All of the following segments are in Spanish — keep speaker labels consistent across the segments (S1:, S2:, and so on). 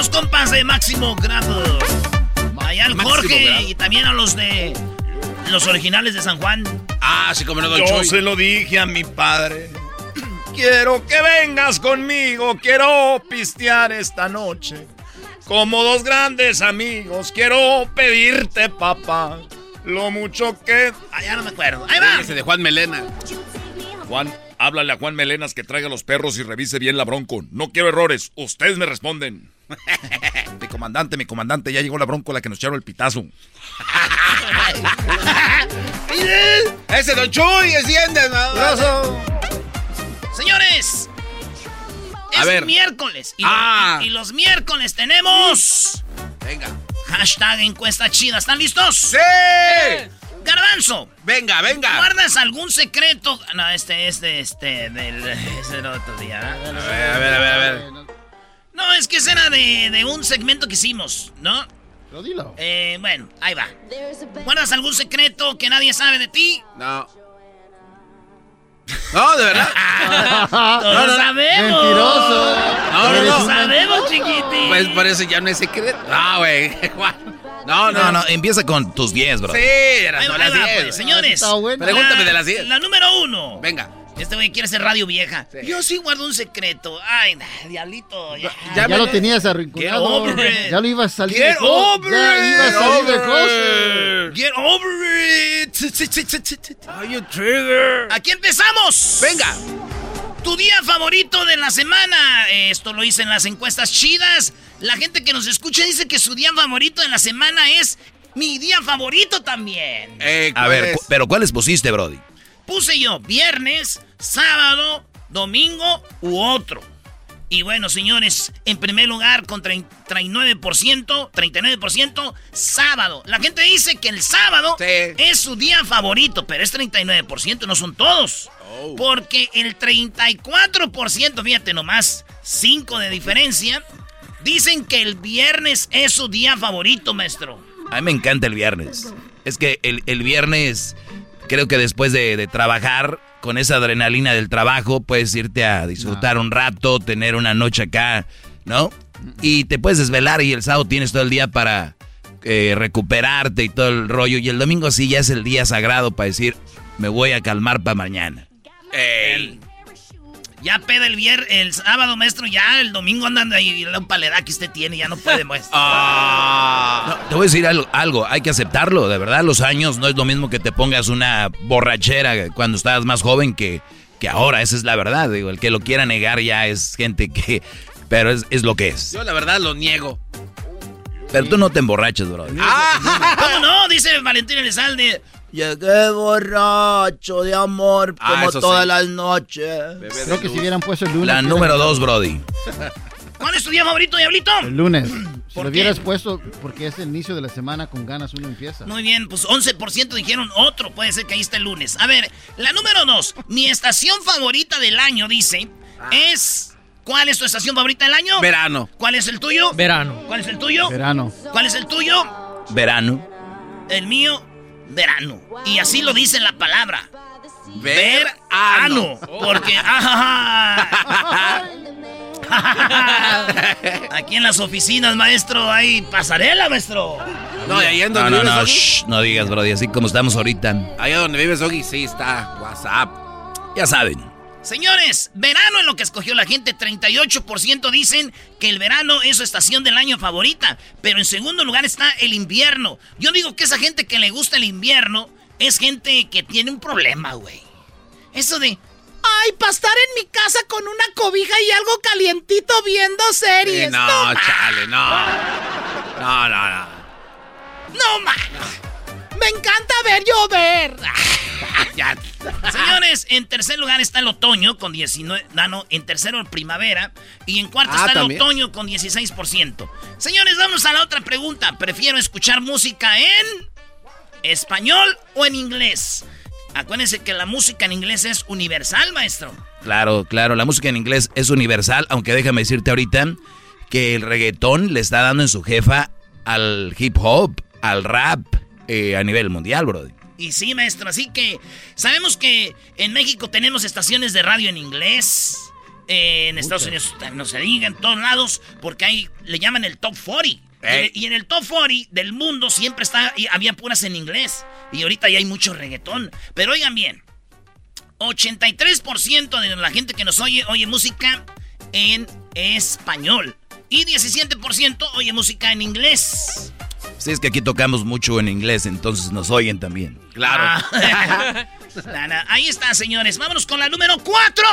S1: Los compas de Máximo Grado. Allá al Jorge
S2: Grado.
S1: y también a los de los originales de San Juan.
S2: Ah, sí, como no, Don
S3: Yo
S2: Choy.
S3: se lo dije a mi padre. Quiero que vengas conmigo, quiero pistear esta noche. Como dos grandes amigos, quiero pedirte, papá, lo mucho que...
S1: Ah, ya no me acuerdo. Ahí va.
S2: Ese de Juan Melena.
S3: Juan, háblale a Juan Melenas que traiga los perros y revise bien la bronco. No quiero errores, ustedes me responden. mi comandante, mi comandante, ya llegó la bronco la que nos echaron el pitazo.
S2: Ese Don Chuy, enciende.
S1: Señores.
S2: A
S1: Es
S2: ver.
S1: miércoles. Y,
S2: Ah.
S1: y- y los miércoles tenemos...
S2: Venga.
S1: Hashtag encuesta chida. ¿Están listos?
S2: ¡Sí!
S1: Garbanzo.
S2: Venga, venga.
S1: ¿Guardas algún secreto? No, este, este, este, del... Ese era otro día.
S2: A ver, a ver, a ver, a ver.
S1: No, es que ese era de, de un segmento que hicimos, ¿no?
S4: Pero dilo.
S1: Eh, bueno, ahí va. ¿Guardas algún secreto que nadie sabe de ti?
S2: No. No, de verdad.
S1: Todos
S2: no.
S1: sabemos.
S4: Mentiroso.
S2: No, no, no.
S1: Sabemos, chiquitín.
S2: Pues por eso ya no es secreto. No, güey. No, no,
S3: No, no, empieza con tus 10, bro.
S2: Sí, eran no, las
S1: va,
S2: 10.
S1: pues, señores.
S2: Pregúntame de las 10.
S1: La número uno.
S2: Venga.
S1: Este güey quiere ser radio vieja.
S2: Sí.
S1: Yo sí guardo un secreto. Ay, diablito. Ya.
S2: Ya
S4: Ya,
S2: me-
S4: lo tenías
S1: Get
S4: arrinconado.
S1: over it.
S4: Ya lo ibas a salir
S1: Get
S4: de
S1: over
S4: Ya
S1: it.
S4: ibas a salir de closet.
S1: Get over it.
S2: Are you trigger?
S1: Aquí empezamos.
S2: Venga.
S1: Tu día favorito de la semana. Esto lo hice en las encuestas chidas. La gente que nos escucha dice que su día favorito de la semana es mi día favorito también.
S2: Eh,
S3: A
S2: ¿cuál
S3: ver, cu- pero ¿cuáles pusiste, Brody?
S1: Puse yo viernes, sábado, domingo u otro. Y bueno, señores, en primer lugar con 39%, 39%, sábado. La gente dice que el sábado
S2: Sí.
S1: es su día favorito, pero es 39%, no son todos.
S2: Oh.
S1: Porque el 34%, fíjate nomás, 5 de diferencia, dicen que el viernes es su día favorito, maestro.
S3: A mí me encanta el viernes. Es que el, el viernes, creo que después de, de trabajar, con esa adrenalina del trabajo, puedes irte a disfrutar un rato, tener una noche acá, ¿no? Y te puedes desvelar y el sábado tienes todo el día para eh, recuperarte y todo el rollo. Y el domingo sí ya es el día sagrado para decir, me voy a calmar para mañana.
S2: Ey.
S1: Ya peda el viernes, el sábado, maestro, ya el domingo andan ahí, la paledad que usted tiene, ya no puede, maestro.
S2: Ah.
S3: No, te voy a decir algo, algo, hay que aceptarlo, de verdad, los años no es lo mismo que te pongas una borrachera cuando estabas más joven que, que ahora, esa es la verdad, digo, el que lo quiera negar ya es gente que, pero es, es lo que es.
S2: Yo la verdad lo niego.
S3: Pero tú no te emborrachas, bro.
S2: Ah.
S1: ¿Cómo no? Dice Valentín Elizalde.
S5: Llegué borracho de amor
S2: Ah,
S5: como todas
S2: sí.
S5: las noches.
S6: Creo que si hubieran puesto el lunes.
S3: La número dos, Brody.
S1: ¿Cuál es tu día favorito, Diablito?
S6: El lunes. Si
S1: ¿Por
S6: lo
S1: qué?
S6: hubieras puesto, porque es el inicio de la semana, con ganas uno empieza.
S1: Muy bien, pues 11% dijeron otro. Puede ser que ahí esté el lunes. A ver, la número dos. Mi estación favorita del año, dice, es... ¿Cuál es tu estación favorita del año?
S2: Verano.
S1: ¿Cuál es el tuyo?
S7: Verano.
S1: ¿Cuál es el tuyo?
S6: Verano.
S1: ¿Cuál es el tuyo?
S3: Verano.
S1: El mío, verano. Y así lo dice la palabra.
S2: Verano.
S1: Porque... ajaja. Aquí en las oficinas, maestro, hay pasarela, maestro.
S2: No, y ahí en
S3: No,
S2: donde
S3: no,
S2: vives,
S3: no,
S2: Doggy,
S3: shh, no digas, Brody, así como estamos ahorita.
S2: Allá donde vives, Doggy, sí está WhatsApp.
S3: Ya saben.
S1: Señores, verano es lo que escogió la gente. 38% dicen que el verano es su estación del año favorita. Pero en segundo lugar está el invierno. Yo digo que esa gente que le gusta el invierno es gente que tiene un problema, güey. Eso de... Ay, para estar en mi casa con una cobija y algo calientito viendo series.
S2: Sí, no, chale, no. No, no, no.
S1: no, ma- Me encanta ver llover.
S2: Ya.
S1: Señores, en tercer lugar está el otoño con 19. No, no, en tercero primavera. Y en cuarto
S2: Ah,
S1: está el otoño con 16%. Señores, vamos a la otra pregunta. ¿Prefiero escuchar música en español o en inglés? Acuérdense que la música en inglés es universal, maestro.
S3: Claro, claro, la música en inglés es universal, aunque déjame decirte ahorita que el reggaetón le está dando en su jefa al hip hop, al rap eh, a nivel mundial, Brody.
S1: Y sí, maestro, así que sabemos que en México tenemos estaciones de radio en inglés. eh, en Estados Unidos no se diga, en todos lados, porque ahí le llaman el top 40.
S2: Ey.
S1: Y, y en el top 40 del mundo siempre está, y había puras en inglés. Y ahorita ya hay mucho reggaetón. Pero oigan bien, 83% de la gente que nos oye oye música en español. Y 17% oye música en inglés.
S3: Sí, es que aquí tocamos mucho en inglés, entonces nos oyen también.
S2: Claro.
S1: Ah. Ahí está, señores. Vámonos con la número 4.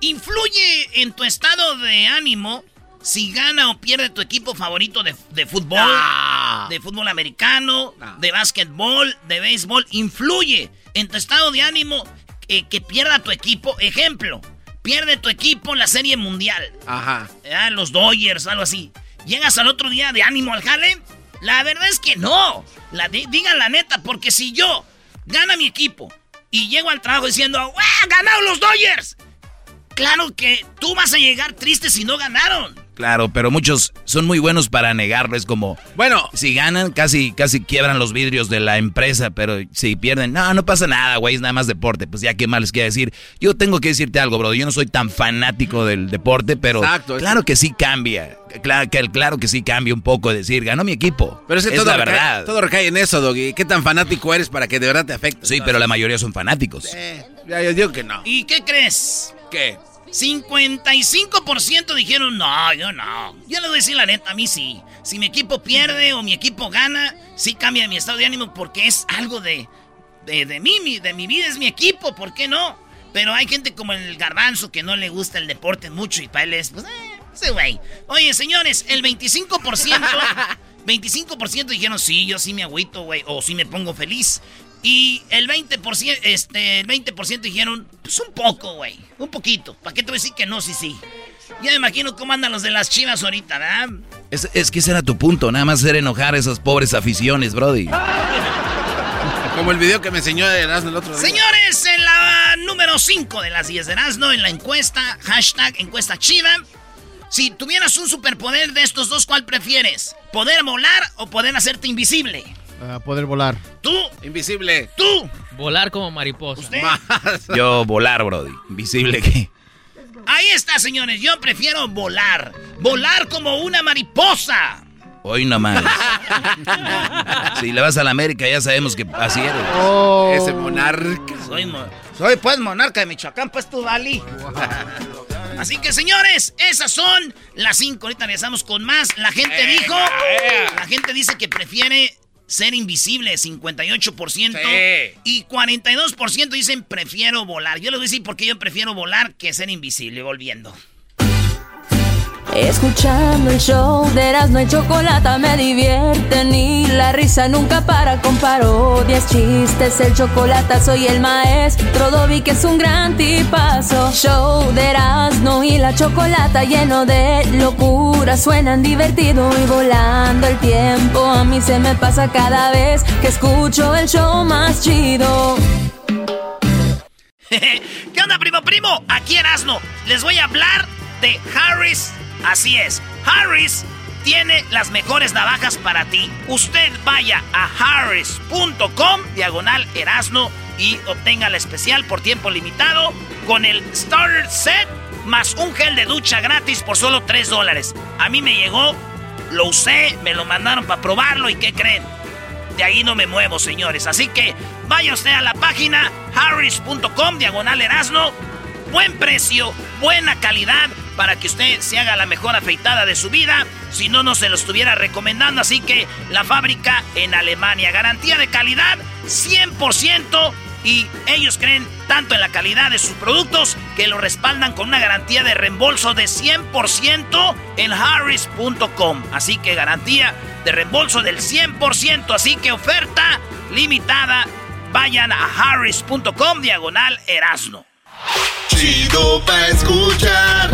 S1: Influye en tu estado de ánimo si gana o pierde tu equipo favorito de, de fútbol,
S2: Ah.
S1: de fútbol americano,
S2: No.
S1: de básquetbol, de béisbol. Influye en tu estado de ánimo eh, que pierda tu equipo. Ejemplo, pierde tu equipo en la serie mundial.
S2: Ajá.
S1: Ah, los Dodgers, algo así. ¿Llegas al otro día de ánimo al jale? La verdad es que no. La la neta, porque si yo gana mi equipo y llego al trabajo diciendo, ¡Wow! ¡Ganaron los Dodgers! Claro que tú vas a llegar triste si no ganaron.
S3: Claro, pero muchos son muy buenos para negarlo. Es como,
S2: Bueno,
S3: si ganan, casi, casi quiebran los vidrios de la empresa, pero si pierden, no, no pasa nada, güey, es nada más deporte. Pues ya, ¿qué más les quiero decir? Yo tengo que decirte algo, bro. Yo no soy tan fanático del deporte, pero
S2: Exacto, es-
S3: claro que sí cambia. Claro que, claro que sí cambia un poco decir, ganó mi equipo.
S2: pero es que
S3: es
S2: todo,
S3: la
S2: recae,
S3: verdad.
S2: todo recae en eso, Doggy. ¿Qué tan fanático eres para que de verdad te afecte?
S3: Sí, pero la mayoría son fanáticos.
S2: Eh, ya, yo digo que no.
S1: ¿Y qué crees?
S2: ¿Qué?
S1: 55% dijeron, no, yo no. Yo le voy a decir la neta, a mí sí. Si mi equipo pierde o mi equipo gana, sí cambia mi estado de ánimo porque es algo de, de, de mí, mi- de mi vida, es mi equipo, ¿por qué no? Pero hay gente como el garbanzo que no le gusta el deporte mucho y para él es, pues, eh, ese güey. Oye, señores, el 25%, 25% dijeron, sí, yo sí me agüito, güey, o sí me pongo feliz. Y el 20%, este, el 20% dijeron, pues un poco, güey, un poquito. ¿Para qué te voy a decir que no, sí, sí? Ya me imagino cómo andan los de las chivas ahorita, ¿verdad?
S3: Es, es que ese era tu punto, nada más hacer enojar a esas pobres aficiones, Brody.
S2: Como el video que me enseñó de Erasmo el otro día.
S1: Señores, en la número 5 de las 10 de Erasmo, en la encuesta, hashtag encuesta chiva. Si tuvieras un superpoder de estos dos, ¿cuál prefieres? ¿Poder volar o poder hacerte invisible?
S6: A poder volar.
S1: Tú,
S2: Invisible.
S1: tú,
S7: Volar como mariposa.
S1: usted.
S2: Más.
S3: Yo volar, Brody. Invisible que...
S1: Ahí está, señores. Yo prefiero volar. Volar como una mariposa.
S3: Hoy nomás. si le vas a la América, ya sabemos que así eres.
S6: Oh.
S2: Ese monarca.
S1: Soy, mo- soy pues monarca de Michoacán, pues tú, Dali. Así que, señores, esas son las cinco. Ahorita regresamos con más. La gente dijo... La gente dice que prefiere ser invisible, 58%.
S2: Sí.
S1: Y 42% dicen prefiero volar. Yo les voy a decir por qué yo prefiero volar que ser invisible, volviendo.
S7: Escuchando el show de Erasmo y Chocolata me divierte ni la risa nunca para con parodias, chistes, el chocolate soy el maestro Dobby que es un gran tipazo. Show de Erasmo y la Chocolata lleno de locura, suenan divertido y volando el tiempo. A mí se me pasa cada vez que escucho el show más chido.
S1: ¿Qué onda, primo, primo? Aquí Erasmo. Les voy a hablar de Harris Así es, Harris tiene las mejores navajas para ti. Usted vaya a harris.com, diagonal Erasno, y obtenga la especial por tiempo limitado con el Starter Set más un gel de ducha gratis por solo 3 dólares. A mí me llegó, lo usé, me lo mandaron para probarlo y ¿qué creen? De ahí no me muevo, señores. Así que vaya usted a la página harris.com, diagonal Erasno. Buen precio, buena calidad para que usted se haga la mejor afeitada de su vida. Si no, no se lo estuviera recomendando. Así que la fábrica en Alemania. Garantía de calidad 100%. Y ellos creen tanto en la calidad de sus productos que lo respaldan con una garantía de reembolso de 100% en harris.com. Así que garantía de reembolso del 100%. Así que oferta limitada. Vayan a harris.com diagonal Erasno.
S4: Chido pa' escuchar.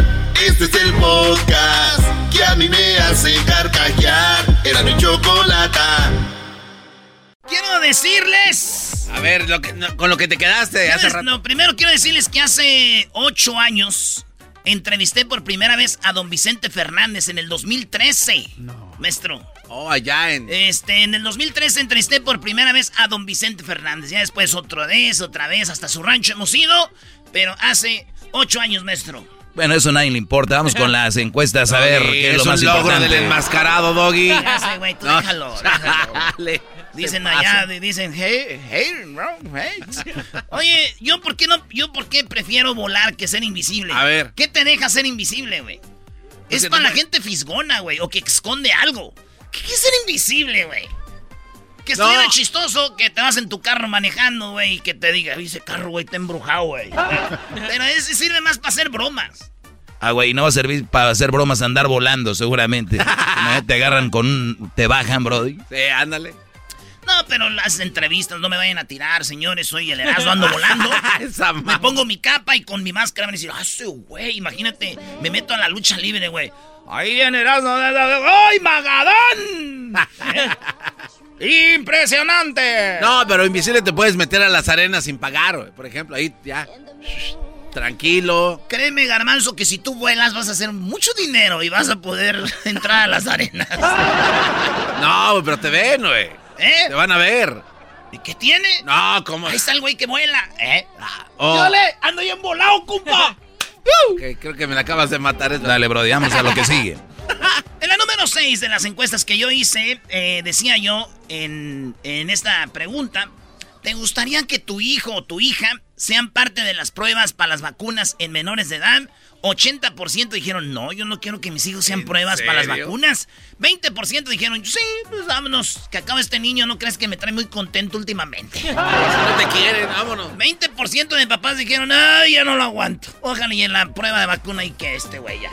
S4: Este es el podcast que a mí me hace carcajear. Era mi chocolata.
S1: Quiero decirles.
S2: A ver, con lo que te quedaste hace rato.
S1: No, primero quiero decirles que hace ocho años entrevisté por primera vez a don Vicente Fernández en el 2013. No. Maestro.
S2: Oh, allá en.
S1: Este, en el 2013 entrevisté por primera vez a don Vicente Fernández. Ya después otra vez, otra vez, hasta su rancho hemos ido. Pero hace ocho años, maestro.
S3: Bueno, eso a nadie le importa. Vamos con las encuestas a ver qué es, lo más
S2: logro
S3: importante.
S2: del enmascarado, Doggy.
S1: Ya sé, güey, tú déjalo, Dicen allá, dicen, hey, hey, bro, hey. Oye, yo por qué no, yo por qué prefiero volar que ser invisible.
S2: A ver.
S1: ¿Qué te deja ser invisible, güey? Es para la gente fisgona, güey, o que esconde algo. ¿Qué es ser invisible, güey? Que estuviera chistoso que te vas en tu carro manejando, güey, y que te diga, ese carro, güey, está embrujado, güey. Pero ese sirve más para hacer bromas.
S3: Ah, güey, no va a servir para hacer bromas andar volando, seguramente. te agarran con un... te bajan, brody.
S2: Sí, ándale.
S1: No, pero las entrevistas no me vayan a tirar, señores. Soy el Erasmo, ando volando. me pongo mi capa y con mi máscara me dicen, ah, güey, imagínate, me meto a la lucha libre, güey. Ahí en Erasmo, ¡ay, Magadán! ¡Impresionante!
S2: No, pero invisible te puedes meter a las arenas sin pagar, Por ejemplo, ahí ya. tranquilo.
S1: Créeme, Garmanzo, que si tú vuelas vas a hacer mucho dinero y vas a poder entrar a las arenas.
S2: No, pero te ven, güey. ¿Eh? Te van a ver.
S1: ¿Y qué tiene?
S2: No, ¿cómo?
S1: Ahí está el güey que vuela. ¿Eh? Oh. ¡Dale! ¡Ando en volado, compa!
S2: creo que me la acabas de matar.
S3: Dale, bro, vamos a lo que sigue.
S1: En la número 6 de las encuestas que yo hice, eh, decía yo en, en esta pregunta, ¿te gustaría que tu hijo o tu hija sean parte de las pruebas para las vacunas en menores de edad? 80% dijeron, no, yo no quiero que mis hijos sean pruebas para las vacunas. 20% dijeron, sí, pues vámonos, que acaba este niño, no crees que me trae muy contento últimamente.
S2: no te quieren, vámonos.
S1: 20% de papás dijeron, ay, ya no lo aguanto. Ojalá y en la prueba de vacuna y que este güey ya.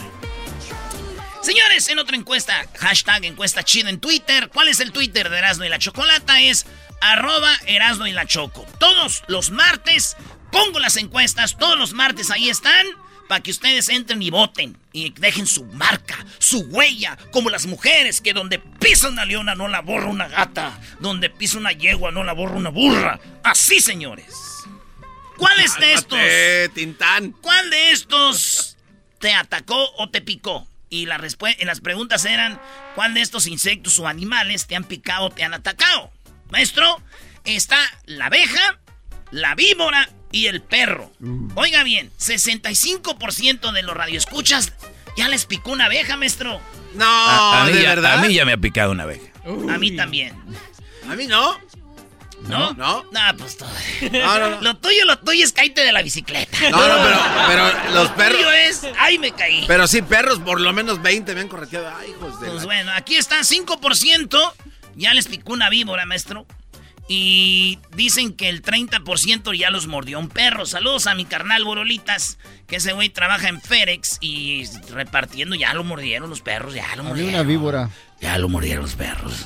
S1: Señores, en otra encuesta, hashtag encuesta chida en Twitter. ¿Cuál es el Twitter de Erasmo y la Chocolata? Es arroba Erasmo y la Choco. Todos los martes pongo las encuestas, todos los martes ahí están, para que ustedes entren y voten. Y dejen su marca, su huella, como las mujeres, que donde pisa una leona no la borra una gata, donde pisa una yegua no la borra una burra. Así, señores. ¿Cuál es de estos?
S2: Tintán.
S1: ¿Cuál de estos te atacó o te picó? Y la en las preguntas eran, ¿cuál de estos insectos o animales te han picado o te han atacado? Maestro, está la abeja, la víbora y el perro. Mm. Oiga bien, 65% de los radioescuchas ya les picó una abeja, maestro.
S2: No, de verdad.
S3: A mí ya me ha picado una abeja.
S1: A mí también.
S2: A mí no.
S1: ¿No? ¿No? No, pues todo. No, no, Lo tuyo, lo tuyo es caíte de la bicicleta.
S2: No, no, pero, pero los perros.
S1: Lo tuyo es, ay, me caí.
S2: Pero sí, perros, por lo menos 20 me han correteado. Ay, hijos de.
S1: Pues bueno, aquí está 5%. Ya les picó una víbora, maestro. Y dicen que el 30% ya los mordió un perro. Saludos a mi carnal Borolitas, que ese güey trabaja en Férex y repartiendo, ya lo mordieron los perros, ya lo
S6: A mí
S1: mordieron.
S6: una víbora.
S1: Ya lo mordieron los perros.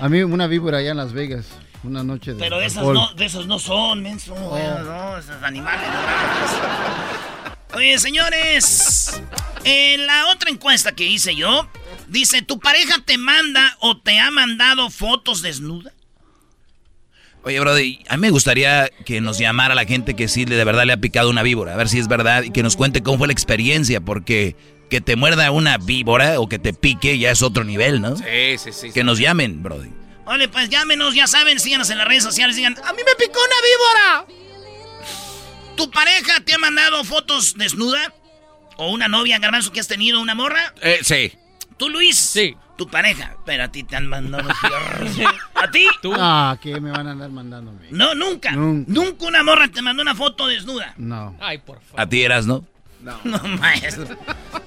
S6: A mí una víbora allá en Las Vegas. Una noche de
S1: Pero de esos no, de esos no son, menso.
S6: Oh.
S1: No, esos animales. no. Oye, señores, en la otra encuesta que hice yo, dice, ¿tu pareja te manda o te ha mandado fotos desnuda?
S3: Oye, Brody, a mí me gustaría que nos llamara la gente que sí le- de verdad le ha picado una víbora, a ver si es verdad, y que nos cuente cómo fue la experiencia, porque que te muerda una víbora o que te pique ya es otro nivel, ¿no?
S2: Sí, sí, sí.
S3: Que nos llamen, Brody.
S1: Oye, pues llámenos, ya saben, síganos en las redes sociales, digan, a mí me picó una víbora. ¿Tu pareja te ha mandado fotos desnuda? ¿O una novia, garbanzo, que has tenido, una morra?
S2: Eh, sí.
S1: ¿Tú, Luis? Sí. Tu pareja. Pero a ti te han mandado. ¿A ti?
S6: Ah, ¿qué me van a andar mandándome?
S1: No, nunca.
S6: Nunca.
S1: Nunca una morra te mandó una foto desnuda.
S6: No.
S8: Ay, por favor.
S3: A ti eras, ¿no?
S1: No, maestro.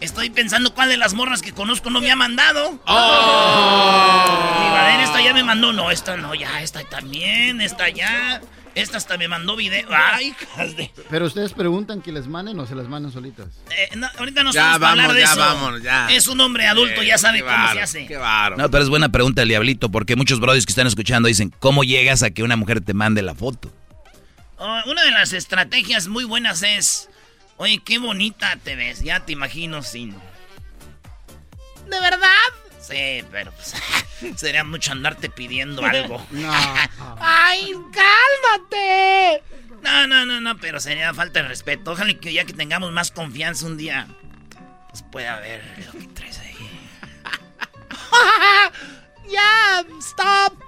S1: Estoy pensando cuál de las morras que conozco no me ha mandado.
S2: Oh.
S1: Mi Badén, esta ya me mandó. No, esta no, ya, esta también, esta ya. Esta hasta me mandó video. Ay, hijas de.
S6: Pero ustedes preguntan que les manden o se las mandan solitas.
S1: Eh, no, ahorita no
S2: Ya
S1: estamos para hablar
S2: vamos,
S1: de
S2: ya
S1: eso.
S2: vámonos, ya.
S1: Es un hombre adulto,
S2: Eh,
S1: ya sabe
S2: qué
S1: cómo se hace.
S2: Qué bárbaro.
S3: No, pero es buena pregunta el diablito, porque muchos brodis que están escuchando dicen, ¿cómo llegas a que una mujer te mande la foto?
S1: Oh, una de las estrategias muy buenas es, oye, qué bonita te ves, ya te imagino sin... ¿De verdad? Sí, pero pues, sería mucho andarte pidiendo algo.
S6: No.
S1: ¡Ay, cálmate! No, no, no, no, pero sería falta de respeto. Ojalá que ya que tengamos más confianza un día, pues pueda ver lo que traes ahí. ¡Ya! ¡Stop!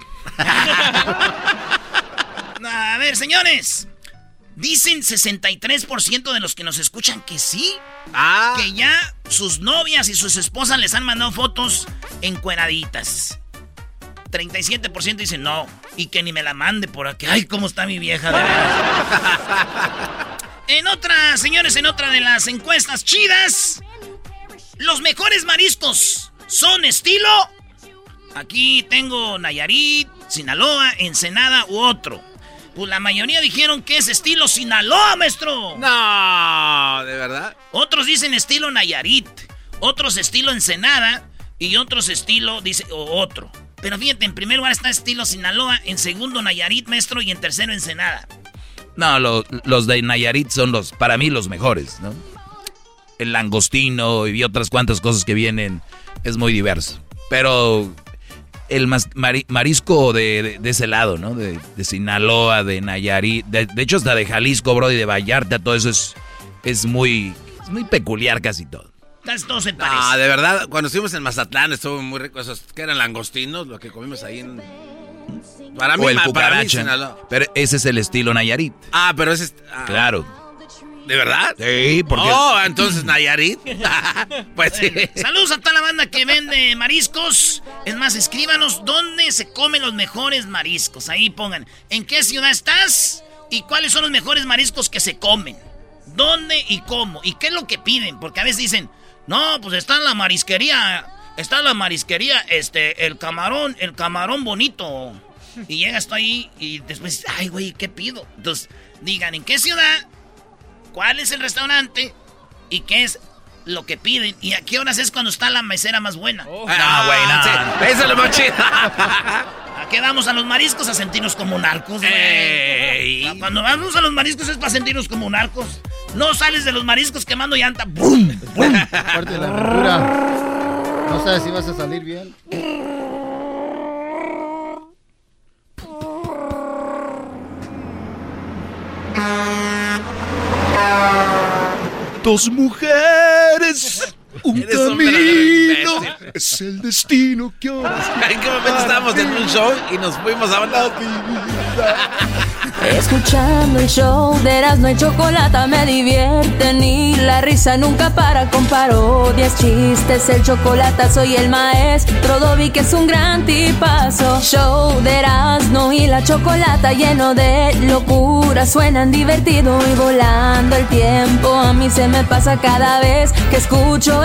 S1: No, a ver, señores. Dicen 63% de los que nos escuchan que sí.
S2: Ah.
S1: Que ya sus novias y sus esposas les han mandado fotos encueraditas. 37% dicen no. Y que ni me la mande por aquí. Ay, cómo está mi vieja. de en otra, señores, en otra de las encuestas chidas. Los mejores mariscos son estilo. Aquí tengo Nayarit, Sinaloa, Ensenada u otro. Pues la mayoría dijeron que es estilo Sinaloa, maestro.
S2: No, ¿de verdad?
S1: Otros dicen estilo Nayarit, otros estilo Ensenada y otros estilo, dice, o otro. Pero fíjate, en primer lugar está estilo Sinaloa, en segundo Nayarit, maestro, y en tercero Ensenada.
S3: No, lo- los de Nayarit son los, para mí, los mejores, ¿no? El langostino y otras cuantas cosas que vienen es muy diverso. Pero el mas- mari- marisco de, de- de ese lado, ¿no? De, de Sinaloa, de Nayarit, de, de hecho hasta de Jalisco, bro, y de Vallarta, todo eso es, es muy, es muy peculiar casi todo.
S1: Casi todo se parece.
S2: Ah, de verdad, cuando estuvimos en Mazatlán estuvo muy rico esos que eran langostinos, lo que comimos ahí en Para mí,
S3: o el
S2: ma- para mí,
S3: cucaracha.
S2: Sinaloa.
S3: pero ese es el estilo Nayarit.
S2: Ah, pero ese es ah,
S3: Claro.
S2: ¿De verdad?
S3: Sí, porque...
S2: Oh, entonces Nayarit. pues sí.
S1: Saludos a toda la banda que vende mariscos. Es más, escríbanos dónde se comen los mejores mariscos. Ahí pongan en qué ciudad estás y cuáles son los mejores mariscos que se comen. ¿Dónde y cómo? ¿Y qué es lo que piden? Porque a veces dicen, no, pues está en la marisquería. Está en la marisquería, este, el camarón, el camarón bonito. Y llegas tú ahí y después, ay, güey, ¿qué pido? Entonces, digan en qué ciudad, cuál es el restaurante y qué es lo que piden y a qué horas es cuando está la mesera más buena.
S3: No, güey, no.
S2: Sí, esa es la más chida.
S1: ¿A qué vamos a los mariscos? A sentirnos como narcos, güey.
S2: Ey.
S1: Cuando vamos a los mariscos es para sentirnos como narcos. No sales de los mariscos quemando llanta. ¡Bum! ¡Bum!
S6: Parte de la. No sabes si vas a salir bien.
S9: Dos mujeres, un
S2: Eres
S9: camino, es el destino que ahora
S2: ¿En qué momento estábamos en un show y nos fuimos a bailar?
S7: Escuchando el show de Erasmo y Chocolata me divierte ni la risa nunca para con parodias, chistes, el chocolate soy el maestro Dobby que es un gran tipazo. Show de Erasmo y la Chocolata lleno de locura, suenan divertido y volando el tiempo. A mí se me pasa cada vez que escucho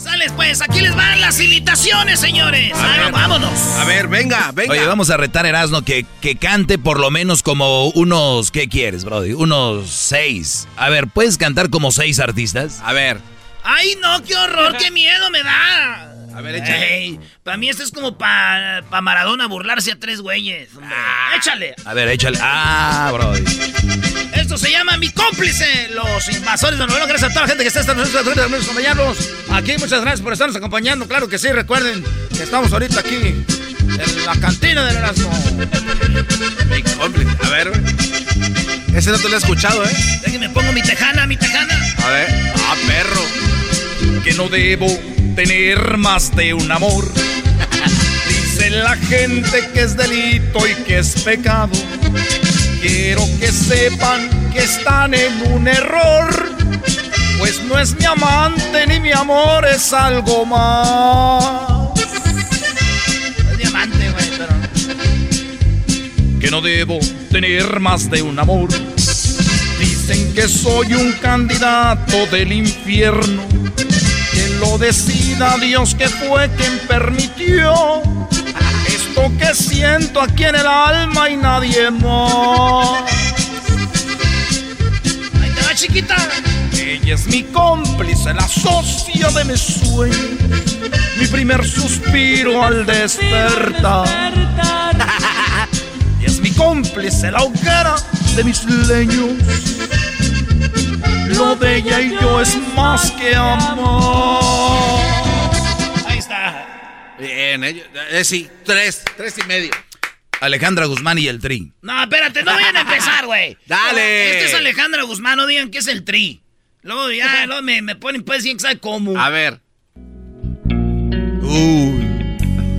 S1: Sales pues, aquí les van las imitaciones, señores. Ah, vámonos.
S2: A ver, venga, venga.
S3: Oye, vamos a retar a Erasmo que, que cante por lo menos como unos. ¿Qué quieres, Brody? Unos seis. A ver, ¿puedes cantar como seis artistas?
S2: A ver.
S1: Ay, no, qué horror, qué miedo me da.
S2: A ver, échale.
S1: para mí esto es como para pa Maradona burlarse a tres güeyes. hombre. échale.
S3: A ver, échale. Ah, Brody.
S1: Esto se llama Mi Cómplice, los invasores de York. Gracias a toda la gente que está acompañarnos. Aquí, muchas gracias por estarnos acompañando. Claro que sí, recuerden que estamos ahorita aquí en la cantina del Erasmo.
S2: Mi cómplice. A ver. Ese no te lo he escuchado, ¿eh?
S1: Déjenme pongo mi tejana, mi tejana.
S2: A ver. Ah, perro.
S10: que no debo tener más de un amor. Dice la gente que es delito y que es pecado. Quiero que sepan que están en un error. Pues no es mi amante ni mi amor, es algo más.
S1: Es diamante, güey, pero.
S10: Que no debo tener más de un amor. Dicen que soy un candidato del infierno. Que lo decida Dios que fue quien permitió esto que siento aquí en el alma y nadie más.
S1: Ahí te va, chiquita.
S10: Ella es mi cómplice, la socia de mis sueños, mi primer suspiro al despertar. Y es mi cómplice, la hoguera de mis leños. Lo de ella y yo es más que amor.
S2: Bien, eh, eh, sí, tres, tres y medio.
S3: Alejandra Guzmán y el Tri.
S1: No, espérate, no vayan a empezar, güey.
S2: Dale.
S1: Este es Alejandra Guzmán, no digan que es el tri. Luego ya, luego me, me ponen pues bien que sabe cómo.
S2: A ver.
S3: Uy.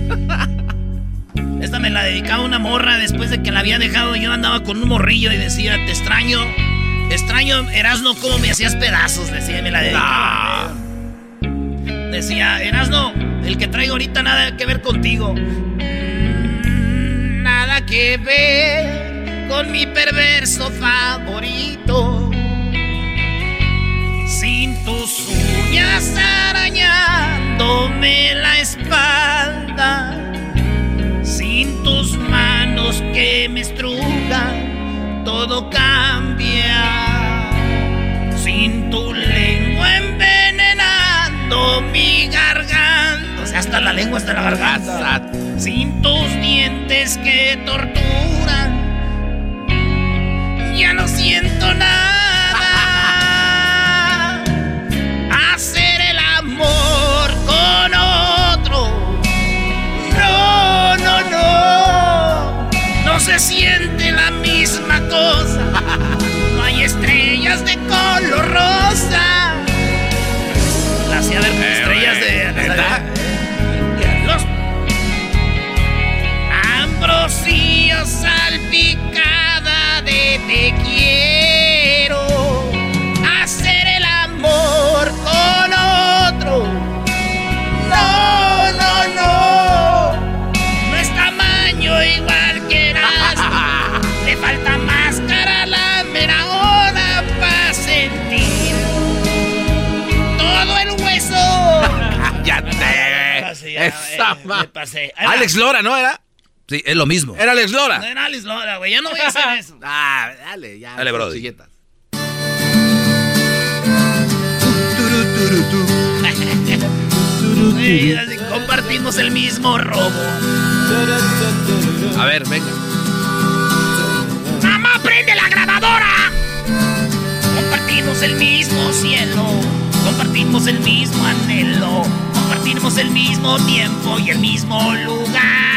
S1: Esta me la dedicaba una morra después de que la había dejado. Yo andaba con un morrillo y decía, te extraño. Extraño, Erasno, cómo me hacías pedazos. Decía, me la dedicaba. Decía, Erasno, el que traigo ahorita nada que ver contigo. Mm, Nada que ver con mi perverso favorito. tus uñas arañándome la espalda, sin tus manos que me estrujan, todo cambia. Sin tu lengua envenenando mi garganta, o sea, hasta la lengua, hasta la garganta. Sin tus dientes que torturan, ya no siento nada. Hacer el amor con otro. No, no, no. No se siente la misma cosa. No hay estrellas de color rosa. La hacía ver estrellas de. Los salpicada de te quiero. Hacer el amor con otro. No, no, no. No es tamaño igual que Erasmo. Le falta máscara a la mera hora para sentir todo el hueso.
S2: ya te. Esa
S1: eh.
S2: Alex Lora, ¿no era?
S3: Sí, es lo mismo.
S2: Era Alex
S1: No
S2: Lora.
S1: era Alex Lora, güey. Ya no voy a hacer eso.
S2: Ah, dale, ya.
S3: Dale, brody.
S2: Silletas.
S1: Sí, así compartimos el mismo robo.
S2: A ver, venga.
S1: ¡Mamá, prende la grabadora! Compartimos el mismo cielo, compartimos el mismo anhelo, compartimos el mismo tiempo y el mismo lugar.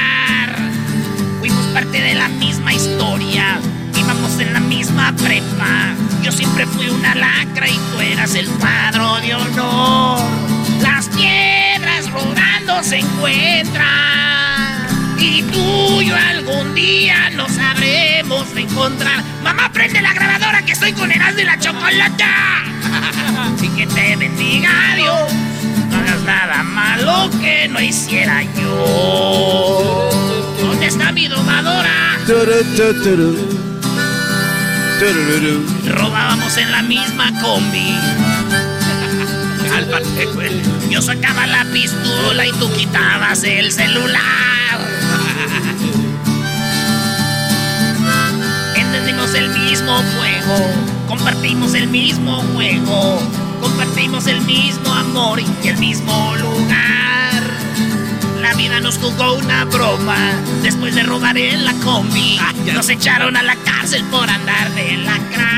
S1: Parte de la misma historia, íbamos en la misma prepa. Yo siempre fui una lacra y tú eras el cuadro de honor. Las piedras rodando se encuentran. Y tú y yo algún día nos sabremos encontrar. Mamá, prende la grabadora que estoy con Erasmo y la chocolata. y que te bendiga Dios. No hagas nada malo que no hiciera yo. ¿Dónde está mi domadora? Robábamos en la misma combi. Cálmate, güey. Yo sacaba la pistola y tú quitabas el celular. Entendimos el mismo juego, compartimos el mismo juego, compartimos el mismo amor y el mismo lugar. La vida nos jugó una broma después de robar en la combi. Nos echaron a la cárcel por andar de lacra.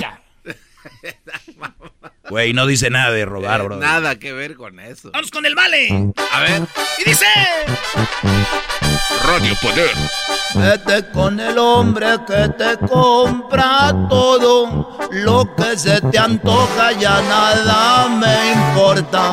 S1: Ya.
S3: Güey, no dice nada de robar, bro.
S2: Nada que ver con eso.
S1: Vamos con el vale.
S2: A ver.
S1: Y dice...
S2: Radio Poder.
S5: Vete con el hombre que te compra todo. Lo que se te antoja ya nada me importa.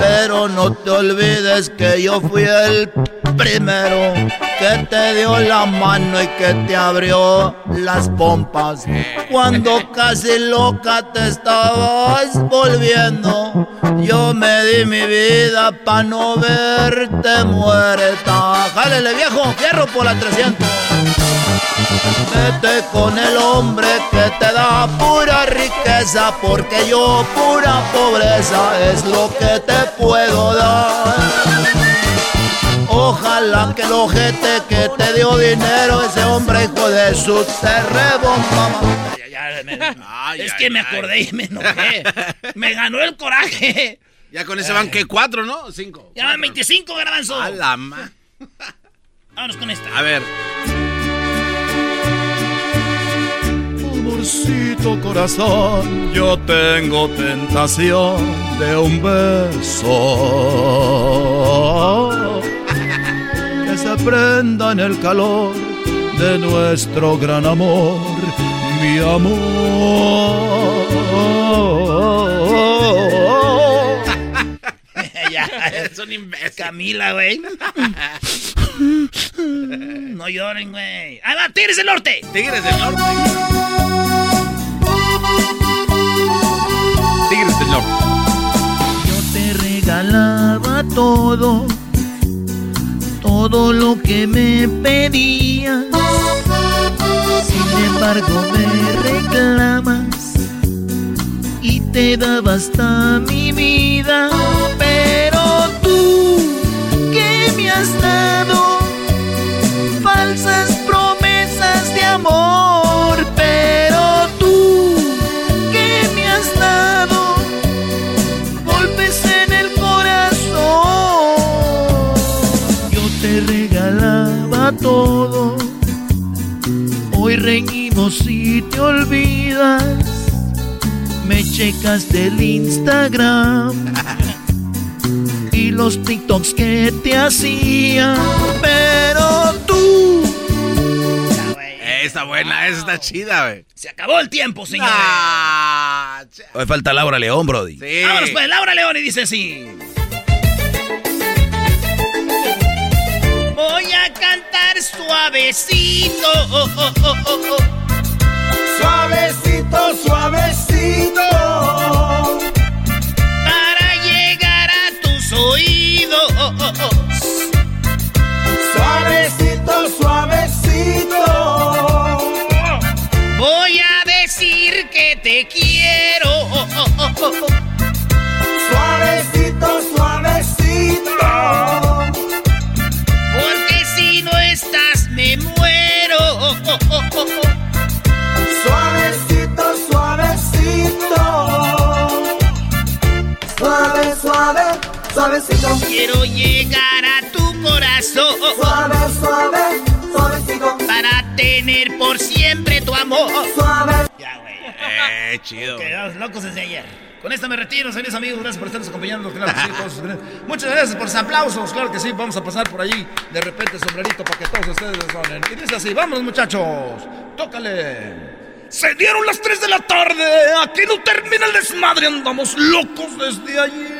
S5: Pero no te olvides que yo fui el primero que te dio la mano y que te abrió las pompas. Cuando casi loca te estabas volviendo, yo me di mi vida pa' no verte muerta. Jálele viejo, fierro por la 300. Vete con el hombre que te da pura riqueza, porque yo pura pobreza es lo que te puedo dar. Ojalá que el ojete que te dio dinero, ese hombre hijo de su te rebomba.
S1: Ya, ya, me- es que me acordé y me enojé. Me ganó el coraje.
S2: Ya con ese van que cuatro, ¿no? Cinco.
S1: Ya van 25 garbanzo.
S2: A la ma.
S1: Vámonos con esta.
S2: A ver.
S10: Amorcito corazón, yo tengo tentación de un beso prenda en el calor de nuestro gran amor, mi amor.
S1: ya, es un imbécil. Camila, güey. no lloren, güey. ¡Ahí va, Tigres del Norte!
S2: Tigres del Norte. Tigres del Norte.
S5: Yo te regalaba todo, todo lo que me pedías. Sin embargo me reclamas y te daba hasta mi vida. Y te olvidas. Me checas del Instagram y los TikToks que te hacía. Pero tú.
S2: Está buena, esa está chida, güey.
S1: Se acabó el tiempo, señores.
S2: Ah, ch-
S3: Hoy falta Laura León, Brody.
S2: sí.
S1: Vámonos pues, Laura León y dice así. Voy a cantar suavecito. oh, oh, oh, oh, oh.
S4: Suavecito, suavecito.
S1: Para llegar a tus oídos. oh, oh, oh.
S4: Suavecito, suavecito.
S1: Voy a decir que te quiero.
S4: Suavecito.
S1: Quiero llegar a tu corazón.
S4: Suave, suave, suavecito.
S1: Para tener por siempre tu amor.
S4: Suave.
S1: Ya, güey.
S2: Eh, chido.
S1: Quedados locos desde ayer. Con esta me retiro, señores amigos. Gracias por estarnos acompañando. Claro que sí, todos. Muchas gracias por sus aplausos. Claro que sí, vamos a pasar por allí. De repente, sombrerito para que todos ustedes sonen. Y dice así: Vámonos, muchachos. Tócale. Se dieron las 3 de la tarde. Aquí no termina el desmadre. Andamos locos desde ayer.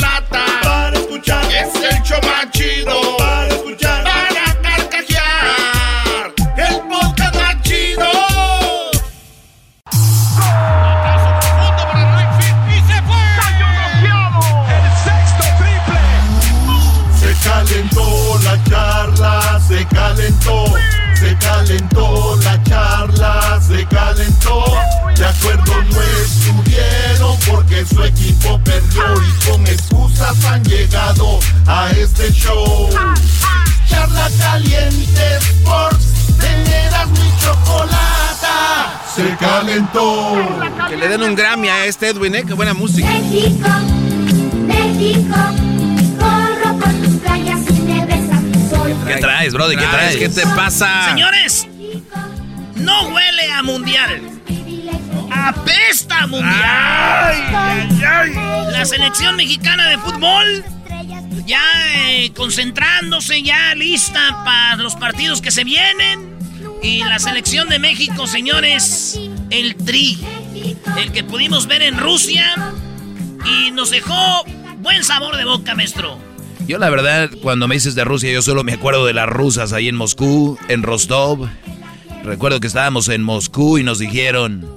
S4: calentó la charla, se calentó. De acuerdo no estuvieron porque su equipo perdió y con excusas han llegado a este show. Charla caliente Sports, teneras mi chocolata. Se calentó.
S2: Que le den un Grammy a este Edwin, ¿eh? Qué buena música.
S11: México, México,
S3: ¿Qué traes, Brody? ¿Qué
S2: traes? ¿Qué te pasa?
S1: Señores, no huele a mundial. Apesta a mundial. La selección mexicana de fútbol ya eh, concentrándose, ya lista para los partidos que se vienen. Y la selección de México, señores, el tri, el que pudimos ver en Rusia y nos dejó buen sabor de boca, maestro.
S3: Yo la verdad, cuando me dices de Rusia, yo solo me acuerdo de las rusas ahí en Moscú, en Rostov. Recuerdo que estábamos en Moscú y nos dijeron,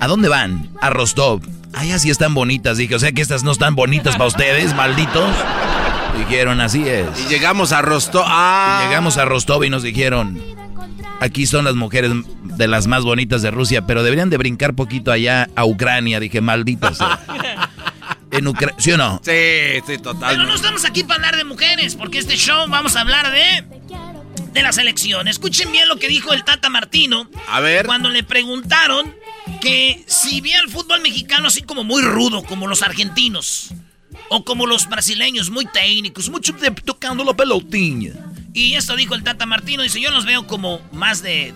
S3: ¿a dónde van? A Rostov. Ay, así están bonitas. Dije, o sea que estas no están bonitas para ustedes, malditos. Dijeron, así es.
S2: Y llegamos a Rostov. Ah.
S3: Y llegamos a Rostov y nos dijeron, aquí son las mujeres de las más bonitas de Rusia, pero deberían de brincar poquito allá a Ucrania. Dije, malditos. sea. En Ucrania, ¿sí o no?
S2: Sí, sí, total.
S1: Pero no estamos aquí para hablar de mujeres, porque este show vamos a hablar de. de la selección. Escuchen bien lo que dijo el Tata Martino.
S2: A ver.
S1: Cuando le preguntaron que si veía el fútbol mexicano así como muy rudo, como los argentinos. O como los brasileños, muy técnicos, mucho de tocando la pelotinha. Y esto dijo el Tata Martino, dice, yo los veo como más de,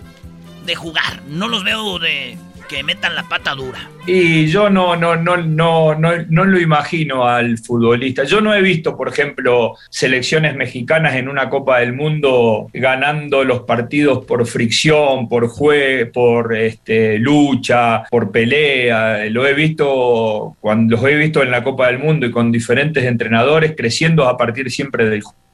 S1: de jugar, no los veo de, que metan la pata dura.
S12: Y yo no, no, no, no, no, no lo imagino al futbolista. Yo no he visto, por ejemplo, selecciones mexicanas en una Copa del Mundo ganando los partidos por fricción, por jue, por este, lucha, por pelea. Lo he visto cuando los he visto en la Copa del Mundo y con diferentes entrenadores creciendo a partir siempre del juego.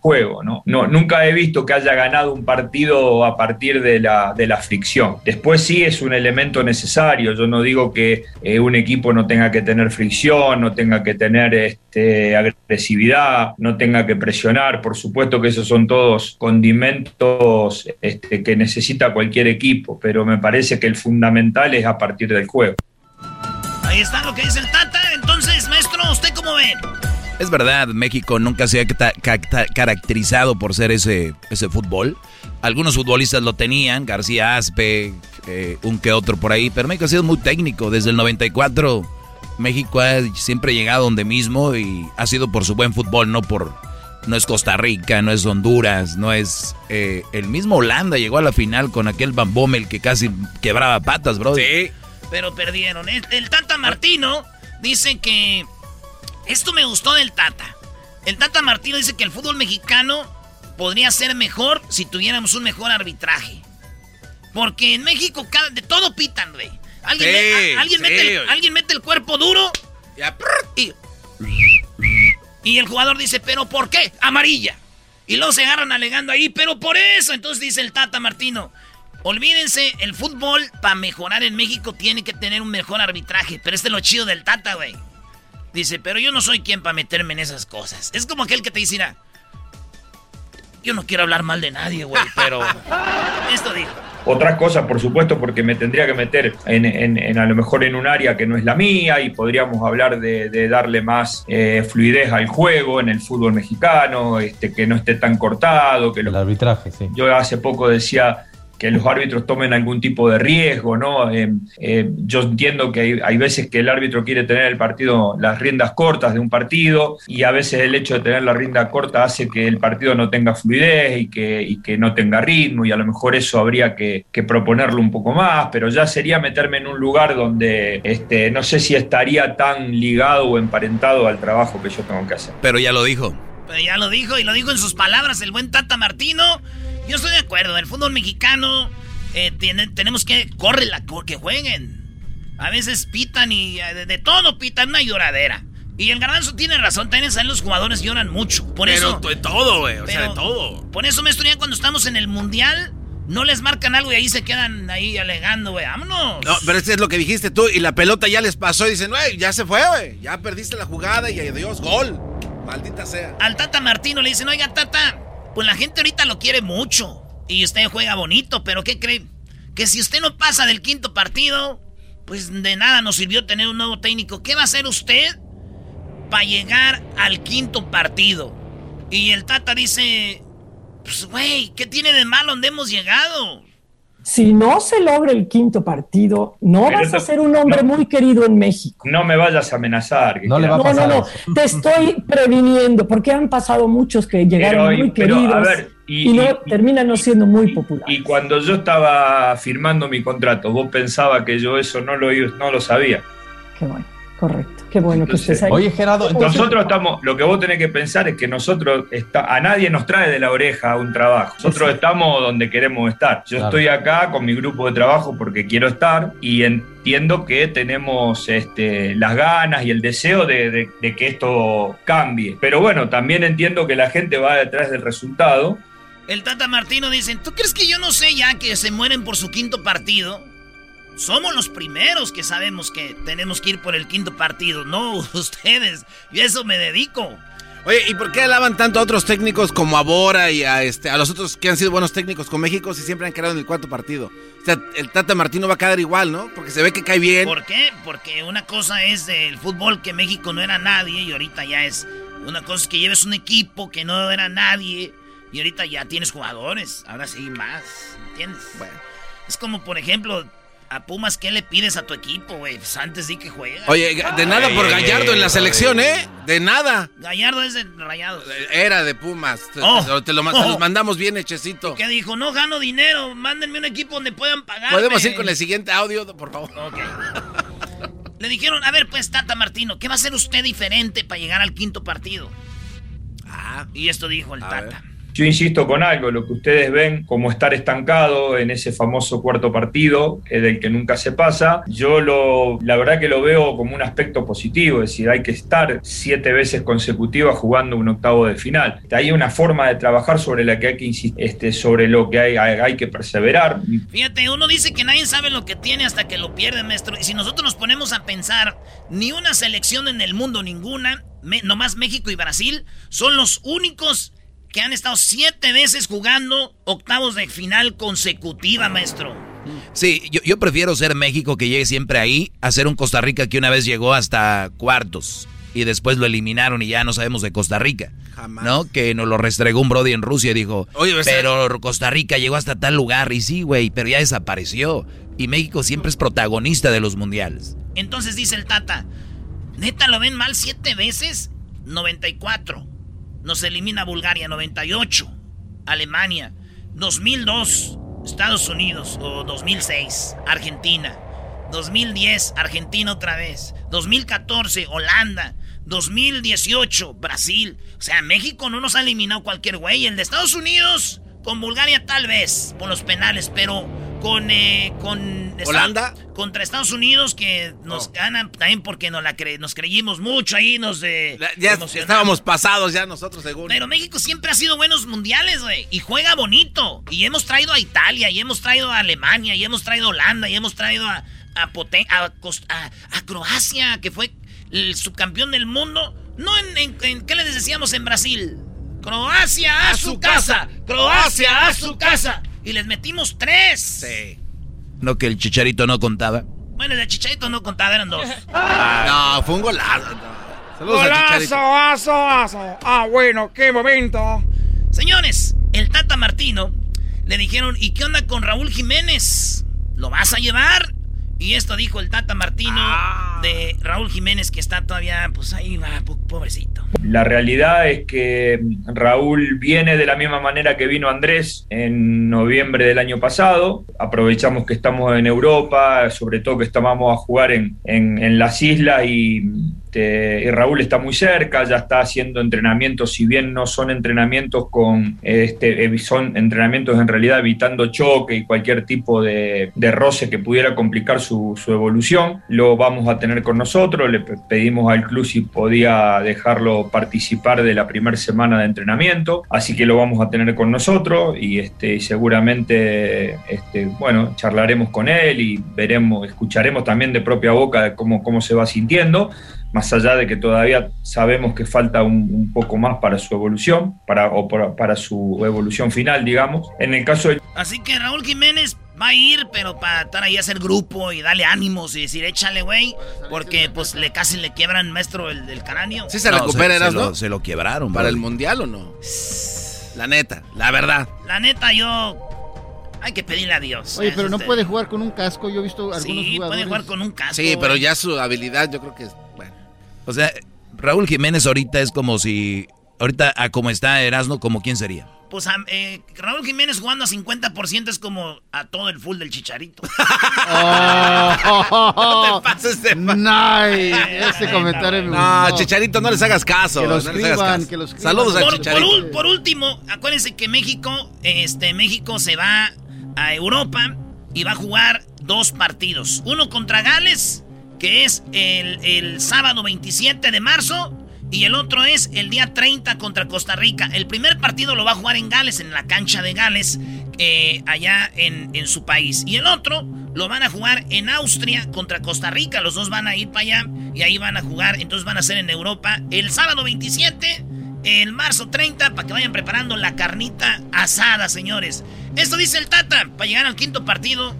S12: ¿No? No, nunca he visto que haya ganado un partido a partir de la, de la fricción. Después sí es un elemento necesario. Yo no digo que eh, un equipo no tenga que tener fricción, no tenga que tener este, agresividad, no tenga que presionar. Por supuesto que esos son todos condimentos este, que necesita cualquier equipo, pero me parece que el fundamental es a partir del juego.
S1: Ahí está lo que dice el Tata. Entonces, maestro, ¿usted cómo ve?
S3: Es verdad, México nunca se ha ca- ca- caracterizado por ser ese, ese fútbol. Algunos futbolistas lo tenían, García Aspe, eh, un que otro por ahí, pero México ha sido muy técnico. Desde el 94 México ha siempre llegado donde mismo y ha sido por su buen fútbol, no por... No es Costa Rica, no es Honduras, no es... eh, el mismo Holanda llegó a la final con aquel Van Bommel que casi quebraba patas, bro.
S2: Sí.
S1: Pero perdieron. El, el Tata Martino dice que... Esto me gustó del Tata. El Tata Martino dice que el fútbol mexicano podría ser mejor si tuviéramos un mejor arbitraje. Porque en México cada- de todo pitan, güey. Alguien,
S2: Sí,
S1: me- a- alguien,
S2: sí,
S1: mete el, alguien mete el cuerpo duro y, y el jugador dice, ¿pero por qué? Amarilla. Y luego se agarran alegando ahí, pero por eso. Entonces dice el Tata Martino, olvídense, el fútbol para mejorar en México tiene que tener un mejor arbitraje. Pero este es lo chido del Tata, güey. Dice, pero yo no soy quien para meterme en esas cosas. Es como aquel que te dice, "Mira, yo no quiero hablar mal de nadie, güey, pero esto dijo.
S12: Otras cosas, por supuesto, porque me tendría que meter en, en- en a lo mejor en un área que no es la mía y podríamos hablar de, de darle más eh, fluidez al juego en el fútbol mexicano, este, que no esté tan cortado, que los
S13: El arbitraje, sí.
S12: Yo hace poco decía que los árbitros tomen algún tipo de riesgo, ¿no? Eh, eh, yo entiendo que hay, hay veces que el árbitro quiere tener el partido, las riendas cortas de un partido, y a veces el hecho de tener la rienda corta hace que el partido no tenga fluidez y que, y que no tenga ritmo, y a lo mejor eso habría que, que proponerlo un poco más, pero ya sería meterme en un lugar donde este, no sé si estaría tan ligado o emparentado al trabajo que yo tengo que hacer.
S3: Pero ya lo dijo.
S1: Pero ya lo dijo y lo dijo en sus palabras el buen Tata Martino. Yo estoy de acuerdo, el fútbol mexicano eh, tiene- tenemos que corre la que jueguen. A veces pitan y eh, de, de todo pitan una lloradera. Y el garbanzo tiene razón, también salen los jugadores lloran mucho. Por
S2: Pero
S1: eso.
S2: de todo, güey. O sea, de todo.
S1: Por eso, maestro, ya cuando estamos en el mundial, no les marcan algo y ahí se quedan ahí alegando, güey. Vámonos.
S2: No, pero eso es lo que dijiste tú. Y la pelota ya les pasó y dicen, güey, ya se fue, güey. Ya perdiste la jugada y adiós, gol. Maldita sea.
S1: Al Tata Martino le dicen, oiga, Tata, pues la gente ahorita lo quiere mucho. Y usted juega bonito, pero ¿qué cree? Que si usted no pasa del quinto partido, pues de nada nos sirvió tener un nuevo técnico. ¿Qué va a hacer usted para llegar al quinto partido? Y el Tata dice, pues güey, ¿qué tiene de malo donde hemos llegado?
S14: Si no se logra el quinto partido, no
S12: Pero
S14: vas a ser un hombre muy querido en México.
S12: No me vayas a amenazar. que
S13: No le va a
S12: queda-
S14: No, no, no, te estoy previniendo, porque han pasado muchos que llegaron
S12: Pero,
S14: muy
S12: pero,
S14: queridos
S12: ver, y-
S14: y, no
S12: y-
S14: terminan no siendo muy populares.
S12: Y cuando yo estaba firmando mi contrato, vos pensabas que yo eso no lo, no lo sabía.
S14: Qué bueno, correcto. Qué bueno que
S12: Entonces,
S14: estés ahí.
S13: Oye, Gerardo, entonces-
S12: Nosotros estamos, lo que vos tenés que pensar es que nosotros, está, a nadie nos trae de la oreja un trabajo. Nosotros estamos donde queremos estar. Yo
S13: Claro.
S12: estoy acá con mi grupo de trabajo porque quiero estar y entiendo que tenemos este, las ganas y el deseo de, de- de que esto cambie. Pero bueno, también entiendo que la gente va detrás del resultado.
S1: El Tata Martino dice, ¿tú crees que yo no sé ya que se mueren por su quinto partido? Somos los primeros que sabemos que tenemos que ir por el quinto partido, no ustedes. Yo a eso me dedico.
S2: Oye, ¿y por qué alaban tanto a otros técnicos como a Bora y a, este, a los otros que han sido buenos técnicos con México si siempre han quedado en el cuarto partido? O sea, el Tata Martino va a quedar igual, ¿no? Porque se ve que cae bien.
S1: ¿Por qué? Porque una cosa es el fútbol que México no era nadie y ahorita ya es. Una cosa es que lleves un equipo que no era nadie y ahorita ya tienes jugadores. Ahora sí, más. ¿Entiendes? Bueno. Es como, por ejemplo, A Pumas, ¿qué le pides a tu equipo, güey? Pues antes sí que juega.
S2: Oye, de nada por Gallardo en la selección, ¿eh? De nada.
S1: Gallardo es de Rayados.
S2: Era de Pumas. Te,
S1: Oh.
S2: te lo, ma-
S1: Oh.
S2: te los mandamos bien hechecito.
S1: Que dijo, no gano dinero, mándenme un equipo donde puedan pagar.
S2: ¿Podemos ir con el siguiente audio, por favor?
S1: Ok. Le dijeron, a ver, pues, Tata Martino, ¿qué va a hacer usted diferente para llegar al quinto partido?
S2: Ah.
S1: Y esto dijo el Tata.
S12: Yo insisto con algo, lo que ustedes ven como estar estancado en ese famoso cuarto partido, eh, del que nunca se pasa, yo lo, la verdad que lo veo como un aspecto positivo, es decir, hay que estar siete veces consecutivas jugando un octavo de final. Hay una forma de trabajar sobre la que hay que insistir, este, sobre lo que hay, hay, hay que perseverar.
S1: Fíjate, uno dice que nadie sabe lo que tiene hasta que lo pierde, maestro. Y si nosotros nos ponemos a pensar, ni una selección en el mundo, ninguna, me- nomás México y Brasil, son los únicos que han estado siete veces jugando octavos de final consecutiva, maestro.
S3: Sí, yo, yo prefiero ser México que llegue siempre ahí a ser un Costa Rica que una vez llegó hasta cuartos y después lo eliminaron y ya no sabemos de Costa Rica.
S2: Jamás.
S3: ¿No? Que nos lo restregó un Brody en Rusia y dijo,
S2: Oye, ¿ves?
S3: pero Costa Rica llegó hasta tal lugar y sí, güey, pero ya desapareció. Y México siempre es protagonista de los mundiales.
S1: Entonces dice el Tata, ¿neta lo ven mal siete veces? 94. Nos elimina Bulgaria, 98. Alemania, 2002. Estados Unidos, o 2006. Argentina. 2010, Argentina otra vez. 2014, Holanda. 2018, Brasil. O sea, México no nos ha eliminado cualquier güey. El de Estados Unidos, con Bulgaria tal vez, por los penales, pero con... eh, con
S2: ¿Holanda?
S1: Contra Estados Unidos, que nos ganan también porque nos, la cre- nos creímos mucho ahí, nos de...
S2: Ya estábamos pasados ya nosotros, según.
S1: Pero México siempre ha sido buenos mundiales, güey. Y juega bonito. Y hemos traído a Italia, y hemos traído a Alemania, y hemos traído a Holanda, y hemos traído a, a, Poten- a, Cos- a- a Croacia, que fue el subcampeón del mundo. No en, en- en- ¿qué les decíamos en Brasil? Croacia a, su casa. Croacia a su casa. Y les metimos tres.
S2: Sí.
S3: No que el chicharito no contaba.
S1: Bueno, el de Chicharito no contaba, eran dos.
S2: No, fue un golazo. Saludos a.
S13: Golazo, aso, aso. Ah, bueno, qué momento.
S1: Señores, el Tata Martino le dijeron, ¿y qué onda con Raúl Jiménez? ¿Lo vas a llevar? Y esto dijo el Tata Martino de Raúl Jiménez que está todavía, pues ahí va, po- pobrecito.
S12: La realidad es que Raúl viene de la misma manera que vino Andrés en noviembre del año pasado. Aprovechamos que estamos en Europa, sobre todo que estábamos a jugar en, en- en las islas y, este, y Raúl está muy cerca, ya está haciendo entrenamientos, si bien no son entrenamientos con, este, eh, son entrenamientos en realidad evitando choque y cualquier tipo de, roce que pudiera complicar su, evolución. Lo vamos a tener con nosotros, le pe- pedimos al club si podía dejarlo participar de la primera semana de entrenamiento, así que lo vamos a tener con nosotros y este, seguramente este, bueno, charlaremos con él y veremos, escucharemos también de propia boca cómo, cómo se va sintiendo más allá de que todavía sabemos que falta un, un poco más para su evolución, para, o para, para su evolución final, digamos. En el caso de
S1: Así que Raúl Jiménez va a ir, pero para estar ahí a hacer grupo y darle ánimos y decir, échale, güey, porque pues le casi le quiebran, maestro, el del cráneo.
S2: Sí se
S3: No,
S2: recupera,
S3: se,
S2: Eras,
S3: se
S2: ¿no?
S3: lo, se lo quebraron.
S2: ¿Para
S3: bro.
S2: el mundial o no? La neta, la verdad.
S1: La neta, yo... Hay que pedirle a Dios.
S6: Oye,
S1: Eso
S6: pero no
S1: usted-
S6: puede jugar con un casco. Yo he visto algunos
S1: Sí,
S6: jugadores.
S1: puede jugar con un casco.
S2: Sí, pero ya su habilidad yo creo que.
S3: O sea, Raúl Jiménez ahorita es como si... Ahorita, a como está Erasmo, ¿como quién sería?
S1: Pues a- eh, Raúl Jiménez jugando a 50% es como a todo el full del chicharito.
S6: Oh,
S2: te pases de...
S6: Nice. Ese comentario me
S2: No. Chicharito, no les hagas caso.
S6: Que lo
S2: no les hagas
S6: escriban,
S2: caso.
S6: que lo escriban.
S2: Saludos a
S1: Por, por
S2: Chicharito.
S1: ul- por último, acuérdense que México, este, México se va a Europa y va a jugar dos partidos. Uno contra Gales, que es el, el sábado 27 de marzo, y el otro es el día 30 contra Costa Rica. El primer partido lo va a jugar en Gales, en la cancha de Gales, eh, allá en, en su país. Y el otro lo van a jugar en Austria contra Costa Rica. Los dos van a ir para allá y ahí van a jugar. Entonces van a ser en Europa el sábado 27 el marzo 30 para que vayan preparando la carnita asada, señores. Esto dice el Tata, para llegar al quinto partido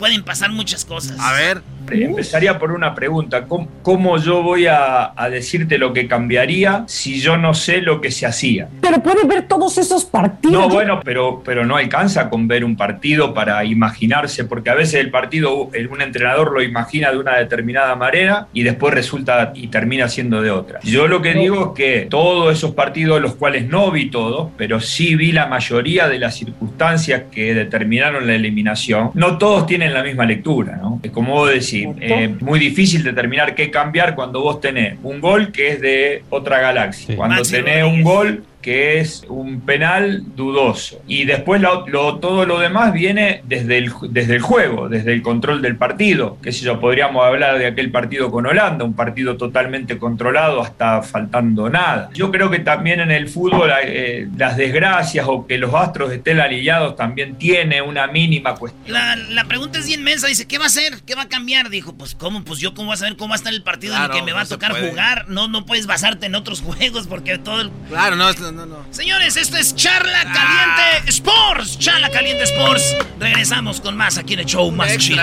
S1: pueden pasar muchas cosas.
S2: A ver.
S12: Empezaría por una pregunta. ¿Cómo, cómo yo voy a, a decirte lo que cambiaría si yo no sé lo que se hacía?
S14: Pero puedes ver todos esos partidos.
S12: No, bueno, pero, pero no alcanza con ver un partido para imaginarse, porque a veces el partido, un entrenador lo imagina de una determinada manera y después resulta y termina siendo de otra. Yo lo que digo es que todos esos partidos, los cuales no vi todos, pero sí vi la mayoría de las circunstancias que determinaron la eliminación, no todos tienen la misma lectura, ¿no? Como vos decís, eh, muy difícil determinar qué cambiar cuando vos tenés un gol que es de otra galaxia, cuando
S15: Maxi
S12: tenés un gol que es un penal dudoso. Y después lo- lo- todo lo demás viene desde el, desde el juego, desde el control del partido. Qué sé yo, podríamos hablar de aquel partido con Holanda, un partido totalmente controlado hasta faltando nada. Yo creo que también en el fútbol eh, las desgracias o que los astros estén alineados también tiene una mínima cuestión.
S1: La, la pregunta es bien mensa. Dice, ¿qué va a hacer? ¿Qué va a cambiar? Dijo, pues, ¿cómo? Pues yo, ¿cómo voy a saber cómo va a estar el partido
S2: Claro,
S1: ni que me va
S2: no
S1: a tocar jugar? No, no puedes basarte en otros juegos porque todo el...
S2: Claro, no, no, no. no.
S1: Señores, esto es Charla Caliente Sports. Charla Caliente Sports. Regresamos con más aquí en el show más chido.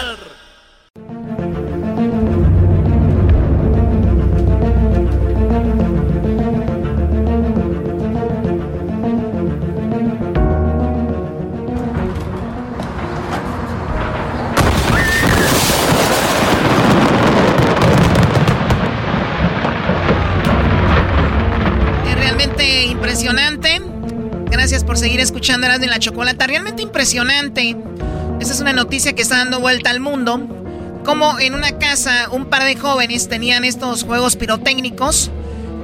S1: Seguir escuchando Erasmo y la Chocolata. Realmente impresionante. Esta es una noticia que está dando vuelta al mundo. Como en una casa un par de jóvenes tenían estos juegos pirotécnicos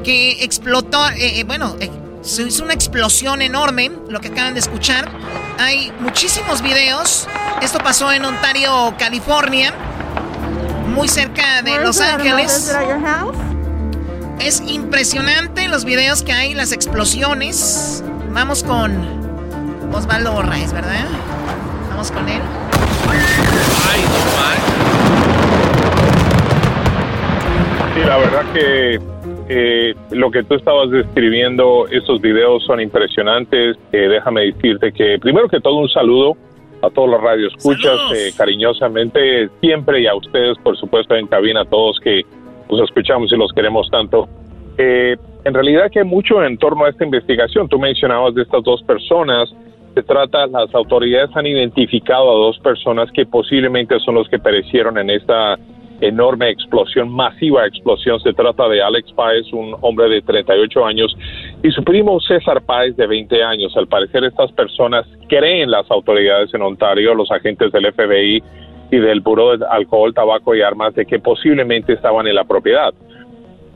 S1: que explotó, eh, eh, bueno, eh, se hizo una explosión enorme, lo que acaban de escuchar. Hay muchísimos videos. Esto pasó en Ontario, California, muy cerca de Los Ángeles. Es impresionante los videos que hay, las explosiones. Vamos con Osvaldo Borraes, ¿verdad? Vamos con él.
S15: Sí, la verdad que eh, lo que tú estabas describiendo, esos videos son impresionantes. Eh, déjame decirte que, primero que todo, un saludo a todos los radioescuchas, eh, cariñosamente, siempre y a ustedes, por supuesto, en cabina, a todos que los escuchamos y los queremos tanto. Eh, en realidad que hay mucho en torno a esta investigación. Tú mencionabas de estas dos personas. Se trata, las autoridades han identificado a dos personas que posiblemente son los que perecieron en esta enorme explosión, masiva explosión. Se trata de Alex Páez, un hombre de 38 años, y su primo César Páez, de 20 años. Al parecer, estas personas creen las autoridades en Ontario, los agentes del FBI y del Buró de Alcohol, Tabaco y Armas, de que posiblemente estaban en la propiedad.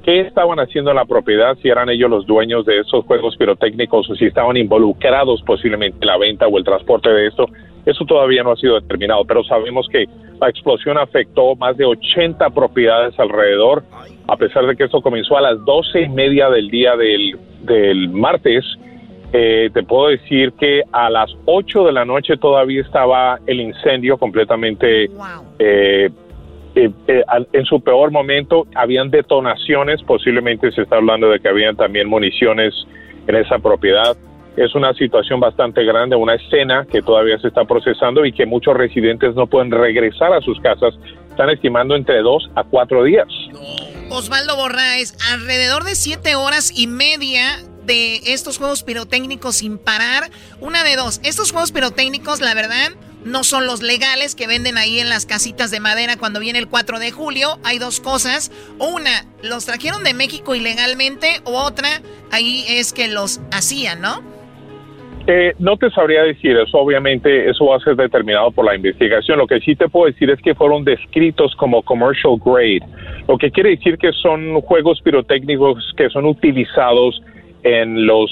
S15: ¿Qué estaban haciendo en la propiedad? Si eran ellos los dueños de esos juegos pirotécnicos o si estaban involucrados posiblemente en la venta o el transporte de esto, eso todavía no ha sido determinado, pero sabemos que la explosión afectó más de 80 propiedades alrededor, a pesar de que esto comenzó a las doce y media del día del, del martes. eh, te puedo decir que a las 8 de la noche todavía estaba el incendio completamente eh, eh, eh, en su peor momento habían detonaciones, posiblemente se está hablando de que habían también municiones en esa propiedad. Es una situación bastante grande, una escena que todavía se está procesando y que muchos residentes no pueden regresar a sus casas. Están estimando entre dos a cuatro días.
S1: Osvaldo Borraes, alrededor de siete horas y media de estos juegos pirotécnicos sin parar. Una de dos. Estos juegos pirotécnicos, la verdad, no son los legales que venden ahí en las casitas de madera cuando viene el 4 de julio. Hay dos cosas. Una, los trajeron de México ilegalmente. O otra, ahí es que los hacían, ¿no?
S15: Eh, no te sabría decir eso, obviamente eso va a ser determinado por la investigación. Lo que sí te puedo decir es que fueron descritos como commercial grade, lo que quiere decir que son juegos pirotécnicos que son utilizados en los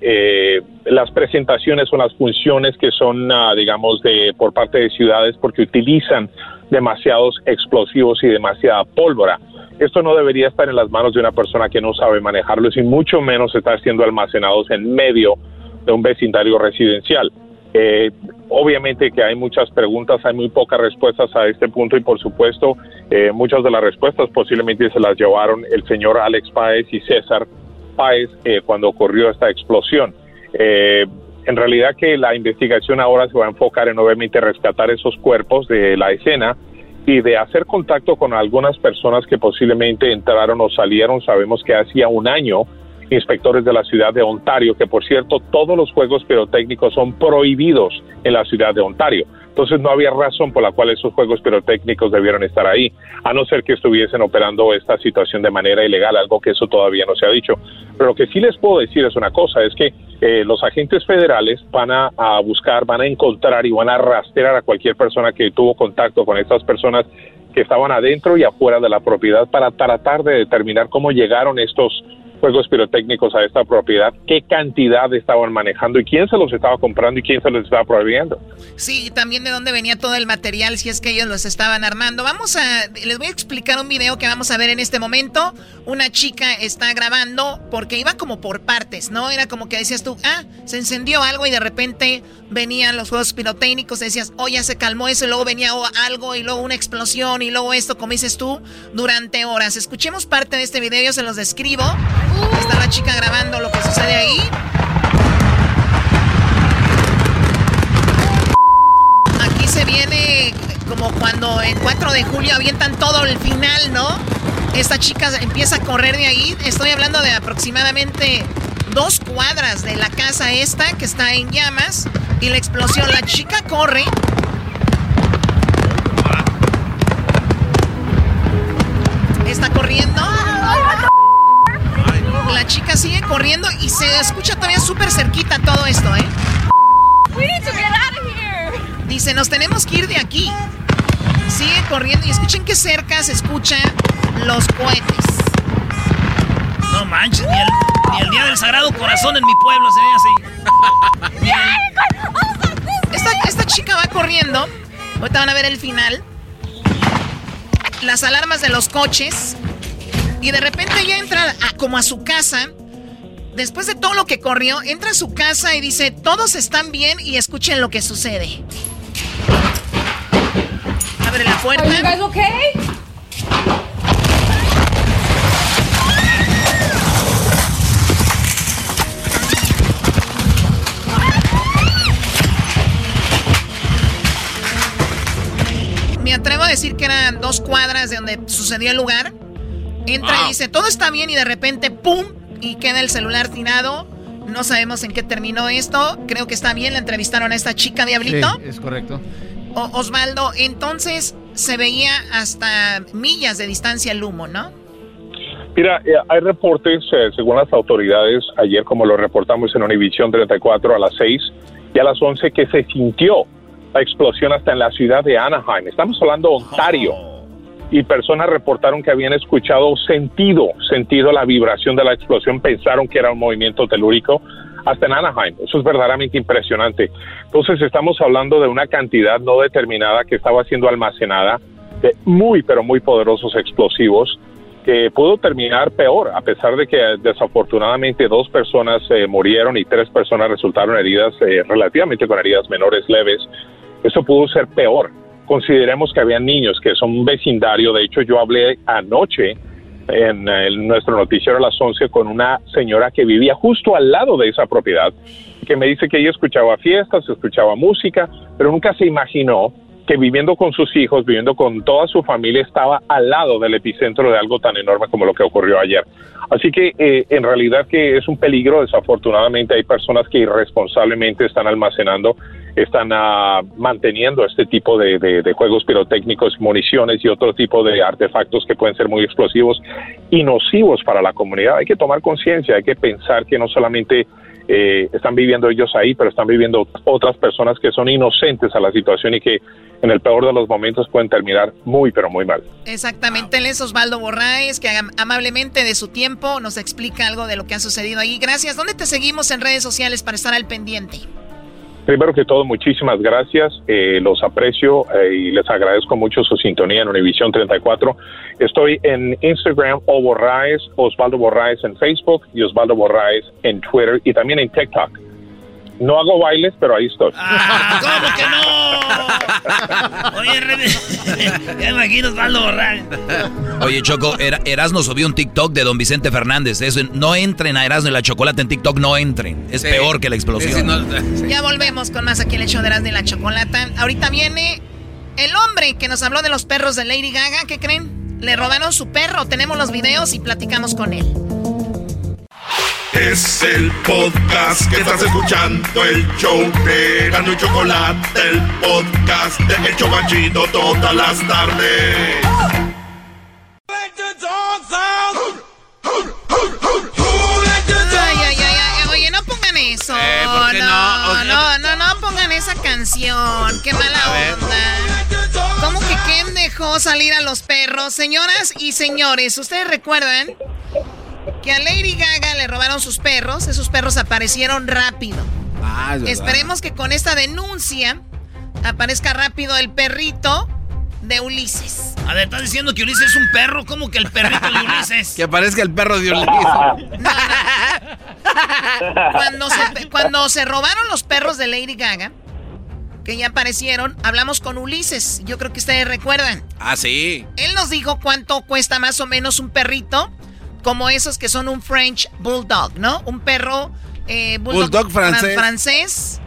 S15: eh, las presentaciones o las funciones que son, ah, digamos, de por parte de ciudades porque utilizan demasiados explosivos y demasiada pólvora. Esto no debería estar en las manos de una persona que no sabe manejarlos y mucho menos estar siendo almacenados en medio de un vecindario residencial. Eh, obviamente que hay muchas preguntas, hay muy pocas respuestas a este punto y por supuesto eh, muchas de las respuestas posiblemente se las llevaron el señor Alex Páez y César Eh, cuando ocurrió esta explosión. en realidad que la investigación ahora se va a enfocar en obviamente rescatar esos cuerpos de la escena y de hacer contacto con algunas personas que posiblemente entraron o salieron. Sabemos que hacía un año inspectores de la ciudad de Ontario, que por cierto todos los juegos pirotécnicos son prohibidos en la ciudad de Ontario. Entonces no había razón por la cual esos juegos pirotécnicos debieron estar ahí, a no ser que estuviesen operando esta situación de manera ilegal, algo que eso todavía no se ha dicho. Pero lo que sí les puedo decir es una cosa, es que eh, los agentes federales van a, a buscar, van a encontrar y van a rastrear a cualquier persona que tuvo contacto con estas personas que estaban adentro y afuera de la propiedad para tratar de determinar cómo llegaron estos juegos pirotécnicos a esta propiedad, qué cantidad estaban manejando y quién se los estaba comprando y quién se los estaba prohibiendo.
S16: Sí, y también de dónde venía todo el material si es que ellos los estaban armando. Vamos a, les voy a explicar un video que vamos a ver en este momento. Una chica está grabando porque iba como por partes, ¿no? Era como que decías tú, ah, se encendió algo y de repente venían los juegos pirotécnicos, decías, oh, ya se calmó eso, y luego venía algo y luego una explosión y luego esto, como dices tú, durante horas. Escuchemos parte de este video, yo se los describo. Está la chica grabando lo que sucede ahí. Aquí se viene como cuando en 4 de julio avientan todo el final, ¿no? Esta chica empieza a correr de ahí. Estoy hablando de aproximadamente dos cuadras de la casa esta que está en llamas. Y la explosión, la chica corre. Está corriendo. La chica sigue corriendo y se escucha todavía súper cerquita todo esto, ¿eh? Dice, nos tenemos que ir de aquí. Sigue corriendo y escuchen que cerca se escuchan los cohetes.
S1: No manches, ni el, día del Sagrado Corazón en mi pueblo se ve
S16: así. Esta, esta chica va corriendo. Ahorita van a ver el final. Las alarmas de los coches y de repente ella entra como a su casa. Después de todo lo que corrió, entra a su casa y dice, todos están bien y escuchen lo que sucede. Abre la puerta. Me atrevo a decir que eran dos cuadras de donde sucedió el lugar. Entra y dice, todo está bien y de repente, ¡pum! Y queda el celular tirado. No sabemos en qué terminó esto. Creo que está bien. Le entrevistaron a esta chica, Diablito.
S6: Sí, es correcto.
S16: Osvaldo, entonces se veía hasta millas de distancia el humo, ¿no?
S15: Mira, eh, hay reportes, eh, según las autoridades, ayer como lo reportamos en Univisión 34 a las 6 y a las 11, que se sintió la explosión hasta en la ciudad de Anaheim. Estamos hablando de Ontario. Oh y personas reportaron que habían escuchado sentido, sentido la vibración de la explosión, pensaron que era un movimiento telúrico hasta en Anaheim. Eso es verdaderamente impresionante. Entonces estamos hablando de una cantidad no determinada que estaba siendo almacenada de muy, pero muy poderosos explosivos que pudo terminar peor, a pesar de que desafortunadamente dos personas eh, murieron y tres personas resultaron heridas eh, relativamente con heridas menores leves. Eso pudo ser peor consideremos que había niños, que son un vecindario. De hecho, yo hablé anoche en, nuestro noticiero a las 11 con una señora que vivía justo al lado de esa propiedad, que me dice que ella escuchaba fiestas, escuchaba música, pero nunca se imaginó que viviendo con sus hijos, viviendo con toda su familia, estaba al lado del epicentro de algo tan enorme como lo que ocurrió ayer. Así que eh, en realidad que es un peligro, desafortunadamente hay personas que irresponsablemente están almacenando están ah, manteniendo este tipo de, juegos pirotécnicos, municiones y otro tipo de artefactos que pueden ser muy explosivos y nocivos para la comunidad. Hay que tomar conciencia, hay que pensar que no solamente eh, están viviendo ellos ahí, pero están viviendo otras personas que son inocentes a la situación y que en el peor de los momentos pueden terminar muy, pero muy mal.
S16: Exactamente, él es Osvaldo Borraes, que amablemente de su tiempo nos explica algo de lo que ha sucedido ahí. Gracias. ¿Dónde te seguimos en redes sociales para estar al pendiente?
S15: Primero que todo, muchísimas gracias. Eh, los aprecio eh, y les agradezco mucho su sintonía en Univisión 34. Estoy en Instagram, o Borraes, Osvaldo Borraes en Facebook y Osvaldo Borraes en Twitter y también en TikTok. No hago bailes, pero ahí estoy.
S1: ¿Cómo que no? Oye, ¿qué imagino Osvaldo Borraes?
S3: Oye, Choco, Erasno subió un TikTok de don Vicente Fernández. Eso, no entren a Erasno y la chocolate en TikTok, no entren. Es peor que la explosión.
S16: ya volvemos con más aquí en el show de Erasno y la chocolate. Ahorita viene el hombre que nos habló de los perros de Lady Gaga. ¿Qué creen? Le robaron su perro. Tenemos los videos y platicamos con él.
S4: Es el podcast que estás escuchando, el show de Gano y Chocolate, el podcast de El Chocachito todas las tardes.
S16: Ay, ay, ay, oye, no pongan eso.
S2: Eh, ¿por qué
S16: no, no, no, no, pongan esa canción. Qué mala onda. ¿Cómo que quién dejó salir a los perros? Señoras y señores, ¿ustedes recuerdan que a Lady Gaga le robaron sus perros. Esos perros aparecieron rápido.
S2: Ah,
S16: Esperemos que con esta denuncia aparezca rápido el perrito de Ulises.
S1: A ver, ¿estás diciendo que Ulises es un perro? ¿Cómo que el perrito de Ulises?
S2: que aparezca el perro de Ulises.
S16: Cuando, se, cuando se robaron los perros de Lady Gaga, que ya aparecieron, hablamos con Ulises. Yo creo que ustedes recuerdan.
S2: Ah, sí.
S16: Él nos dijo cuánto cuesta más o menos un perrito como esos que son un French Bulldog, ¿no? Un perro
S2: eh, bulldog, francés.
S16: francés.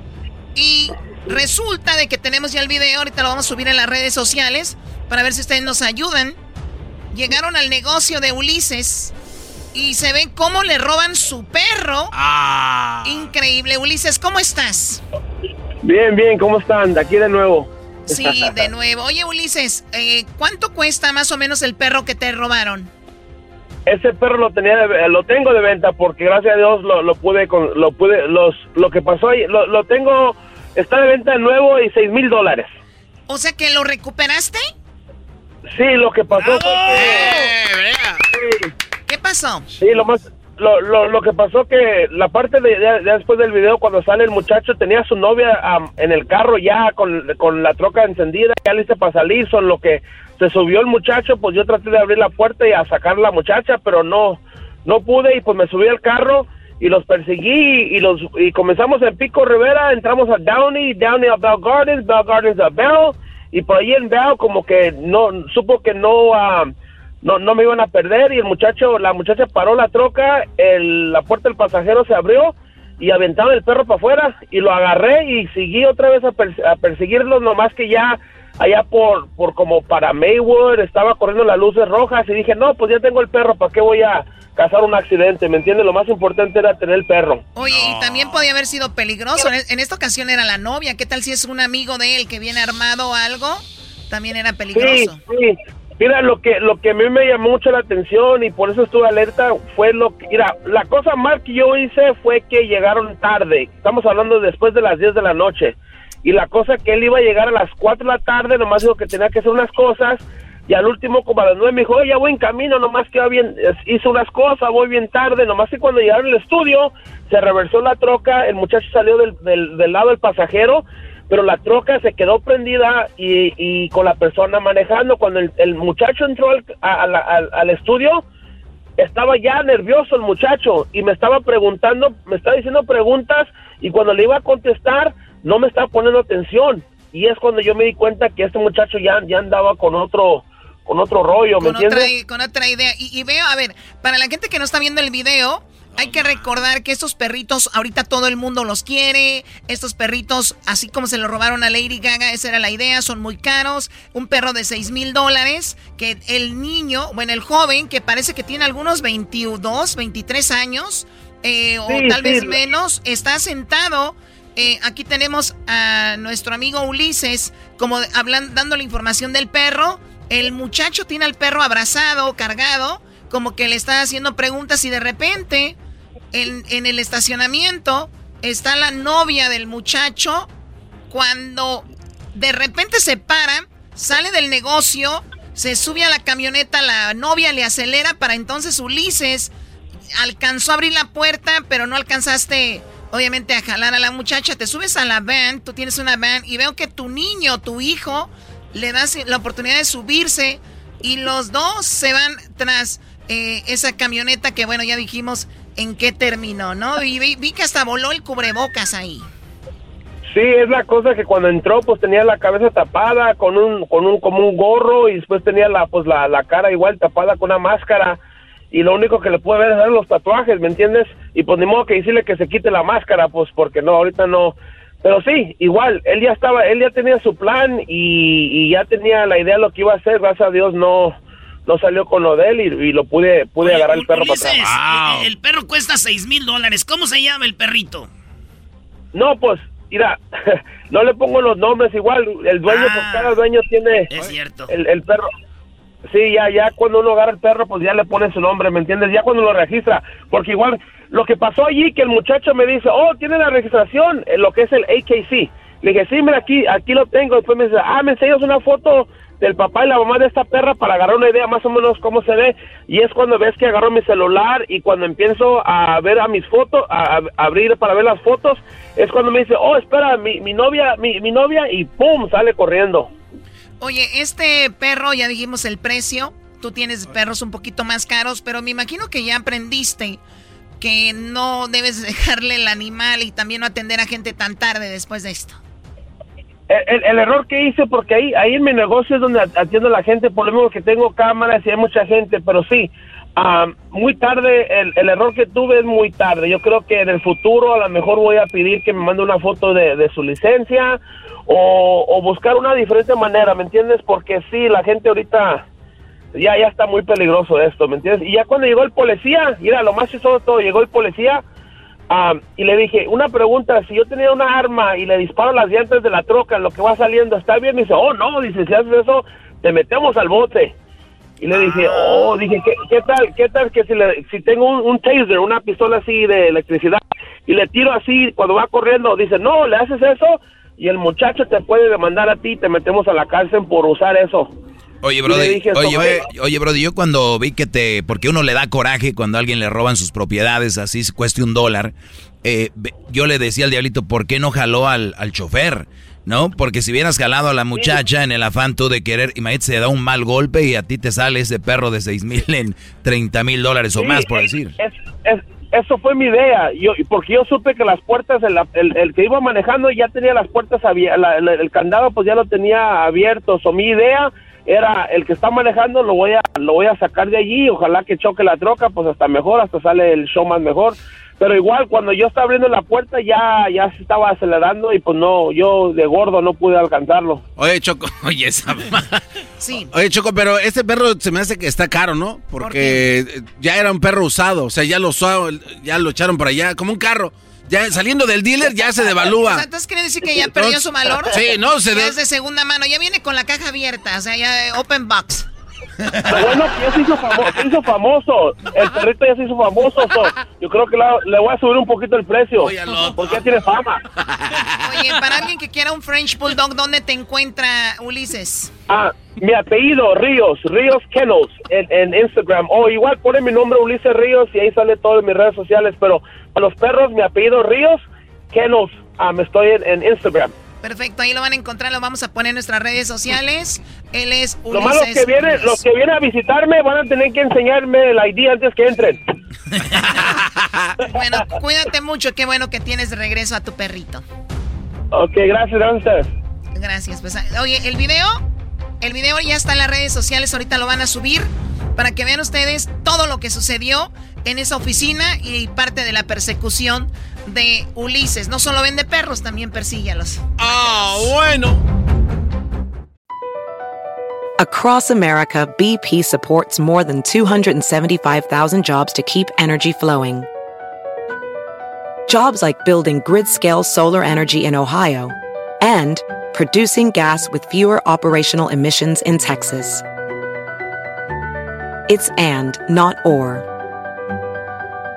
S16: Y resulta de que tenemos ya el video, ahorita lo vamos a subir en las redes sociales para ver si ustedes nos ayudan. Llegaron al negocio de Ulises y se ven cómo le roban su perro.
S2: Ah.
S16: Increíble. Ulises, ¿cómo estás?
S17: Bien, bien, ¿cómo están? De aquí de nuevo.
S16: Sí, de nuevo. Oye, Ulises, eh, ¿cuánto cuesta más o menos el perro que te robaron?
S17: Ese perro lo tenía lo tengo de venta porque gracias a Dios lo, lo pude con, lo pude los lo que pasó ahí lo, lo tengo está de venta de nuevo y seis mil dólares.
S16: O sea que lo recuperaste.
S17: Sí lo que pasó fue
S16: que, qué pasó
S17: sí lo más lo, lo, lo que pasó que la parte de, después del video cuando sale el muchacho tenía a su novia en el carro ya con, con la troca encendida ya lista para salir son lo que se subió el muchacho, pues yo traté de abrir la puerta y a sacar a la muchacha, pero no, no pude y pues me subí al carro y los perseguí y los y comenzamos en Pico Rivera, entramos a Downey, Downey a Bell Gardens, Bell Gardens a Bell y por ahí en Bell como que no supo que no ah, no no me iban a perder y el muchacho la muchacha paró la troca, el, la puerta del pasajero se abrió y aventaron el perro para afuera y lo agarré y seguí otra vez a, a perseguirlo nomás que ya allá por, por como para Maywood, estaba corriendo las luces rojas y dije, no, pues ya tengo el perro, ¿para qué voy a causar un accidente? ¿Me entiendes? Lo más importante era tener el perro.
S16: Oye, y también podía haber sido peligroso. En, esta ocasión era la novia. ¿Qué tal si es un amigo de él que viene armado o algo? También era peligroso.
S17: Sí, sí. Mira, lo que, lo que a mí me llamó mucho la atención y por eso estuve alerta fue lo que, mira, la cosa mal que yo hice fue que llegaron tarde. Estamos hablando después de las 10 de la noche y la cosa que él iba a llegar a las 4 de la tarde, nomás dijo que tenía que hacer unas cosas y al último como a las 9 me dijo, ya voy en camino, nomás que bien, hizo unas cosas, voy bien tarde, nomás que cuando llegaron al estudio se reversó la troca, el muchacho salió del, del, lado del pasajero, pero la troca se quedó prendida y, y con la persona manejando, cuando el, muchacho entró al, al estudio, estaba ya nervioso el muchacho y me estaba preguntando, me estaba diciendo preguntas y cuando le iba a contestar, no me estaba poniendo atención. Y es cuando yo me di cuenta que este muchacho ya, ya andaba con otro con otro rollo, ¿me con
S16: Otra, con otra idea. Y, veo, a ver, para la gente que no está viendo el video, hay que recordar que estos perritos, ahorita todo el mundo los quiere. Estos perritos, así como se lo robaron a Lady Gaga, esa era la idea, son muy caros. Un perro de 6 mil dólares, que el niño, bueno, el joven, que parece que tiene algunos 22, 23 años, eh, o tal vez menos, está sentado eh, aquí tenemos a nuestro amigo Ulises, como hablando, dando la información del perro. El muchacho tiene al perro abrazado, cargado, como que le está haciendo preguntas y de repente en, en el estacionamiento está la novia del muchacho cuando de repente se para, sale del negocio, se sube a la camioneta, la novia le acelera para entonces Ulises alcanzó a abrir la puerta, pero no alcanzaste obviamente a jalar a la muchacha, te subes a la van, tú tienes una van y veo que tu niño, tu hijo, le das la oportunidad de subirse y los dos se van tras eh, esa camioneta que bueno, ya dijimos en qué terminó, ¿no? Y vi, vi que hasta voló el cubrebocas ahí.
S17: Sí, es la cosa que cuando entró pues tenía la cabeza tapada con un con un como un gorro y después tenía la pues la, la cara igual tapada con una máscara y lo único que le puede ver es los tatuajes, ¿me entiendes? Y pues ni modo que decirle que se quite la máscara, pues porque no, ahorita no. Pero sí, igual, él ya estaba, él ya tenía su plan y, y ya tenía la idea de lo que iba a hacer, gracias a Dios no no salió con lo de él y, lo pude pude agarrar el perro para atrás.
S1: el, el perro cuesta seis mil dólares. ¿Cómo se llama el perrito?
S17: No, pues mira, no le pongo los nombres igual, el dueño, pues cada dueño tiene
S1: Es cierto.
S17: el, el perro. Sí, ya, ya cuando uno agarra el perro, pues ya le pone su nombre, ¿me entiendes? Ya cuando lo registra, porque igual lo que pasó allí, que el muchacho me dice, oh, tiene la registración, en lo que es el AKC. Le dije, sí, mira, aquí, aquí lo tengo. Después me dice, ah, me enseñas una foto del papá y la mamá de esta perra para agarrar una idea más o menos cómo se ve. Y es cuando ves que agarro mi celular y cuando empiezo a ver a mis fotos, a, a abrir para ver las fotos, es cuando me dice, oh, espera, mi, mi novia, mi, mi novia, y pum, sale corriendo.
S16: Oye, este perro, ya dijimos el precio. Tú tienes perros un poquito más caros, pero me imagino que ya aprendiste que no debes dejarle el animal y también no atender a gente tan tarde después de esto.
S17: El, el- el error que hice, porque ahí, ahí en mi negocio es donde atiendo a la gente, por lo mismo que tengo cámaras y hay mucha gente, pero sí, ah, muy tarde, el, el error que tuve es muy tarde. Yo creo que en el futuro a lo mejor voy a pedir que me mande una foto de, de su licencia o, o buscar una diferente manera, ¿me entiendes? Porque sí, la gente ahorita ya, ya está muy peligroso esto, ¿me entiendes? Y ya cuando llegó el policía, mira, lo más chistoso de todo, llegó el policía ah, y le dije, una pregunta, si yo tenía una arma y le disparo las llantas de la troca, lo que va saliendo, ¿está bien? dice, oh, no, dice, si haces eso, te metemos al bote. Y le dije, oh, dije, ¿qué, qué tal, qué tal que si, le, si tengo un, un taser, una pistola así de electricidad, y le tiro así cuando va corriendo, dice, no, le haces eso y el muchacho te puede demandar a ti y te metemos a la cárcel por usar eso.
S3: Oye, Brody, oye,
S17: "Sobre-
S3: oye, Brody, yo cuando vi que te... Porque uno le da coraje cuando a alguien le roban sus propiedades, así se cueste un dólar. eh, yo le decía al diablito, ¿por qué no jaló al, al chofer? ¿No? Porque si hubieras jalado a la muchacha en el afán tú de querer, imagínate, se da un mal golpe y a ti te sale ese perro de seis mil en 30 mil dólares o más, por decir.
S17: es- es- eso fue mi idea, yo, porque yo supe que las puertas, el, el- el que iba manejando ya tenía las puertas abiertas, el candado pues ya lo tenía abierto, o mi idea era el que está manejando lo voy a lo voy a sacar de allí, ojalá que choque la troca, pues hasta mejor, hasta sale el show más mejor. Pero igual cuando yo estaba abriendo la puerta ya ya se estaba acelerando y pues no, yo de gordo no pude alcanzarlo.
S2: Oye, Choco, oye, esa...
S16: Sí.
S2: Oye, Choco, pero este perro se me hace que está caro, ¿no? Porque ya era un perro usado, o sea, ya lo usado, ya lo echaron por allá, como un carro. Ya saliendo del dealer ya se
S16: O
S2: devalúa.
S16: sea, ¿entonces quiere decir que ya perdió su valor?
S2: Sí, no, se de-
S16: es de segunda mano, ya viene con la caja abierta, o sea, ya eh, open box.
S17: Lo bueno que ya se hizo, famo- se hizo famoso. El perrito ya se hizo famoso. so, yo creo que la- le voy a subir un poquito el precio. Porque ya tiene fama.
S16: Oye, para alguien que quiera un French Bulldog, ¿dónde te encuentra Ulises?
S17: Ah, mi apellido, Ríos, Ríos Kennels, en, en Instagram. O igual pone mi nombre Ulises Ríos y ahí sale todo en mis redes sociales. Pero a los perros, mi apellido Ríos Kennels. Ah, me estoy en, en Instagram.
S16: Perfecto, ahí lo van a encontrar, lo vamos a poner en nuestras redes sociales. Él es
S17: Lo malo
S16: Ulises.
S17: que vienen,
S16: Ríos.
S17: los que vienen a visitarme van a tener que enseñarme el ID antes que entren.
S16: Bueno, cuídate mucho, qué bueno que tienes de regreso a tu perrito.
S17: Ok, gracias, gracias.
S16: Gracias. Pues, oye, el video, el video ya está en las redes sociales, ahorita lo van a subir para que vean ustedes todo lo que sucedió en esa oficina y parte de la persecución de Ulises. No solo vende perros, también persigue a los.
S2: Ah, bueno.
S18: Across America, BP supports more than 275,000 jobs to keep energy flowing. Jobs like building grid scale solar energy in Ohio and producing gas with fewer operational emissions in Texas. It's and, not or.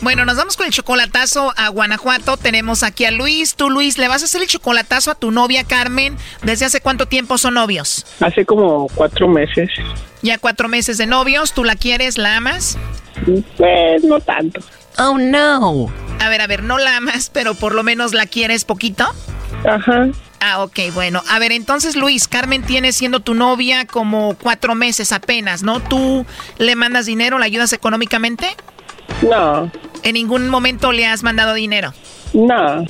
S16: Bueno, nos vamos con el chocolatazo a Guanajuato. Tenemos aquí a Luis. Tú, Luis, ¿le vas a hacer el chocolatazo a tu novia Carmen? ¿Desde hace cuánto tiempo son novios?
S19: Hace como cuatro meses.
S16: Ya cuatro meses de novios. ¿Tú la quieres? ¿La amas?
S19: Pues no tanto.
S16: Oh, no. A ver, a ver, no la amas, pero por lo menos la quieres poquito.
S19: Ajá.
S16: Ah, ok, bueno. A ver, entonces Luis, Carmen tiene siendo tu novia como cuatro meses apenas, ¿no? ¿Tú le mandas dinero, la ayudas económicamente?
S19: No.
S16: ¿En ningún momento le has mandado dinero?
S19: No.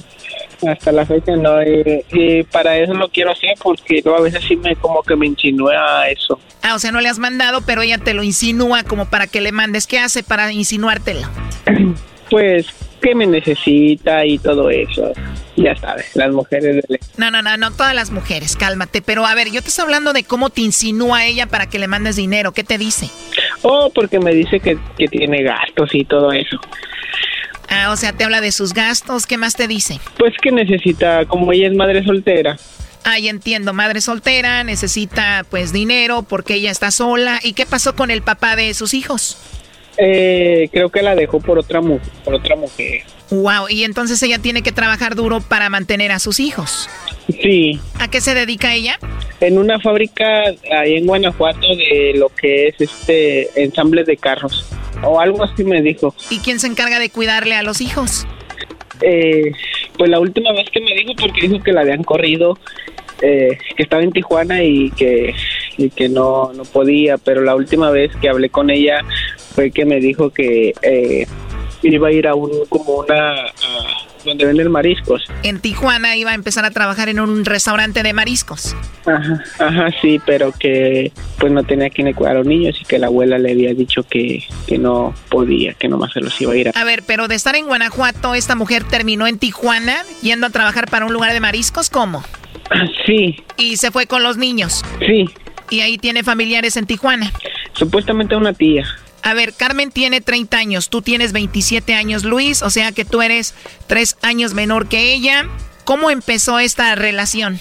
S19: Hasta la fecha no. Y, y para eso lo quiero hacer porque yo a veces sí me como que me insinúa eso.
S16: Ah, o sea, no le has mandado, pero ella te lo insinúa como para que le mandes. ¿Qué hace para insinuártelo?
S19: Pues que me necesita y todo eso. Ya sabes, las mujeres de
S16: No, no, no, no, todas las mujeres, cálmate. Pero a ver, yo te estoy hablando de cómo te insinúa ella para que le mandes dinero. ¿Qué te dice?
S19: Oh, porque me dice que, que tiene gastos y todo eso.
S16: Ah, o sea, te habla de sus gastos. ¿Qué más te dice?
S19: Pues que necesita, como ella es madre soltera.
S16: Ah, ya entiendo, madre soltera, necesita pues dinero porque ella está sola. ¿Y qué pasó con el papá de sus hijos?
S19: Eh, creo que la dejó por otra, por otra mujer.
S16: Wow, y entonces ella tiene que trabajar duro para mantener a sus hijos.
S19: Sí.
S16: ¿A qué se dedica ella?
S19: En una fábrica ahí en Guanajuato de lo que es este ensamble de carros. O algo así me dijo.
S16: ¿Y quién se encarga de cuidarle a los hijos?
S19: Eh, pues la última vez que me dijo, porque dijo que la habían corrido, eh, que estaba en Tijuana y que, y que no, no podía, pero la última vez que hablé con ella fue que me dijo que eh, iba a ir a un, como una, a- donde venden mariscos.
S16: En Tijuana iba a empezar a trabajar en un restaurante de mariscos.
S19: Ajá, ajá, sí, pero que pues no tenía quien le cuidar a los niños y que la abuela le había dicho que, que no podía, que nomás se los iba a ir a...
S16: A ver, pero de estar en Guanajuato, esta mujer terminó en Tijuana yendo a trabajar para un lugar de mariscos, ¿cómo?
S19: Sí.
S16: Y se fue con los niños.
S19: Sí.
S16: Y ahí tiene familiares en Tijuana.
S19: Supuestamente una tía.
S16: A ver, Carmen tiene 30 años, tú tienes 27 años, Luis, o sea que tú eres 3 años menor que ella. ¿Cómo empezó esta relación?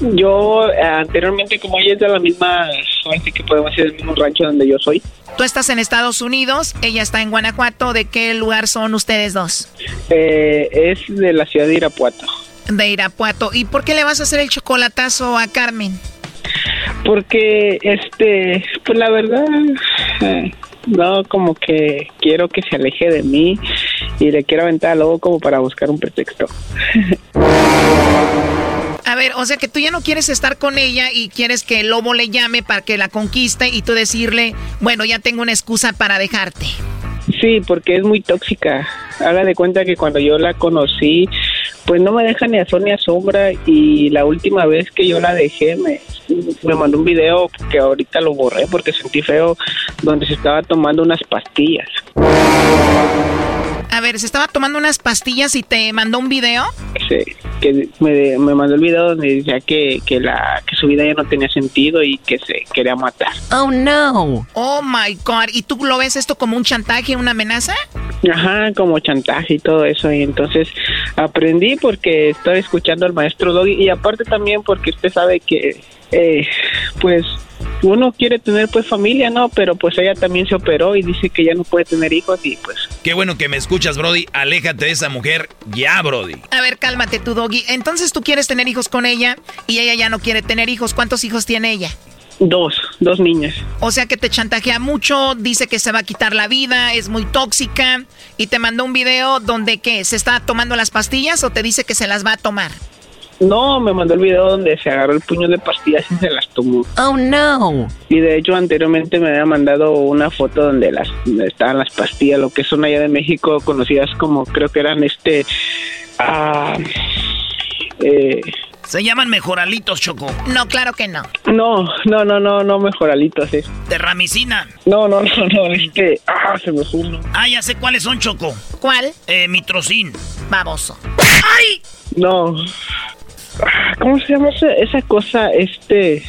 S19: Yo eh, anteriormente, como ella es de la misma, ahora sí que podemos decir, del mismo rancho donde yo soy,
S16: Tú estás en Estados Unidos, ella está en Guanajuato. ¿De qué lugar son ustedes dos?
S19: eh, es de la ciudad de Irapuato.
S16: De Irapuato. ¿Y por qué le vas a hacer el chocolatazo a Carmen?
S19: Porque, este, pues la verdad, eh, no, como que quiero que se aleje de mí y le quiero aventar luego como para buscar un pretexto.
S16: A ver, o sea que tú ya no quieres estar con ella y quieres que el lobo le llame para que la conquiste y tú decirle, bueno, ya tengo una excusa para dejarte.
S19: Sí, porque es muy tóxica. Haga de cuenta que cuando yo la conocí, pues no me deja ni a sol ni a sombra y la última vez que yo la dejé me, me mandó un video que ahorita lo borré porque sentí feo donde se estaba tomando unas pastillas.
S16: A ver, se estaba tomando unas pastillas y te mandó un video.
S19: Sí, que me, me mandó el video donde decía que, que, la, que su vida ya no tenía sentido y que se quería matar.
S16: Oh no. Oh my god. ¿Y tú lo ves esto como un chantaje, una amenaza?
S19: Ajá, como chantaje y todo eso. Y entonces aprendí porque estoy escuchando al maestro Doggy y aparte también porque usted sabe que, eh, pues uno quiere tener pues familia, ¿no? Pero pues ella también se operó y dice que ya no puede tener hijos y pues...
S3: Qué bueno que me escuchas, Brody. Aléjate de esa mujer ya, Brody.
S16: A ver, cálmate tú, Doggy. Entonces tú quieres tener hijos con ella y ella ya no quiere tener hijos. ¿Cuántos hijos tiene ella?
S19: Dos, dos niñas.
S16: O sea que te chantajea mucho, dice que se va a quitar la vida, es muy tóxica y te mandó un video donde ¿qué? ¿Se está tomando las pastillas o te dice que se las va a tomar?
S19: No, me mandó el video donde se agarró el puño de pastillas y se las tomó.
S16: Oh no.
S19: Y de hecho anteriormente me había mandado una foto donde las donde estaban las pastillas, lo que son allá de México conocidas como creo que eran este ah, eh,
S1: Se llaman mejoralitos, Choco.
S16: No, claro que no.
S19: no, no, no, no, no mejoralitos, es.
S1: De ramicina.
S19: No, no, no, no, es que ah, se me fue uno.
S1: Ah, ya sé cuáles son, Choco.
S16: ¿Cuál?
S1: Eh, mitrocin.
S16: Baboso.
S1: ¡Ay!
S19: No. ¿Cómo se llama esa, esa cosa? Este.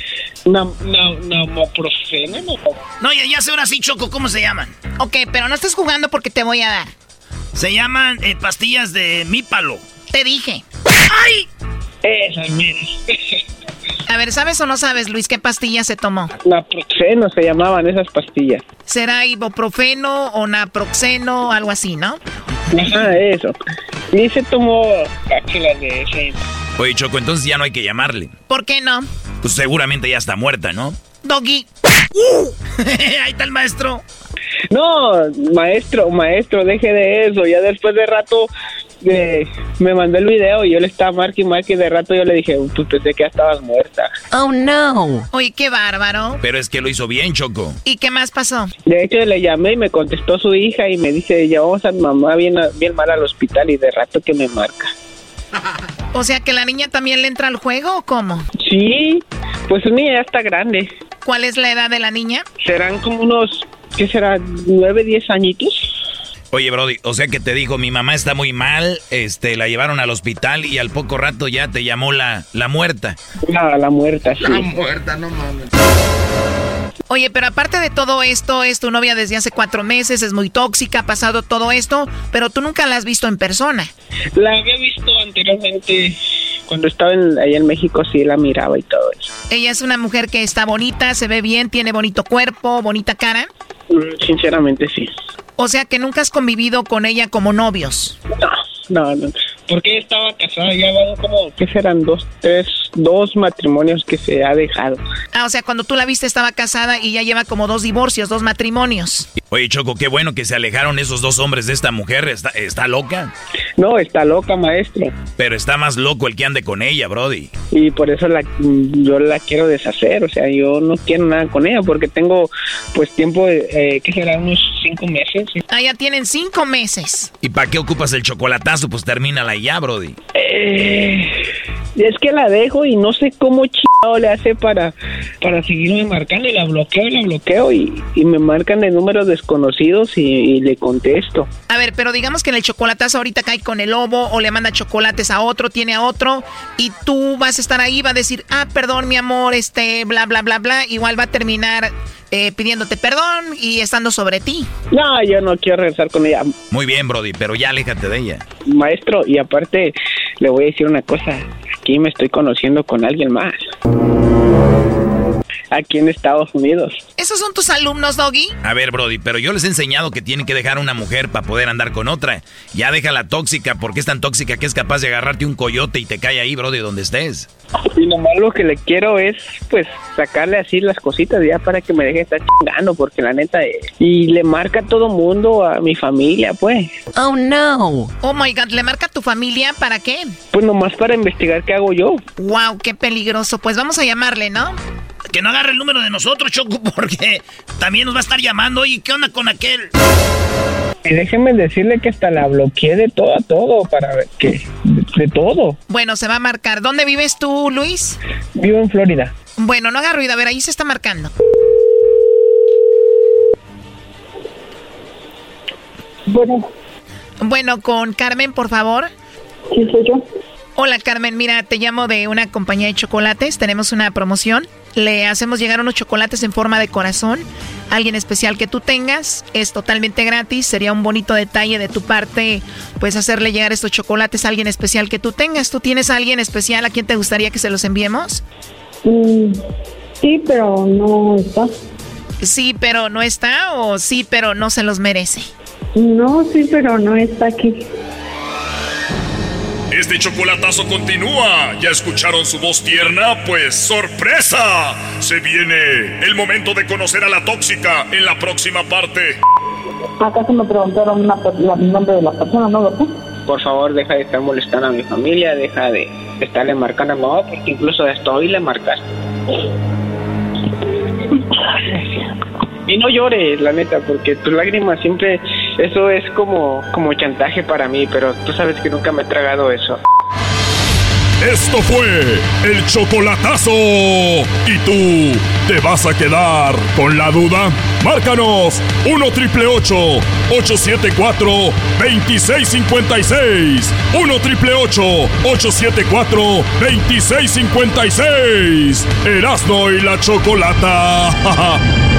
S19: Nam, nam, namoprofeno, ¿no?
S1: No, ya, ya sé ahora sí, Choco, ¿cómo se llaman?
S16: Ok, pero no estés jugando porque te voy a dar.
S1: Se llaman eh, pastillas de mípalo.
S16: Te dije.
S1: ¡Ay!
S19: Esas.
S16: A ver, ¿sabes o no sabes, Luis, qué pastilla se tomó?
S19: Naproxeno se llamaban esas pastillas.
S16: ¿Será ibuprofeno o naproxeno, algo así, no?
S19: Ajá, eso. Y se tomó cápsulas de ese.
S3: Oye, Choco, entonces ya no hay que llamarle.
S16: ¿Por qué no?
S3: Pues seguramente ya está muerta, ¿no?
S16: Doggy.
S1: Ahí está el maestro.
S19: No, maestro, maestro, deje de eso. Ya después de rato me mandó el video y yo le estaba marque y marque y de rato yo le dije, pues pensé que ya estabas muerta.
S16: Oh no. Oye, qué bárbaro.
S3: Pero es que lo hizo bien, Choco.
S16: ¿Y qué más pasó?
S19: De hecho le llamé y me contestó su hija y me dice, llevamos a mi mamá bien, bien mal al hospital y de rato que me marca.
S16: O sea, que la niña también le entra al juego o cómo?
S19: Sí, pues su niña ya está grande.
S16: ¿Cuál es la edad de la niña?
S19: Serán como unos, ¿qué será? ¿Nueve, diez añitos?
S3: Oye, Brody, o sea que te dijo, mi mamá está muy mal, este, la llevaron al hospital y al poco rato ya te llamó la, la muerta.
S19: La, la muerta, sí.
S4: La muerta, no mames.
S16: Oye, pero aparte de todo esto, es tu novia desde hace cuatro meses, es muy tóxica, ha pasado todo esto, pero tú nunca la has visto en persona.
S19: La había visto anteriormente cuando estaba en, allá en México, sí la miraba y todo eso.
S16: Ella es una mujer que está bonita, se ve bien, tiene bonito cuerpo, bonita cara.
S19: Mm, Sinceramente, sí.
S16: O sea que nunca has convivido con ella como novios.
S19: No, no. Porque ella estaba casada, ya van como, ¿qué serán? Dos, tres, dos matrimonios que se ha dejado.
S16: Ah, o sea, cuando tú la viste estaba casada y ya lleva como dos divorcios, dos matrimonios.
S3: Oye, Choco, qué bueno que se alejaron esos dos hombres de esta mujer. ¿Está, está loca?
S19: No, está loca, maestro.
S3: Pero está más loco el que ande con ella, Brody.
S19: Y por eso la, yo la quiero deshacer. O sea, yo no quiero nada con ella porque tengo, pues, tiempo, eh, ¿qué será? Unos cinco meses.
S16: Ah, ya tienen cinco meses.
S3: ¿Y para qué ocupas el chocolatazo? Pues termínala ya, Brody.
S19: Eh, es que la dejo y no sé cómo chingado le hace para, para seguirme marcando. Y la bloqueo y la bloqueo y, y me marcan de números desconocidos y, y le contesto.
S16: A ver, pero digamos que en el chocolatazo ahorita cae con el lobo o le manda chocolates a otro, tiene a otro y tú vas a estar ahí, va a decir, ah, perdón, mi amor, este, bla, bla, bla, bla. Igual va a terminar eh, pidiéndote perdón y estando sobre ti.
S19: No, yo no quiero regresar con ella.
S3: Muy bien, Brody, pero ya aléjate de ella.
S19: Maestro, y aparte le voy a decir una cosa. Aquí me estoy conociendo con alguien más. Aquí en Estados Unidos.
S16: ¿Esos son tus alumnos, Doggy?
S3: A ver, Brody, pero yo les he enseñado que tienen que dejar a una mujer para poder andar con otra. Ya deja la tóxica, porque es tan tóxica que es capaz de agarrarte un coyote y te cae ahí, Brody, donde estés.
S19: Y nomás lo que le quiero es, pues, sacarle así las cositas ya para que me deje estar chingando, porque la neta, eh, y le marca a todo mundo, a mi familia, pues.
S16: Oh, no. Oh, my God, ¿le marca a tu familia para qué?
S19: Pues nomás para investigar qué hago yo.
S16: Wow, qué peligroso. Pues vamos a llamarle, ¿no?
S1: Que no agarre el número de nosotros, Choco, porque también nos va a estar llamando. Oye, ¿qué onda con aquel?
S19: Y déjenme decirle que hasta la bloqueé de todo a todo, para ver que, de, de todo.
S16: Bueno, se va a marcar. ¿Dónde vives tú, Luis?
S19: Vivo en Florida.
S16: Bueno, no haga ruido. A ver, ahí se está marcando.
S19: Bueno,
S16: Bueno, con Carmen, por favor.
S19: sí soy yo.
S16: Hola Carmen, mira, te llamo de una compañía de chocolates, tenemos una promoción, le hacemos llegar unos chocolates en forma de corazón, alguien especial que tú tengas, es totalmente gratis, sería un bonito detalle de tu parte, pues hacerle llegar estos chocolates a alguien especial que tú tengas, ¿tú tienes a alguien especial a quien te gustaría que se los enviemos?
S20: Mm, sí, pero no está.
S16: Sí, pero no está o sí, pero no se los merece.
S20: No, sí, pero no está aquí.
S21: Este chocolatazo continúa. ¿Ya escucharon su voz tierna? Pues sorpresa. Se viene el momento de conocer a la tóxica en la próxima parte.
S20: ¿Acaso me preguntaron una per- la- el nombre de la persona, no, verdad?
S19: Por favor, deja de estar molestando a mi familia, deja de estarle marcando a mi mamá, porque incluso hasta hoy le marcaste. Y no llores, la neta, porque tus lágrimas siempre, eso es como, como chantaje para mí, pero tú sabes que nunca me he tragado eso.
S21: Esto fue el chocolatazo. ¿Y tú te vas a quedar con la duda? Márcanos 1 triple 874 2656. 1 triple 874 2656. Erasno y la chocolata.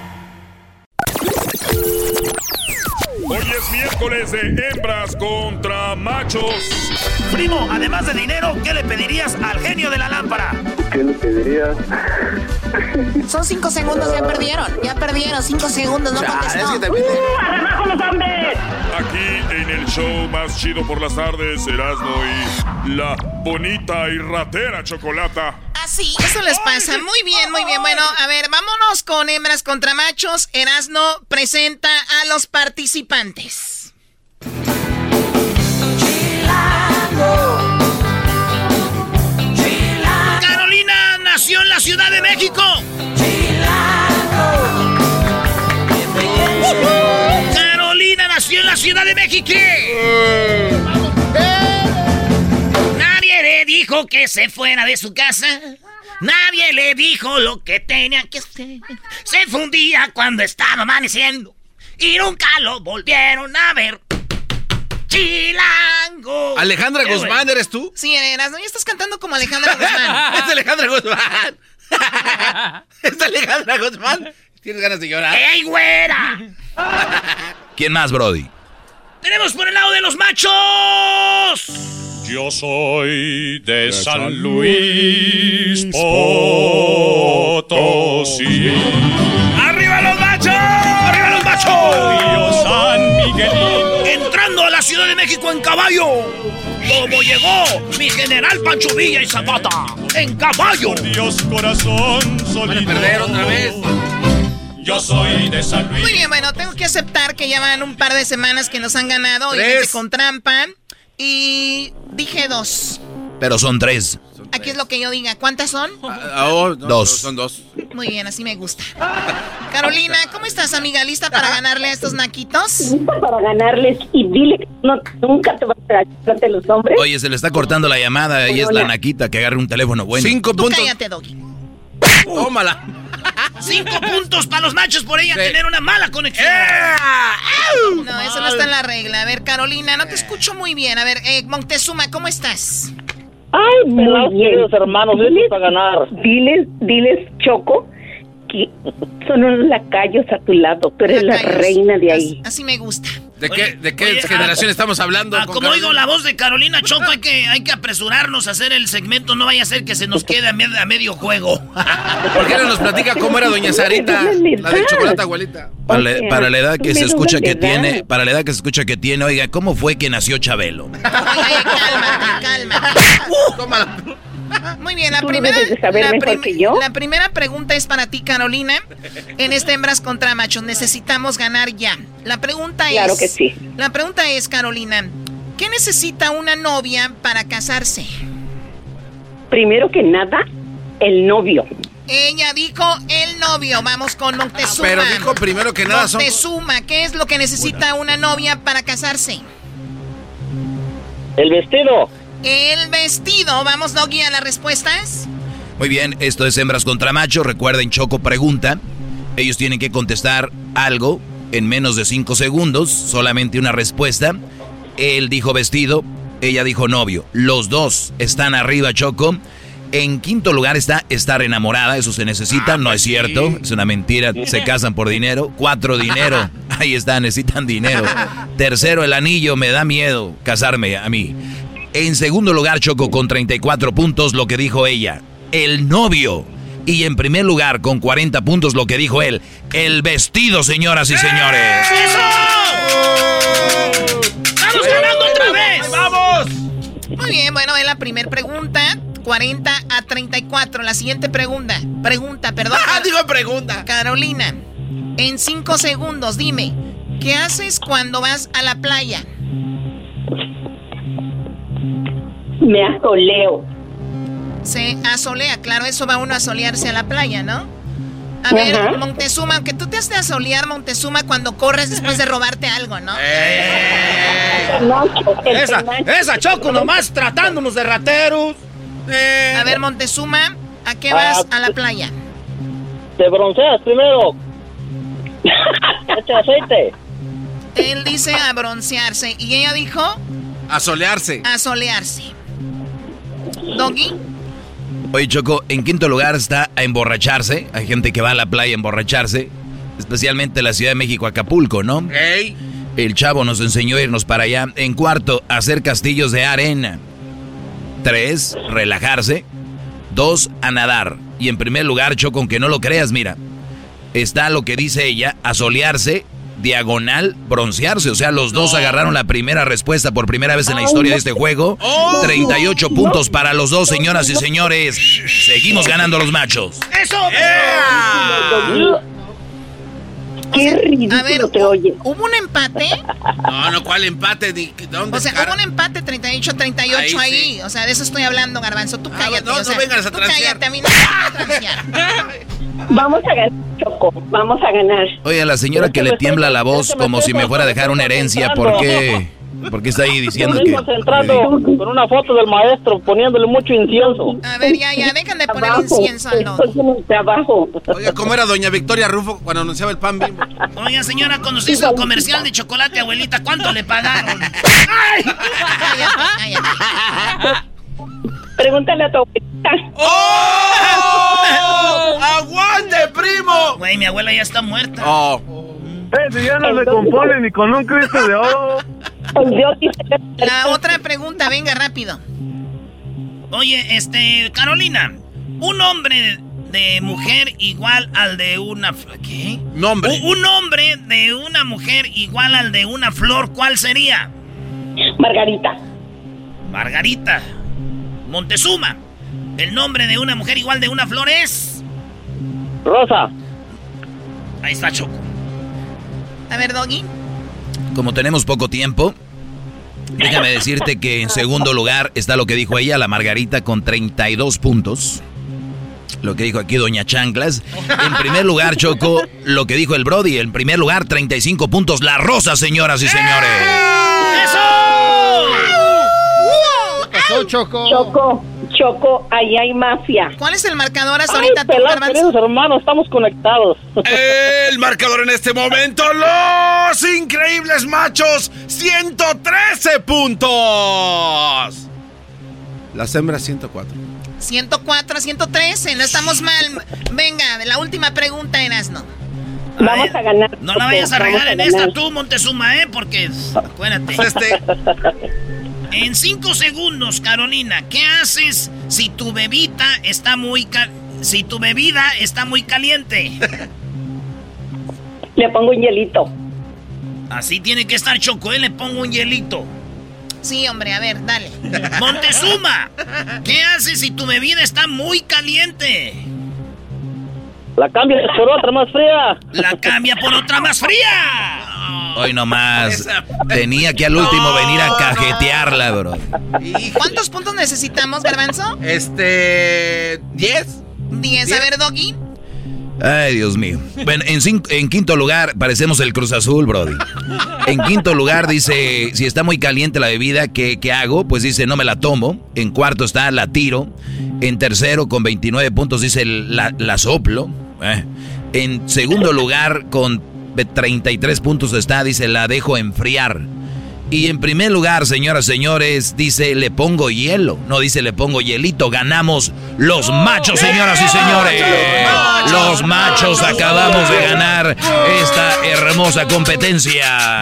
S21: Hoy es miércoles de hembras contra machos.
S1: Primo, además de dinero, ¿qué le pedirías al genio de la lámpara?
S22: ¿Qué le pedirías?
S23: Son cinco segundos, ya perdieron. Ya perdieron, cinco segundos, no contestó.
S21: Aquí en el show más chido por las tardes, Erasmo y la bonita y ratera chocolata.
S16: Así, eso les pasa. Muy bien, muy bien. Bueno, a ver, vámonos con hembras contra machos. Erasno presenta a los participantes. Carolina nació en la Ciudad de México. Carolina nació en la Ciudad de México. Le dijo que se fuera de su casa. Nadie le dijo lo que tenía que hacer. Se fue un día cuando estaba amaneciendo y nunca lo volvieron a ver. Chilango.
S2: Alejandra
S16: Qué
S2: Guzmán,
S16: bueno.
S2: ¿eres tú?
S16: Sí, eras, ¿no? Ya estás cantando como Alejandra Guzmán.
S2: es Alejandra Guzmán. es Alejandra Guzmán. Tienes ganas de llorar.
S16: ¡Ey, güera!
S3: ¿Quién más, Brody?
S1: Tenemos por el lado de los machos.
S21: Yo soy de San Luis Potosí.
S1: ¡Arriba los machos! ¡Arriba los machos!
S21: San Miguelito.
S1: Entrando a la Ciudad de México en caballo. Como llegó mi general Pancho Villa y Zapata. En caballo.
S21: Dios corazón
S2: Van a perder otra vez.
S21: Yo soy de San Luis.
S16: Muy bien, bueno, tengo que aceptar que ya van un par de semanas que nos han ganado,
S2: Tres.
S16: con trampa. Y dije dos.
S3: Pero son tres.
S16: Aquí es lo que yo diga. ¿Cuántas son?
S2: Ah, oh, no,
S3: Dos.
S2: Son dos.
S16: Muy bien, así me gusta. Carolina, ¿cómo estás, amiga? ¿Lista para ganarle a estos naquitos?
S20: Lista para ganarles y dile que no, nunca te vas a agachar ante los hombres.
S3: Oye, se le está cortando la llamada y es la naquita que agarre un teléfono bueno.
S2: Cinco
S16: Tú
S2: puntos.
S16: cállate, Doggy.
S2: Tómala.
S1: Cinco puntos para los machos por ella tener una mala conexión.
S16: No, eso no está en la regla. A ver, Carolina, no te escucho muy bien. A ver, eh, Montezuma, ¿cómo estás?
S20: Ay, muy bien.
S22: queridos hermanos,
S20: Diles-
S22: para ganar.
S20: Diles, diles, Choco, que son unos lacayos a tu lado. Tú eres la
S16: Lacayos.
S20: reina de
S16: Así,
S20: ahí.
S16: así me gusta.
S2: ¿De qué, de qué
S1: oye,
S2: generación
S1: ah,
S2: estamos hablando?
S1: Ah, como
S2: Carolina?
S1: oigo la voz de Carolina Choco, hay que, hay que apresurarnos a hacer el segmento. No vaya a ser que se nos quede a, med- a medio juego.
S2: ¿Por qué no nos platica cómo era Doña Sarita? La del chocolate abuelita.
S3: Para, la- para la edad que se escucha que
S20: de
S3: tiene, para la edad que se escucha que tiene, oiga, ¿cómo fue que nació Chabelo?
S16: Oye, cálmate, cálmate.
S2: Tómala.
S16: Muy bien, la primera, la,
S20: mejor que yo.
S16: la primera pregunta es para ti, Carolina. En este hembras contra machos necesitamos ganar ya. La pregunta
S20: Claro
S16: es,
S20: que sí.
S16: La pregunta es, Carolina, ¿qué necesita una novia para casarse?
S20: Primero que nada, el novio.
S16: Ella dijo el novio. Vamos con Montezuma.
S2: Pero dijo primero que nada son...
S16: Montezuma, ¿qué es lo que necesita una novia para casarse?
S22: El vestido.
S16: El vestido. Vamos, Doggy, a las respuestas.
S3: Muy bien, esto es hembras contra machos. Recuerden, Choco pregunta. Ellos tienen que contestar algo en menos de cinco segundos, solamente una respuesta. Él dijo vestido, ella dijo novio. Los dos están arriba, Choco. En quinto lugar está estar enamorada, eso se necesita, no es cierto, es una mentira, se casan por dinero. Cuatro, dinero, ahí está, necesitan dinero. Tercero, el anillo, me da miedo casarme a mí. En segundo lugar, Choco con 34 puntos, lo que dijo ella, el novio. Y en primer lugar, con 40 puntos, lo que dijo él, el vestido, señoras y señores.
S1: ¡Vamos ganando otra vez!
S2: ¡Vamos!
S16: Muy bien, bueno, es la primera pregunta. 40 a 34. La siguiente pregunta. Pregunta, perdón.
S2: Ah, digo pregunta.
S16: Carolina, en 5 segundos, dime, ¿qué haces cuando vas a la playa?
S14: Me asoleo.
S16: Se asolea, claro, eso va uno a solearse a la playa, ¿no? A ver,
S14: Ajá.
S16: Montezuma, aunque tú te has de asolear, Montezuma, cuando corres después de robarte algo, ¿no?
S13: Esa, esa Choco nomás tratándonos de rateros.
S16: A ver, Montezuma, ¿a qué vas a la playa?
S19: Te bronceas primero. Echa aceite.
S16: Él dice a broncearse y ella dijo
S2: A solearse.
S16: a solearse. Doggy,
S3: Oye, Choco, en quinto lugar está a emborracharse. Hay gente que va a la playa a emborracharse. Especialmente en la Ciudad de México, Acapulco, ¿no? El chavo nos enseñó a irnos para allá. En cuarto, hacer castillos de arena. Tres, relajarse. Dos, a nadar. Y en primer lugar, Choco, aunque no lo creas, mira. Está lo que dice ella, asolearse, diagonal, broncearse. O sea, los dos agarraron la primera respuesta por primera vez en la historia de este juego. 38 puntos para los dos, señoras y señores. Seguimos ganando los machos.
S1: ¡Eso!
S14: Qué ridículo
S16: a ver,
S14: te oye.
S16: ¿hubo un empate?
S2: No, no, ¿cuál empate? ¿Dónde
S16: O sea,
S2: cara?
S16: hubo un empate 38-38 ahí,
S2: Ahí sí.
S16: O sea, de eso estoy hablando, Garbanzo. Tú cállate.
S2: no,
S16: o
S2: no
S16: sea,
S2: vengas a
S16: tú
S2: transear.
S16: cállate, a mí no me a transear.
S14: Vamos a ganar, Choco. Vamos a ganar.
S3: Oye, a la señora que le tiembla la voz como si me fuera a dejar una herencia, ¿por qué? ¿Por qué está ahí diciendo que.?
S19: concentrado con una foto del maestro poniéndole mucho incienso.
S16: A ver, ya, ya, dejan de poner incienso al
S14: trabajo.
S2: Oiga, ¿cómo era doña Victoria Rufo cuando anunciaba el pan bimbo?
S1: Oiga, señora, cuando se hizo el comercial de chocolate, abuelita, ¿cuánto le pagaron? ¡Ay!
S16: Cállate, cállate.
S14: Pregúntale a tu abuelita.
S2: ¡Oh! ¡Aguante, primo!
S1: Güey, mi abuela ya está muerta.
S2: Oh.
S19: Ese ya no se compone ni con un Cristo de oro.
S16: La otra pregunta, venga, rápido.
S1: Oye, este, Carolina, un hombre de mujer igual al de una... ¿Qué?
S2: Nombre.
S1: Un, un hombre de una mujer igual al de una flor, ¿cuál sería?
S14: Margarita.
S1: Margarita. Montezuma. El nombre de una mujer igual de una flor es...
S19: Rosa.
S1: Ahí está Choco.
S16: A ver, Doggy.
S3: Como tenemos poco tiempo, déjame decirte que en segundo lugar está lo que dijo ella, la Margarita, con 32 puntos. Lo que dijo aquí Doña Chanclas. En primer lugar, Choco, lo que dijo el Brody. En primer lugar, 35 puntos. La Rosa, señoras y señores.
S6: ¿Qué pasó, Choco?
S14: Choco, Choco, ahí hay mafia.
S16: ¿Cuál es el marcador hasta
S19: Ay,
S16: ahorita
S19: queridos hermanos, estamos conectados.
S2: El marcador en este momento, los increíbles machos, 113 puntos. Las hembras 104.
S16: 104 a 113, no estamos mal. Venga, la última pregunta, Erasno.
S14: Vamos a ganar.
S1: No la vayas a regar en
S14: ganar.
S1: esta tú, Montezuma, ¿eh? Porque, acuérdate.
S2: Este,
S1: En cinco segundos, Carolina, ¿qué haces si tu bebita está muy ca- si tu bebida está muy caliente?
S14: Le pongo un hielito.
S1: Así tiene que estar Choco, ¿eh? Le pongo un hielito.
S16: Sí, hombre, a ver, dale.
S1: Montezuma, ¿qué haces si tu bebida está muy caliente?
S19: La cambias por otra más fría.
S1: La cambia por otra más fría.
S3: Hoy nomás. Tenía que al último venir a cajetearla, bro.
S16: ¿Cuántos puntos necesitamos, Garbanzo?
S2: Este. ¿10?
S16: 10. A ver, Doggy.
S3: Ay, Dios mío. Bueno, en, quinto lugar, parecemos el Cruz Azul, Brody. En quinto lugar dice, si está muy caliente la bebida, ¿qué, qué hago? Pues dice, no me la tomo. En cuarto está, la tiro. En tercero, con 29 puntos, dice, la, la soplo. Eh. En segundo lugar, con 33 puntos está, dice, la dejo enfriar. Y en primer lugar, señoras y señores, dice le pongo hielo. No dice le pongo hielito. Ganamos los machos, señoras y señores. Los machos acabamos de ganar esta hermosa competencia.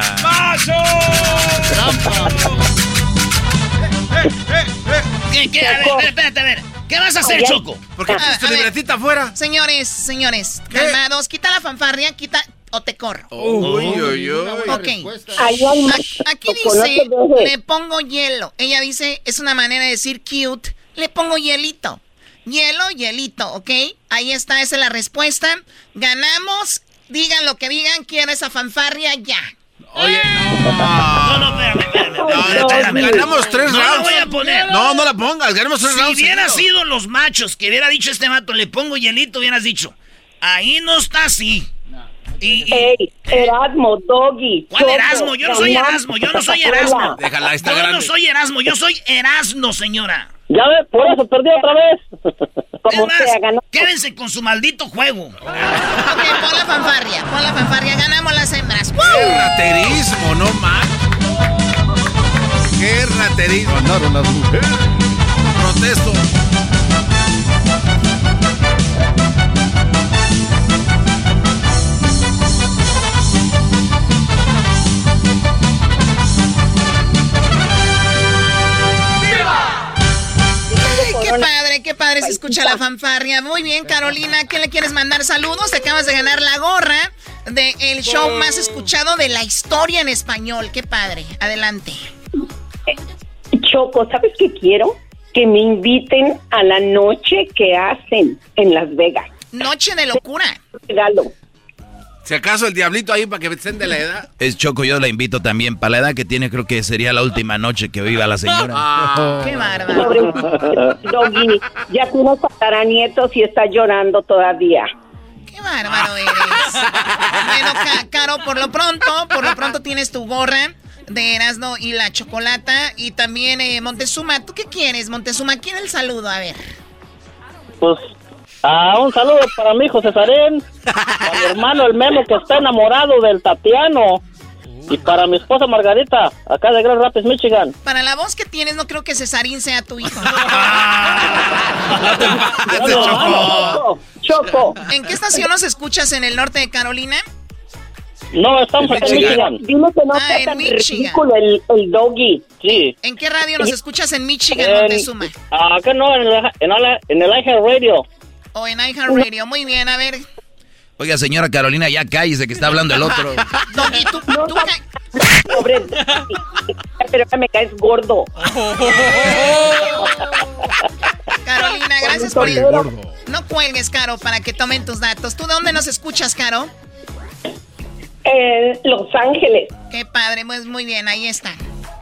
S1: ¿Qué, qué? A ver, espérate, a ver. ¿Qué vas a hacer, Choco?
S2: Porque tienes tu libretita afuera.
S16: Señores, señores, calmados. Quita la fanfarria, quita o te corro.
S2: Uy, uy, uy.
S16: Ok. Aquí
S14: no
S16: dice, le pongo hielo. Ella dice, es una manera de decir cute. Le pongo hielito. Hielo, hielito, ¿ok? Ahí está, esa es la respuesta. Ganamos. Digan lo que digan, quiero esa fanfarria ya.
S2: Oye,
S1: No, no, espérame, espérame. espérame, espérame.
S2: Ganamos tres
S1: no
S2: rounds.
S1: la voy a poner.
S2: No, no la pongas. Ganamos tres
S1: Si
S2: rounds.
S1: hubiera
S2: seguidos.
S1: sido los machos que hubiera dicho este vato, le pongo hielito, hubieras dicho. Ahí no está así. Y, y-
S14: Ey, Erasmo, Doggy.
S1: ¿Cuál
S14: Choco,
S1: Erasmo? Yo no soy. Erasmo, yo no soy Erasmo.
S2: Déjala, está
S1: Yo no
S2: grande.
S1: soy Erasmo, yo soy Erasno, señora.
S14: Ya ves, por eso perdió otra vez. Como
S1: Es más,
S14: sea, ganó.
S1: quédense con su maldito juego.
S16: Ok, pon la fanfarria, pon la fanfarria. Ganamos las hembras. ¡Woo!
S2: Qué raterismo, no más. Qué raterismo.
S24: Ganaron las mujeres.
S2: Protesto.
S16: Qué padre se escucha la fanfarria. Muy bien, Carolina, ¿qué le quieres mandar saludos? Te acabas de ganar la gorra del el show más escuchado de la historia en español. Qué padre. Adelante.
S14: Choco, ¿sabes qué quiero? Que me inviten a la noche que hacen en Las Vegas.
S16: Noche de locura.
S14: Regalo.
S2: Si acaso el diablito ahí para que estén de la edad.
S3: Es Choco, yo la invito también. Para la edad que tiene, creo que sería la última noche que viva la señora.
S2: Ah.
S16: Qué bárbaro.
S14: Pobre Doggy, ya tienes tataranietos y está llorando todavía.
S16: Qué bárbaro eres. Bueno, Ca- Caro, por lo pronto, por lo pronto tienes tu gorra de Erasmo y la chocolata y también eh, Montezuma. ¿Tú qué quieres, Montezuma? ¿Quién el saludo? A ver.
S22: Pues, ah, un saludo para mi hijo Cesarín, para mi hermano el Memo que está enamorado del Tatiano, y para mi esposa Margarita, acá de Grand Rapids, Michigan.
S16: Para la voz que tienes, no creo que Cesarín sea tu hijo.
S14: Choco, Choco.
S16: ¿En qué estación nos escuchas en el norte de Carolina?
S22: No, estamos en Michigan.
S14: Dime que no
S16: Ah,
S14: sea tan ridículo el, el Doggy.
S22: Sí.
S16: ¿En qué radio nos escuchas en Michigan,
S22: En-
S16: Montezuma?
S22: ah, acá no, en el, en el, en el iHeart Radio.
S16: O en iHeartRadio. Muy bien, a ver.
S3: Oiga, señora Carolina, ya cállese que está hablando el otro.
S16: Doggy, tú, tú ca-
S14: Pobre pero que me caes gordo.
S16: Carolina, gracias por ir. No cuelgues, Caro, para que tomen tus datos. ¿Tú de dónde nos escuchas, Caro?
S14: En Los Ángeles.
S16: Qué padre, pues muy bien, ahí está.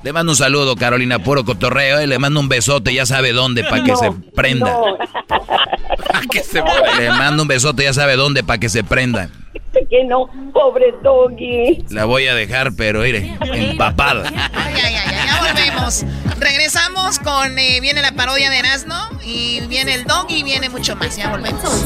S3: Le mando un saludo, Carolina, puro cotorreo. Y le mando un besote, ya sabe dónde, para que
S14: No,
S3: se prenda.
S14: no.
S2: que se
S3: Le mando un besote, ya sabe dónde, para que se prenda.
S14: que no, pobre Doggy.
S3: La voy a dejar, pero mire, empapada.
S16: Ya, volvemos. Regresamos con, eh, viene la parodia de Erasmo, y viene el dog y viene mucho más. Ya volvemos.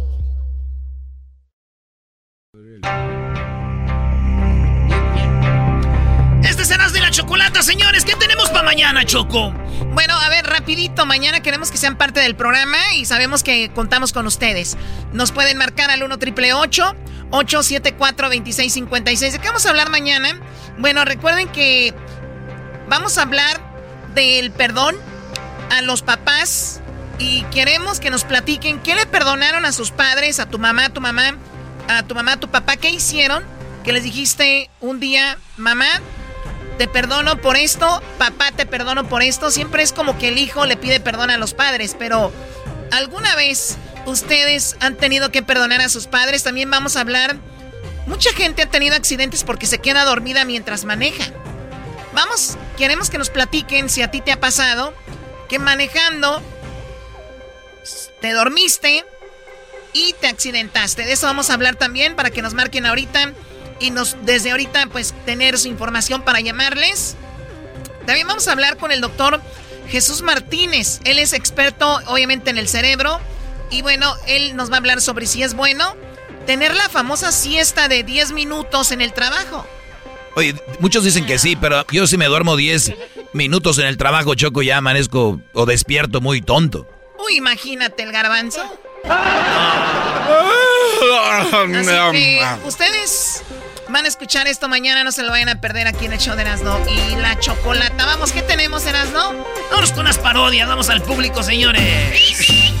S1: Este es Erasmo y la Chocolata, señores. ¿Qué tenemos para mañana, Choco?
S16: Bueno, a ver, rapidito, mañana queremos que sean parte del programa y sabemos que contamos con ustedes. Nos pueden marcar al 1 triple 874 2656. ¿De qué vamos a hablar mañana? Bueno, recuerden que vamos a hablar del perdón a los papás y queremos que nos platiquen qué le perdonaron a sus padres, a tu mamá, a tu mamá, a tu mamá, a tu papá, qué hicieron, que les dijiste un día, mamá, te perdono por esto, papá, te perdono por esto. Siempre es como que el hijo le pide perdón a los padres, pero ¿alguna vez ustedes han tenido que perdonar a sus padres? También vamos a hablar. Mucha gente ha tenido accidentes porque se queda dormida mientras maneja. Vamos, queremos que nos platiquen si a ti te ha pasado que manejando te dormiste y te accidentaste. De eso vamos a hablar también para que nos marquen ahorita y nos desde ahorita pues tener su información para llamarles. También vamos a hablar con el doctor Jesús Martínez. Él es experto obviamente en el cerebro y bueno, él nos va a hablar sobre si es bueno tener la famosa siesta de 10 minutos en el trabajo.
S3: Oye, muchos dicen que sí, pero yo si me duermo 10 minutos en el trabajo, Choco, ya amanezco o despierto muy tonto.
S16: Uy, imagínate el garbanzo. ustedes van a escuchar esto mañana, no se lo vayan a perder aquí en el show de Erasno y la chocolata. Vamos, ¿qué tenemos, Erasno?
S1: Vamos con unas parodias, vamos al público, señores.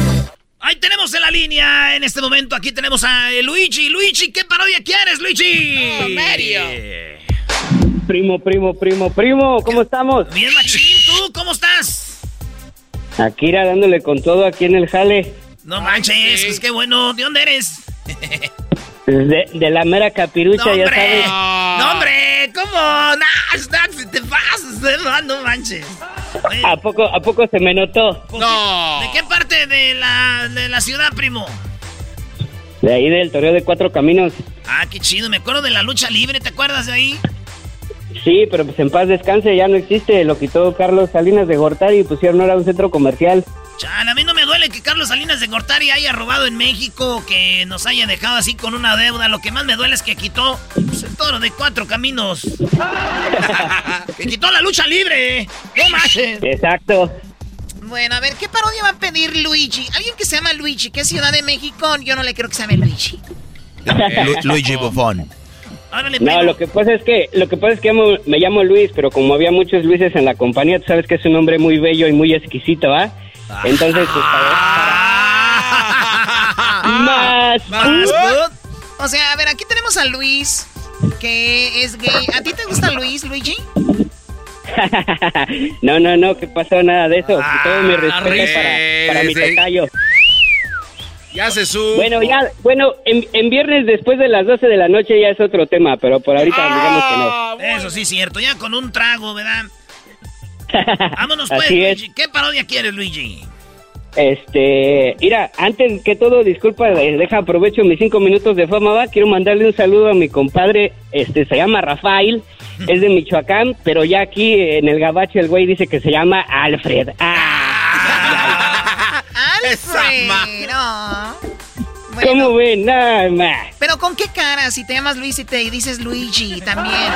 S1: Ahí tenemos en la línea, en este momento, aquí tenemos a Luigi. Luigi, ¿qué parodia quieres, Luigi?
S20: Oh, Mario. Primo, primo, primo, primo, ¿cómo estamos?
S1: Bien, machín, ¿tú cómo estás?
S20: Aquí irá dándole con todo aquí en el jale.
S1: No manches, es que bueno, ¿de dónde eres?
S20: De, de la mera capirucha, ya sabes.
S1: No, hombre, ¿cómo? No, te pasas, no manches.
S20: ¿A poco, ¿A poco se me notó?
S1: No. ¿De qué parte de la, de la ciudad, primo?
S20: De ahí del Toreo de Cuatro Caminos.
S1: Ah, qué chido, me acuerdo de la lucha libre, ¿te acuerdas de ahí?
S20: Sí, pero pues en paz descanse, ya no existe. Lo quitó Carlos Salinas de Gortari y pusieron ahora un centro comercial.
S1: Chan, a mí no me duele que Carlos Salinas de Gortari haya robado en México, que nos haya dejado así con una deuda. Lo que más me duele es que quitó pues, el toro de cuatro caminos. que quitó la lucha libre. ¿Qué más?
S20: Exacto.
S16: Bueno, a ver, ¿qué parodia va a pedir Luigi? Alguien que se llama Luigi, que es Ciudad de México, yo no le creo que se llame Luigi.
S3: Luigi Buffon.
S20: No, lo que pasa es que lo que pasa es que me llamo Luis, pero como había muchos Luises en la compañía, tú sabes que es un hombre muy bello y muy exquisito, ¿ah? Entonces, pues,
S16: más, más O sea, a ver, aquí tenemos a Luis, que es gay. ¿A ti te gusta Luis, Luigi?
S20: no, no, no, ¿qué pasó? Nada de eso. Todo mi respeto para, para mi tocayo.
S2: Ya se sube.
S20: Bueno, ya, bueno, en, en, viernes después de las 12 de la noche ya es otro tema, pero por ahorita digamos que no.
S1: Eso sí, cierto, ya con un trago, ¿verdad? Vámonos pues, Luigi. ¿Qué parodia quieres, Luigi?
S20: Este, mira, antes que todo, disculpa, eh, deja aprovecho mis cinco minutos de fama, va. Quiero mandarle un saludo a mi compadre, este, se llama Rafael, es de Michoacán, pero ya aquí en el gabacho el güey dice que se llama Alfred.
S16: Ah, Alfred, no.
S20: ¿Cómo ven? Nada más.
S16: Pero con qué cara, si te llamas Luis y te dices Luigi también.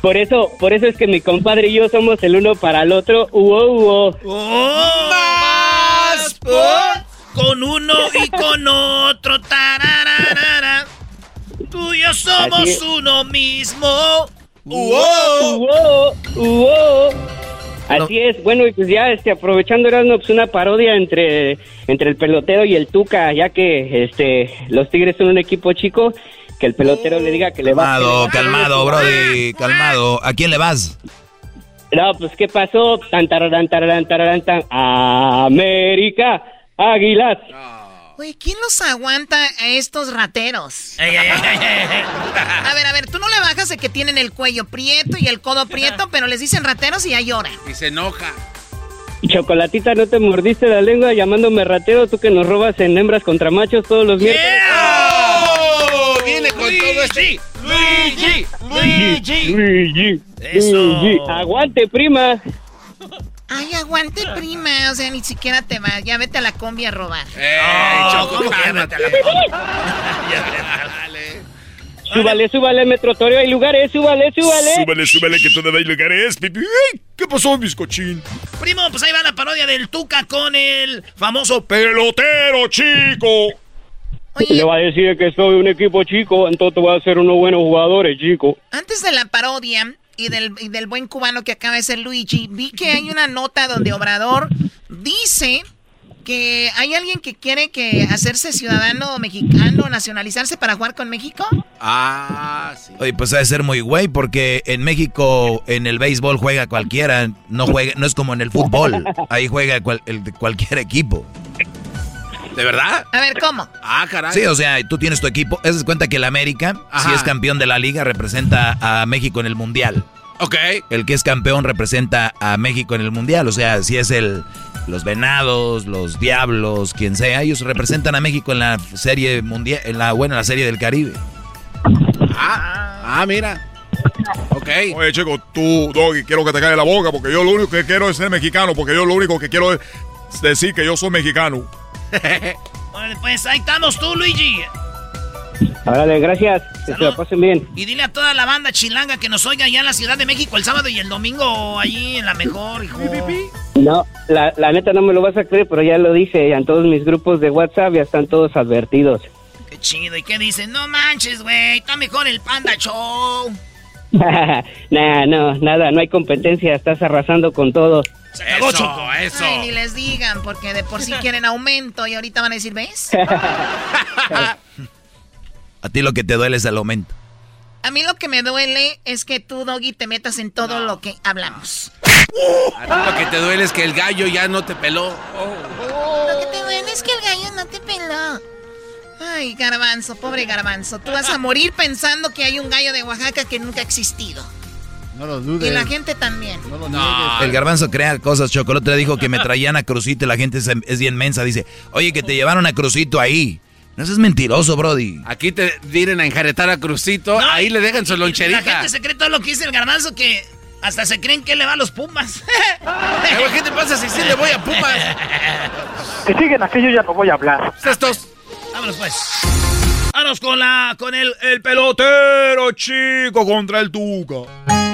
S20: Por eso, por eso es que mi compadre y yo somos el uno para el otro. Uo, uo.
S1: ¡Oh! ¡Más! Con uno y con otro. Tarararara. Tú y yo somos uno mismo.
S20: ¡Uo! ¡Uo! ¡Uo! Así es, bueno, y pues ya este, aprovechando Erasmo, pues una parodia entre, entre el pelotero y el Tuca, ya que este los Tigres son un equipo chico que el pelotero le diga que le va.
S3: Calmado, calmado, Brody, calmado. ¿A quién le vas?
S20: No, pues ¿qué pasó? Tan, tararán, tararán, tararán, tan. América, Águilas.
S16: Oye, ¿quién los aguanta a estos rateros? a ver, a ver, tú no le bajas de que tienen el cuello prieto y el codo prieto, pero les dicen rateros y ya llora.
S2: Y se enoja.
S20: Chocolatita, ¿no te mordiste la lengua llamándome ratero? Tú que nos robas en hembras contra machos todos los miércoles.
S2: Viene con todo este.
S1: Luigi, Luigi,
S20: Luigi, Luigi. Aguante, prima.
S16: Ay, aguante, prima. O sea, ni siquiera te vas. Ya vete a la combi a robar.
S2: ¡Eh, Choco, cálmate!
S20: Súbale, súbale, Metro Toreo, hay lugares, súbale, súbale.
S25: Súbale, súbale, que todavía hay lugares.
S21: ¿Qué pasó, bizcochín?
S1: Primo, pues ahí va la parodia del Tuca con el famoso
S21: pelotero chico.
S19: Le va a decir que soy un equipo chico, entonces voy a ser unos buenos jugadores, chico.
S16: Antes de la parodia y del, y del buen cubano que acaba de ser Luigi, vi que hay una nota donde Obrador dice que hay alguien que quiere que hacerse ciudadano mexicano, nacionalizarse para jugar con México.
S3: Ah, sí. Oye, pues debe ser muy güey porque en México en el béisbol juega cualquiera, no juega, no es como en el fútbol, ahí juega el de cualquier equipo. ¿De verdad?
S16: A ver, ¿cómo?
S3: Ah, caray. Sí, o sea, tú tienes tu equipo. Es cuenta que el América, si es campeón de la liga, representa a México en el Mundial.
S2: Ok.
S3: El que es campeón representa a México en el Mundial. O sea, si es el los Venados, los Diablos, quien sea, ellos representan a México en la serie mundial, en la buena la serie del Caribe.
S2: Ah, ah, mira. Ok.
S21: Oye, chico, tú, Doggy, quiero que te caiga la boca porque yo lo único que quiero es ser mexicano, porque yo lo único que quiero es decir que yo soy mexicano.
S1: bueno, pues ahí estamos tú, Luigi.
S19: Árale, gracias. Que se la pasen bien.
S1: Y dile a toda la banda chilanga que nos oiga ya en la Ciudad de México el sábado y el domingo allí en la mejor, hijo.
S19: No, la, la neta no me lo vas a creer, pero ya lo dice. En todos mis grupos de WhatsApp ya están todos advertidos.
S1: Qué chido. ¿Y qué dicen? No manches, güey. Está mejor el Panda Show.
S19: nah, no, nada. No hay competencia. Estás arrasando con todo.
S1: Se acabó, eso,
S16: eso. Ay, ni les digan, porque de por sí quieren aumento y ahorita van a decir, ¿ves?
S3: A ti lo que te duele es el aumento.
S16: A mí lo que me duele es que tú, Doggy, te metas en todo lo que hablamos.
S2: A ti lo que te duele es que el gallo ya no te peló.
S16: Lo que te duele es que el gallo no te peló. Ay, garbanzo, pobre garbanzo. Tú vas a morir pensando que hay un gallo de Oaxaca que nunca ha existido.
S6: No lo dudes.
S16: Y la gente también.
S6: No lo
S3: El garbanzo crea cosas. Chocolate dijo que me traían a Crucito y la gente es, es bien mensa. Dice, oye, que te llevaron a Crucito ahí. No seas mentiroso, Brody.
S2: Aquí te vienen a enjaretar a Crucito, ahí le dejan su loncherita.
S1: La gente se cree todo lo que dice el garbanzo que hasta se creen que le va a los Pumas.
S2: ¿Qué te pasa si sí le voy a Pumas?
S19: Que siguen aquí, yo ya no voy a hablar.
S2: Estos.
S1: Vámonos pues.
S21: Vámonos con la con el, el pelotero chico contra el Tuca.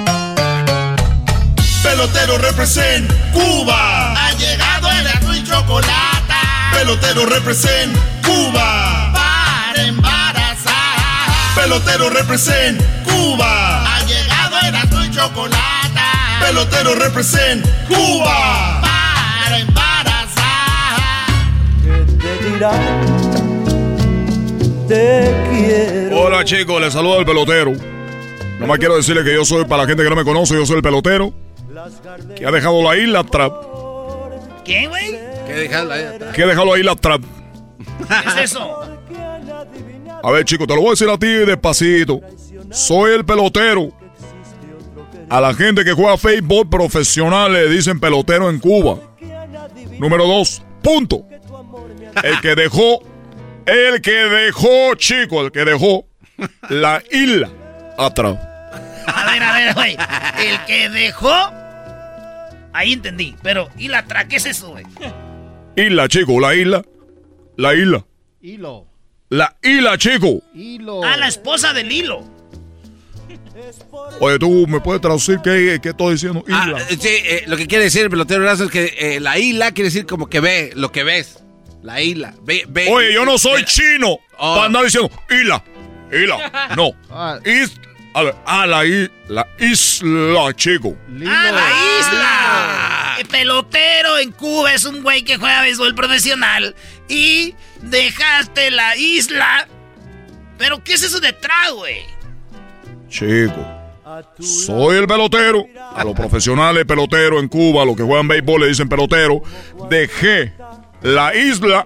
S4: Pelotero represent Cuba. Ha llegado el azul y chocolate. Pelotero represent Cuba. Para embarazar. Pelotero represent Cuba. Ha llegado el azul y chocolate. Pelotero represent Cuba. Para embarazar.
S21: Te quiero. Hola chicos, les saluda el pelotero. Nomás quiero decirle que yo soy, para la gente que no me conoce, yo soy el pelotero que ha dejado la isla trap.
S1: ¿Qué, güey?
S2: ¿Qué dejado la isla trap?
S21: Que ha dejado la isla trap.
S1: ¿Qué es eso?
S21: A ver, chico, te lo voy a decir a ti despacito. Soy el pelotero. A la gente que juega fútbol profesional le dicen pelotero en Cuba. Número dos, punto. El que dejó, el que dejó, chico, el que dejó la isla atrás.
S1: A ver, a ver, güey. El que dejó. Ahí entendí. Pero, ¿y la tra? ¿Qué es eso, güey?
S21: Isla, chico, la isla. La isla.
S6: Hilo.
S21: La isla, chico.
S6: Hilo.
S1: Ah, la esposa del hilo.
S21: Oye, tú me puedes traducir qué, qué estoy diciendo. Isla.
S2: Ah, sí, eh, lo que quiere decir el pelotero Brazo es que eh, la isla quiere decir como que ve, lo que ves. La isla. Ve, ve,
S21: Oye, yo no soy
S2: ve-
S21: chino
S2: Oh.
S21: para andar diciendo isla. Isla. No.
S6: Ah,
S21: Is, a ver, ah, la, i- la isla, chico.
S6: Lilo.
S1: ¡Ah, la isla! El pelotero en Cuba es un güey que juega béisbol profesional. Y dejaste la isla. ¿Pero qué es eso detrás, güey?
S21: Chico. Soy el pelotero. A los profesionales peloteros en Cuba, los que juegan béisbol le dicen pelotero. Dejé la isla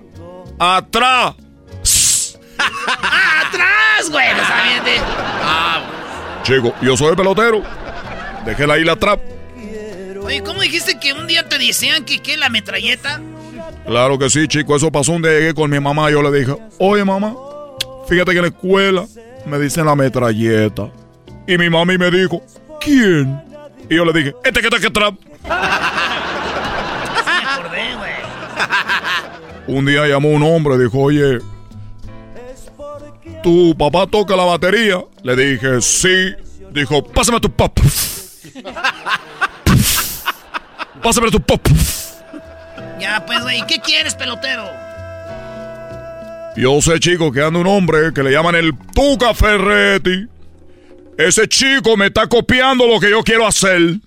S21: atrás.
S1: ¡Ah, atrás, güey! No sabía de-
S21: Chico, yo soy el pelotero. Dejé la isla atrás.
S1: Oye, ¿cómo dijiste que un día te decían que qué, la metralleta?
S21: Claro que sí, chico. Eso pasó un día llegué con mi mamá. Yo le dije, oye, mamá, fíjate que en la escuela me dicen la metralleta. Y mi mami me dijo, ¿quién? Y yo le dije, este que está
S1: acordé, güey.
S21: Un día llamó un hombre y dijo, oye, ¿tu papá toca la batería? Le dije, sí. Dijo, pásame tu papá. Pásame tu pop.
S1: Ya, pues, güey, ¿qué quieres, pelotero?
S21: Yo sé, chico, que anda un hombre que le llaman el Tuca Ferretti. Ese chico me está copiando lo que yo quiero hacer.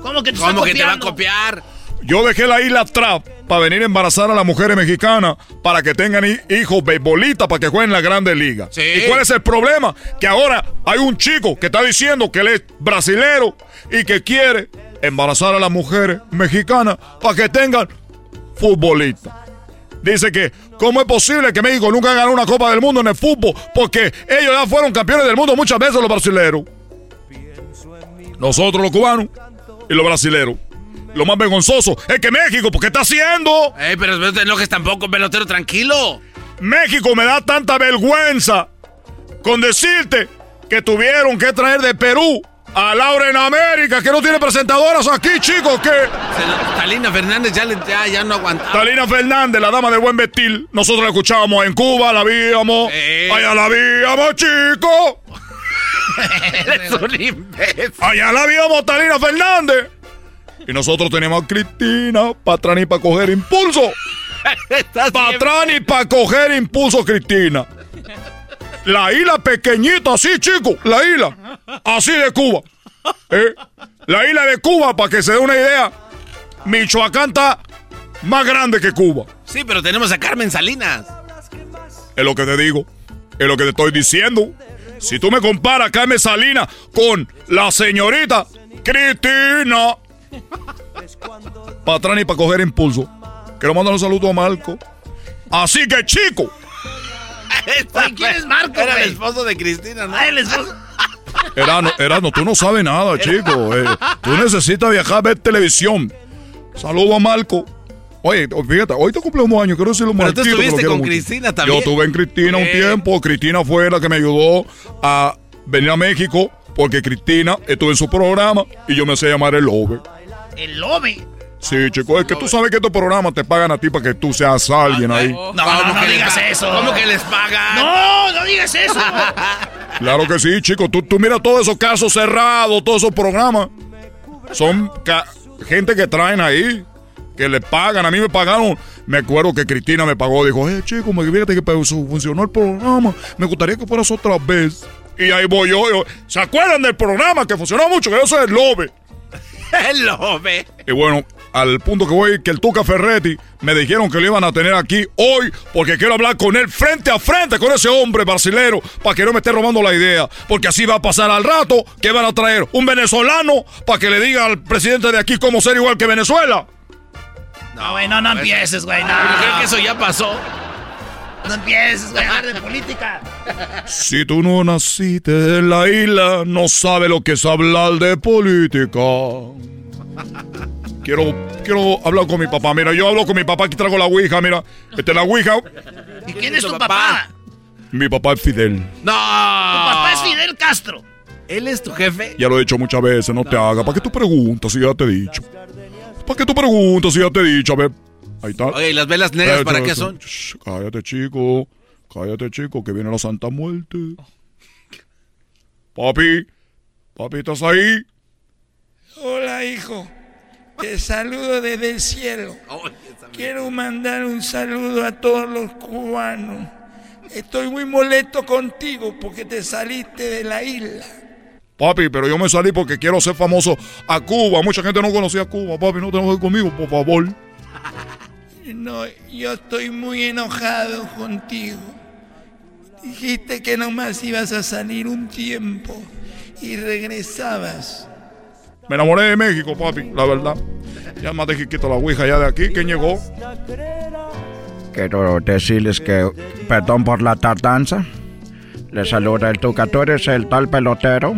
S1: ¿Cómo que te,
S2: ¿Cómo
S1: está
S2: que te va a copiar?
S21: Yo dejé la isla atrás para venir a embarazar a las mujeres mexicanas para que tengan hi- hijos beisbolistas para que jueguen en la Grande Liga.
S2: Sí.
S21: ¿Y cuál es el problema? Que ahora hay un chico que está diciendo que él es brasilero y que quiere embarazar a las mujeres mexicanas para que tengan futbolistas. Dice que, ¿cómo es posible que México nunca ganó una Copa del Mundo en el fútbol? Porque ellos ya fueron campeones del mundo muchas veces los brasileros. Nosotros los cubanos y los brasileros. Lo más vergonzoso es que México, ¿por qué está haciendo?
S2: Ey, pero no te enojes tampoco, pelotero, tranquilo.
S21: México me da tanta vergüenza con decirte que tuvieron que traer de Perú a Laura en América, que no tiene presentadoras aquí, chicos, que...
S2: Talina Fernández ya, le- ya, ya no aguanta.
S21: Talina Fernández, la dama de buen vestir, nosotros la escuchábamos en Cuba, la víamos,
S2: Eh.
S21: allá la víamos, chicos,
S2: Eres un imbécil.
S21: allá la víamos, Talina Fernández. Y nosotros teníamos a Cristina Patrani para coger impulso. Patrani para coger impulso, Cristina. La isla pequeñita, así, chico. La isla. Así de Cuba. ¿Eh? La isla de Cuba, para que se dé una idea. Michoacán está más grande que Cuba.
S2: Sí, pero tenemos a Carmen Salinas.
S21: Es lo que te digo. Es lo que te estoy diciendo. Si tú me comparas a Carmen Salinas con la señorita Cristina. Patrani para coger impulso. Quiero mandar un saludo a Marco. Así que, chico.
S1: Oye, ¿quién es Marco,
S2: Era el esposo de Cristina, ¿no?
S1: Ah, el esposo.
S21: Erano, Erano, tú no sabes nada, chico. Eh, tú necesitas viajar a ver televisión. Saludo a Marco. Oye, fíjate, hoy te cumpleaños años, quiero decirle un
S2: Pero tú
S21: Marquito,
S2: estuviste
S21: quiero
S2: con
S21: mucho.
S2: Cristina también.
S21: Yo estuve en Cristina un tiempo. Cristina fue la que me ayudó a venir a México porque Cristina estuvo en su programa y yo me sé llamar el Lobe.
S1: El lobe.
S21: Sí, chico, es que tú sabes que estos programas te pagan a ti para que tú seas alguien ahí.
S1: No, no, no digas eso.
S2: ¿Cómo que les pagan?
S1: No, no digas eso.
S21: Claro que sí, chico. Tú, tú mira todos esos casos cerrados, todos esos programas. Son ca- gente que traen ahí, que le pagan. A mí me pagaron. Me acuerdo que Cristina me pagó. Dijo, eh, chico, me fíjate que funcionó el programa. Me gustaría que fueras otra vez. Y ahí voy yo, yo. ¿Se acuerdan del programa que funcionó mucho? Que yo soy el Lobe.
S2: El lobe.
S21: Y bueno, al punto que voy, que el Tuca Ferretti me dijeron que lo iban a tener aquí hoy porque quiero hablar con él frente a frente con ese hombre brasilero para que no me esté robando la idea. Porque así va a pasar al rato que van a traer un venezolano para que le diga al presidente de aquí cómo ser igual que Venezuela.
S1: No, güey, no, no empieces, güey. No,
S2: creo que eso ya pasó.
S1: No empieces, güey, a hablar de política.
S21: Si tú no naciste en la isla, no sabes lo que es hablar de política. Quiero, quiero hablar con mi papá. Mira, yo hablo con mi papá, aquí traigo la ouija, mira. Esta es la ouija.
S1: ¿Y quién es tu papá?
S21: Mi papá es Fidel.
S2: No.
S1: Tu papá es Fidel Castro.
S2: ¿Él es tu jefe?
S21: Ya lo he dicho muchas veces, no te hagas. ¿Para qué tú preguntas si ya te he dicho? ¿Para qué tú preguntas si ya te he dicho? A ver, ahí está.
S2: Oye, ¿y las velas negras para qué son?
S21: Shh, cállate, chico. Cállate, chico, que viene la Santa Muerte. Papi, papi, ¿estás ahí?
S26: Hola, hijo. Te saludo desde el cielo. Quiero mandar un saludo a todos los cubanos. Estoy muy molesto contigo porque te saliste de la isla.
S21: Papi, pero yo me salí porque quiero ser famoso a Cuba. Mucha gente no conocía Cuba. Papi, no te enojes conmigo, por favor.
S26: No, yo estoy muy enojado contigo. Dijiste que nomás ibas a salir un tiempo y regresabas.
S21: Me enamoré de México, papi, la verdad. Ya más de que quito la ouija ya de aquí. ¿Quién llegó?
S27: Quiero decirles que perdón por la tardanza. Les saluda el Tuca. ¿Tú eres el tal pelotero?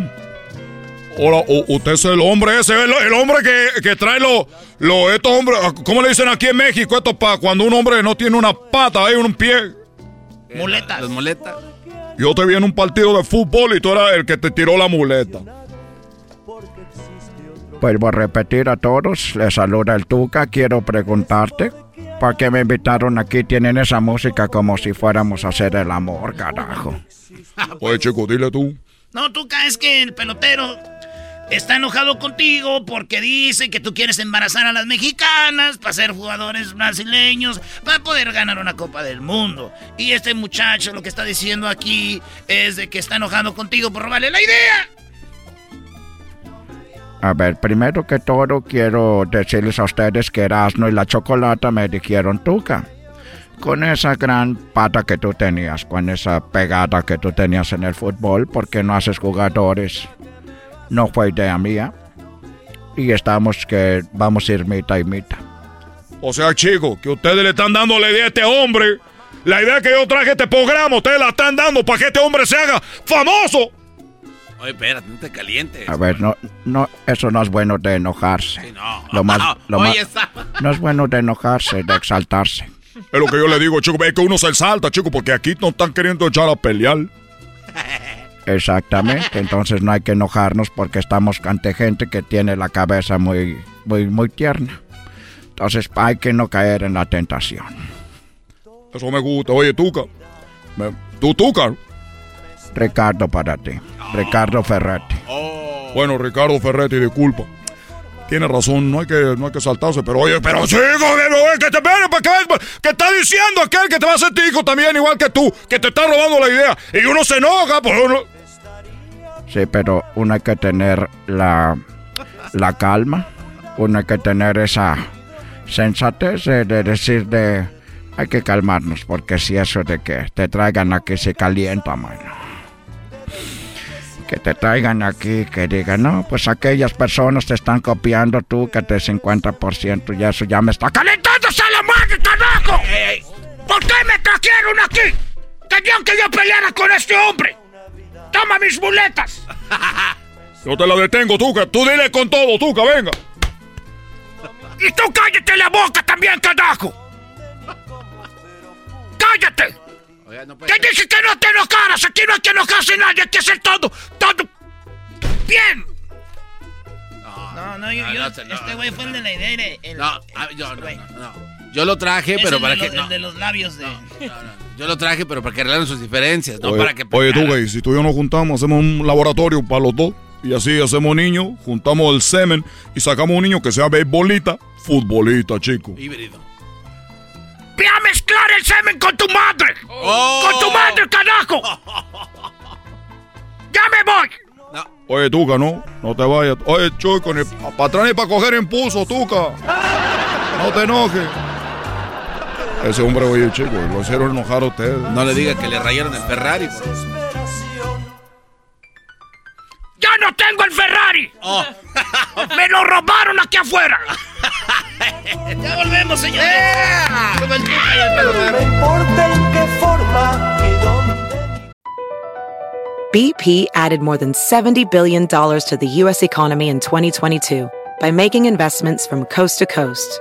S21: Hola, usted es el hombre ese, el, el hombre que, que trae los, lo, estos hombres, ¿cómo le dicen aquí en México? Esto para cuando un hombre no tiene una pata, hay un pie.
S1: Muletas.
S2: Las muletas.
S21: Yo te vi en un partido de fútbol y tú eras el que te tiró la muleta.
S27: Vuelvo a repetir a todos. Les saluda el Tuca. Quiero preguntarte. ¿Por qué me invitaron aquí? Tienen esa música como si fuéramos a hacer el amor, carajo.
S21: Oye, chico, dile tú.
S1: No, tú es que el pelotero está enojado contigo porque dice que tú quieres embarazar a las mexicanas para ser jugadores brasileños, para poder ganar una Copa del Mundo. Y este muchacho lo que está diciendo aquí es de que está enojado contigo por robarle la idea.
S27: A ver, primero que todo quiero decirles a ustedes que Erasmo y la Chocolata me dijeron Tuca. Con esa gran pata que tú tenías, con esa pegada que tú tenías en el fútbol, porque no haces jugadores? No fue idea mía. Y estamos que vamos a ir mitad y mitad.
S21: O sea, chico, que ustedes le están dando la idea a este hombre. La idea que yo traje este programa, ustedes la están dando para que este hombre se haga famoso.
S2: Oye, espérate, no te calientes.
S27: A ver, no, no, eso no es bueno de enojarse.
S2: no.
S27: Lo más, lo
S2: Oye,
S27: más- no es bueno de enojarse, de exaltarse.
S21: Es lo que yo le digo, chico. Es que uno se salta, chico, porque aquí no están queriendo echar a pelear.
S27: Exactamente, entonces no hay que enojarnos porque estamos ante gente que tiene la cabeza muy, muy, muy tierna. Entonces hay que no caer en la tentación.
S21: Eso me gusta. Oye, Tuca. me- ¿Tú, Tuca?
S27: Ricardo para ti, Ricardo Ferretti.
S21: Bueno, Ricardo Ferretti, disculpa. Tiene razón, no hay que, no hay que saltarse, pero oye, pero que, no, que te espere, para que, que está diciendo aquel que te va a hacer tico también, igual que tú, que te está robando la idea. Y uno se enoja, pues uno...
S27: Sí, pero uno hay que tener la, la calma, uno hay que tener esa sensatez de, de decir de hay que calmarnos, porque si eso de que te traigan aquí se calienta, mano. Que te traigan aquí, que digan, no, pues aquellas personas te están copiando tú, que te 50% y eso ya me está calentándose la madre, carajo.
S13: ¿Por qué me trajeron aquí? Querían que yo peleara con este hombre. Toma mis muletas.
S21: Yo te la detengo, Tuca. Tú dile con todo, Tuca, venga.
S13: Y tú cállate la boca también, carajo. Cállate. Te dije que no te enojaras. Aquí no hay que enojarse nadie. Hay que hacer todo, todo bien.
S1: No, no, yo, yo- este güey fue el de la idea. el- el-
S2: No, ah, yo no, no, no. Yo lo traje,
S1: Es
S2: pero
S1: el
S2: para
S1: de
S2: que. no,
S1: el de los labios de...
S2: yo lo traje, pero para que arreglaran sus diferencias, no
S21: oye,
S2: para que.
S21: oye,
S2: pelearan.
S21: Tuca, y si tú y yo nos juntamos, hacemos un laboratorio para los dos. Y así hacemos niños, juntamos el semen y sacamos un niño que sea beisbolista, futbolista, chico.
S2: Híbrido.
S13: Ve a mezclar el semen con tu madre.
S2: Oh.
S13: Con tu madre, carajo. Ya me voy.
S21: Oye, Tuca, no, no te vayas. Oye, Chuy, con el para atrás y para coger impulso, Tuca. No te enojes. Ese hombre, oye, chico, lo hicieron enojar a ustedes.
S2: No le diga que le rayaron el Ferrari. por eso.
S13: Ya no tengo el Ferrari.
S2: Oh.
S13: Me lo robaron aquí afuera.
S1: Ya volvemos, señores. Como el Tuca y el
S28: No
S1: pelotero.
S28: importa en qué forma y dónde.
S29: BP added more than $70 billion to the U.S. economy in 2022 by making investments from coast to coast.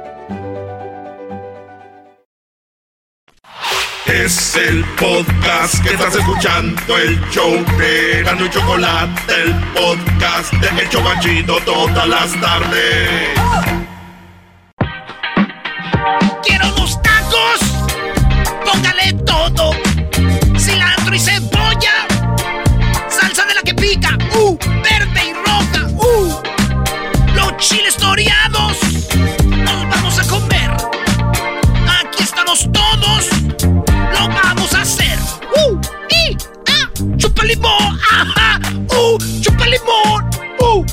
S4: Es el podcast que estás escuchando, el show de Gano y Chocolate, el podcast de El Chobachito todas las tardes.
S13: ¡Quiero unos tacos! ¡Póngale todo! ¡Cilantro y cebolla! ¡Salsa de la que pica! ¡Uh! ¡Verde y roja! ¡Uh! ¡Los chiles toreados! ¡Nos vamos a comer! ¡Aquí estamos todos! ¡Lo vamos a hacer! ¡Uh! ¡Y! ¡Ah! ¡Chupa limón! ¡Ajá! ¡Uh! ¡Chupa limón! ¡Uh!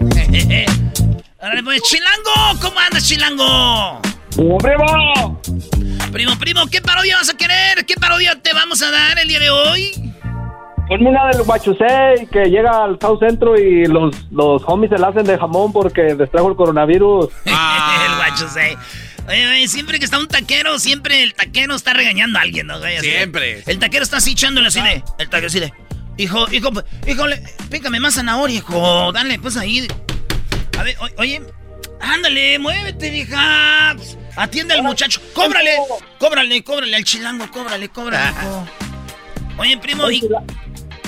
S1: Órale, pues, Chilango, ¿cómo andas, Chilango?
S19: primo!
S1: Primo, primo, ¿qué parodia vas a querer? ¿Qué parodia te vamos a dar el día de hoy?
S19: Ponme una del Guachusei que llega al South Centro y los, los homies se la hacen de jamón porque les trajo el coronavirus.
S1: el guacho, Oye, siempre que está un taquero, siempre el taquero está regañando a alguien, ¿no, güey? Así de-
S2: Siempre.
S1: El taquero está así echándole así de. El taquero así de. Hijo, hijo, híjole, pícame más zanahoria, hijo. Dale, pues ahí. A ver, o- oye, ándale, muévete, vieja. Atiende al muchacho. Cóbrale, cóbrale, cóbrale al chilango, cóbrale, cóbrale, hijo. Oye, primo.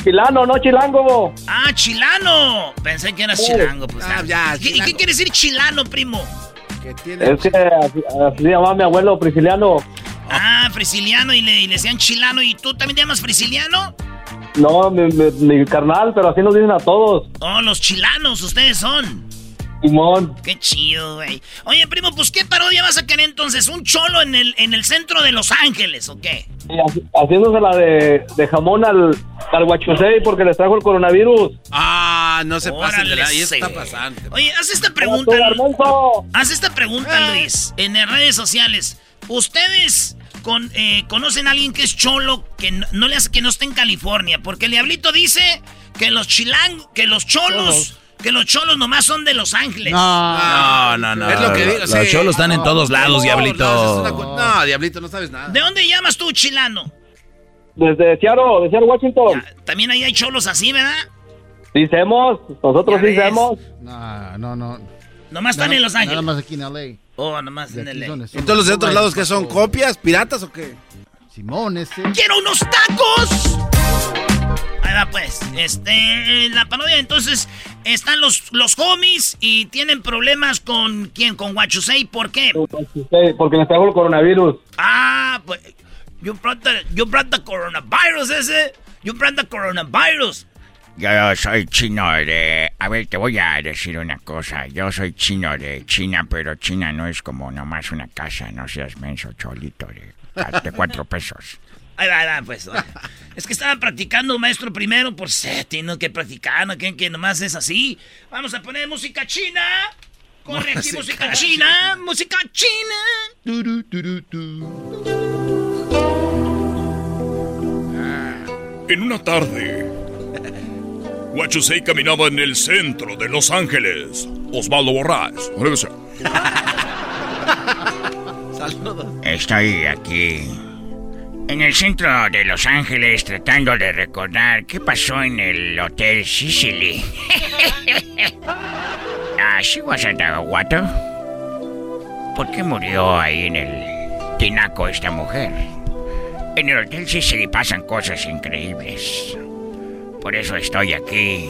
S30: Chilano, no chilango.
S1: Ah, chilano. Pensé que eras
S30: Sí.
S1: chilango. Pues,
S30: Ah,
S1: ah,
S30: ya,
S1: ¿Y qué- ¿Y
S30: chilango.
S1: qué quiere decir chilano, primo?
S30: Es que así, llamaba mi abuelo, Prisciliano.
S1: Ah, frisiliano y le, y le decían chilano. ¿Y tú también te llamas frisiliano?
S30: No, mi, mi- mi carnal, pero así nos dicen a todos.
S1: Oh, los chilanos, ustedes son.
S30: Simón.
S1: Qué chido, güey. Oye, primo, pues ¿qué parodia vas a querer entonces? ¿Un cholo en el, en el centro de Los Ángeles o qué?
S30: Haciéndose la de, de jamón al, al guachusei porque les trajo el coronavirus.
S2: Ah, no se pasen de la... Está pasando.
S1: Oye, haz esta pregunta. Haz esta pregunta, Luis, en las redes sociales. ¿Ustedes con, eh, conocen a alguien que es cholo que no, no le hace que no esté en California? Porque el diablito dice que los chilang, que los cholos, que los cholos nomás son de Los Ángeles.
S3: No, no, no.
S2: Es lo que digo,
S3: Los
S2: sí.
S3: cholos están en
S2: No,
S3: todos lados,
S2: todos
S3: diablito.
S2: una No, diablito, no sabes nada.
S1: ¿De dónde llamas tú, chilano?
S30: Desde Seattle, de Seattle, Washington.
S1: También ahí hay cholos así, ¿verdad?
S30: Sí, hacemos. Nosotros sí hacemos.
S6: No, no, no.
S1: Nomás están en Los Ángeles.
S6: Nada más aquí en LA.
S1: Oh, nomás en LA.
S6: donde son
S2: ¿Y todos los de otros lados que son copias, piratas o qué?
S6: Simón, ese.
S1: ¡Quiero unos tacos! Pues. Este, en la parodia, entonces, están los, los homies y tienen problemas con quién, con Guachusei. ¿Por qué?
S30: Porque les trajo el coronavirus.
S1: Ah, pues. You brought the, you brought the coronavirus ese. You brought the coronavirus.
S31: Yo soy chino de... A ver, te voy a decir una cosa. Yo soy chino de China, pero China no es como nomás una casa. No seas menso, cholito de, de cuatro pesos.
S1: Ahí va, ahí va, pues. Es que estaba practicando, maestro, primero, por ser, tiene que practicar, no que nomás es así. Vamos a poner música china. Corre aquí,
S32: Música
S1: música china. Música china.
S21: En una tarde, Huachusei caminaba en el centro de Los Ángeles. Osvaldo Borrás.
S2: Saludos.
S31: Estoy aquí en el centro de Los Ángeles tratando de recordar qué pasó en el Hotel Sicily. ah, she wasn't a. ¿Por qué murió ahí en el tinaco esta mujer? En el Hotel Sicily pasan cosas increíbles. Por eso estoy aquí,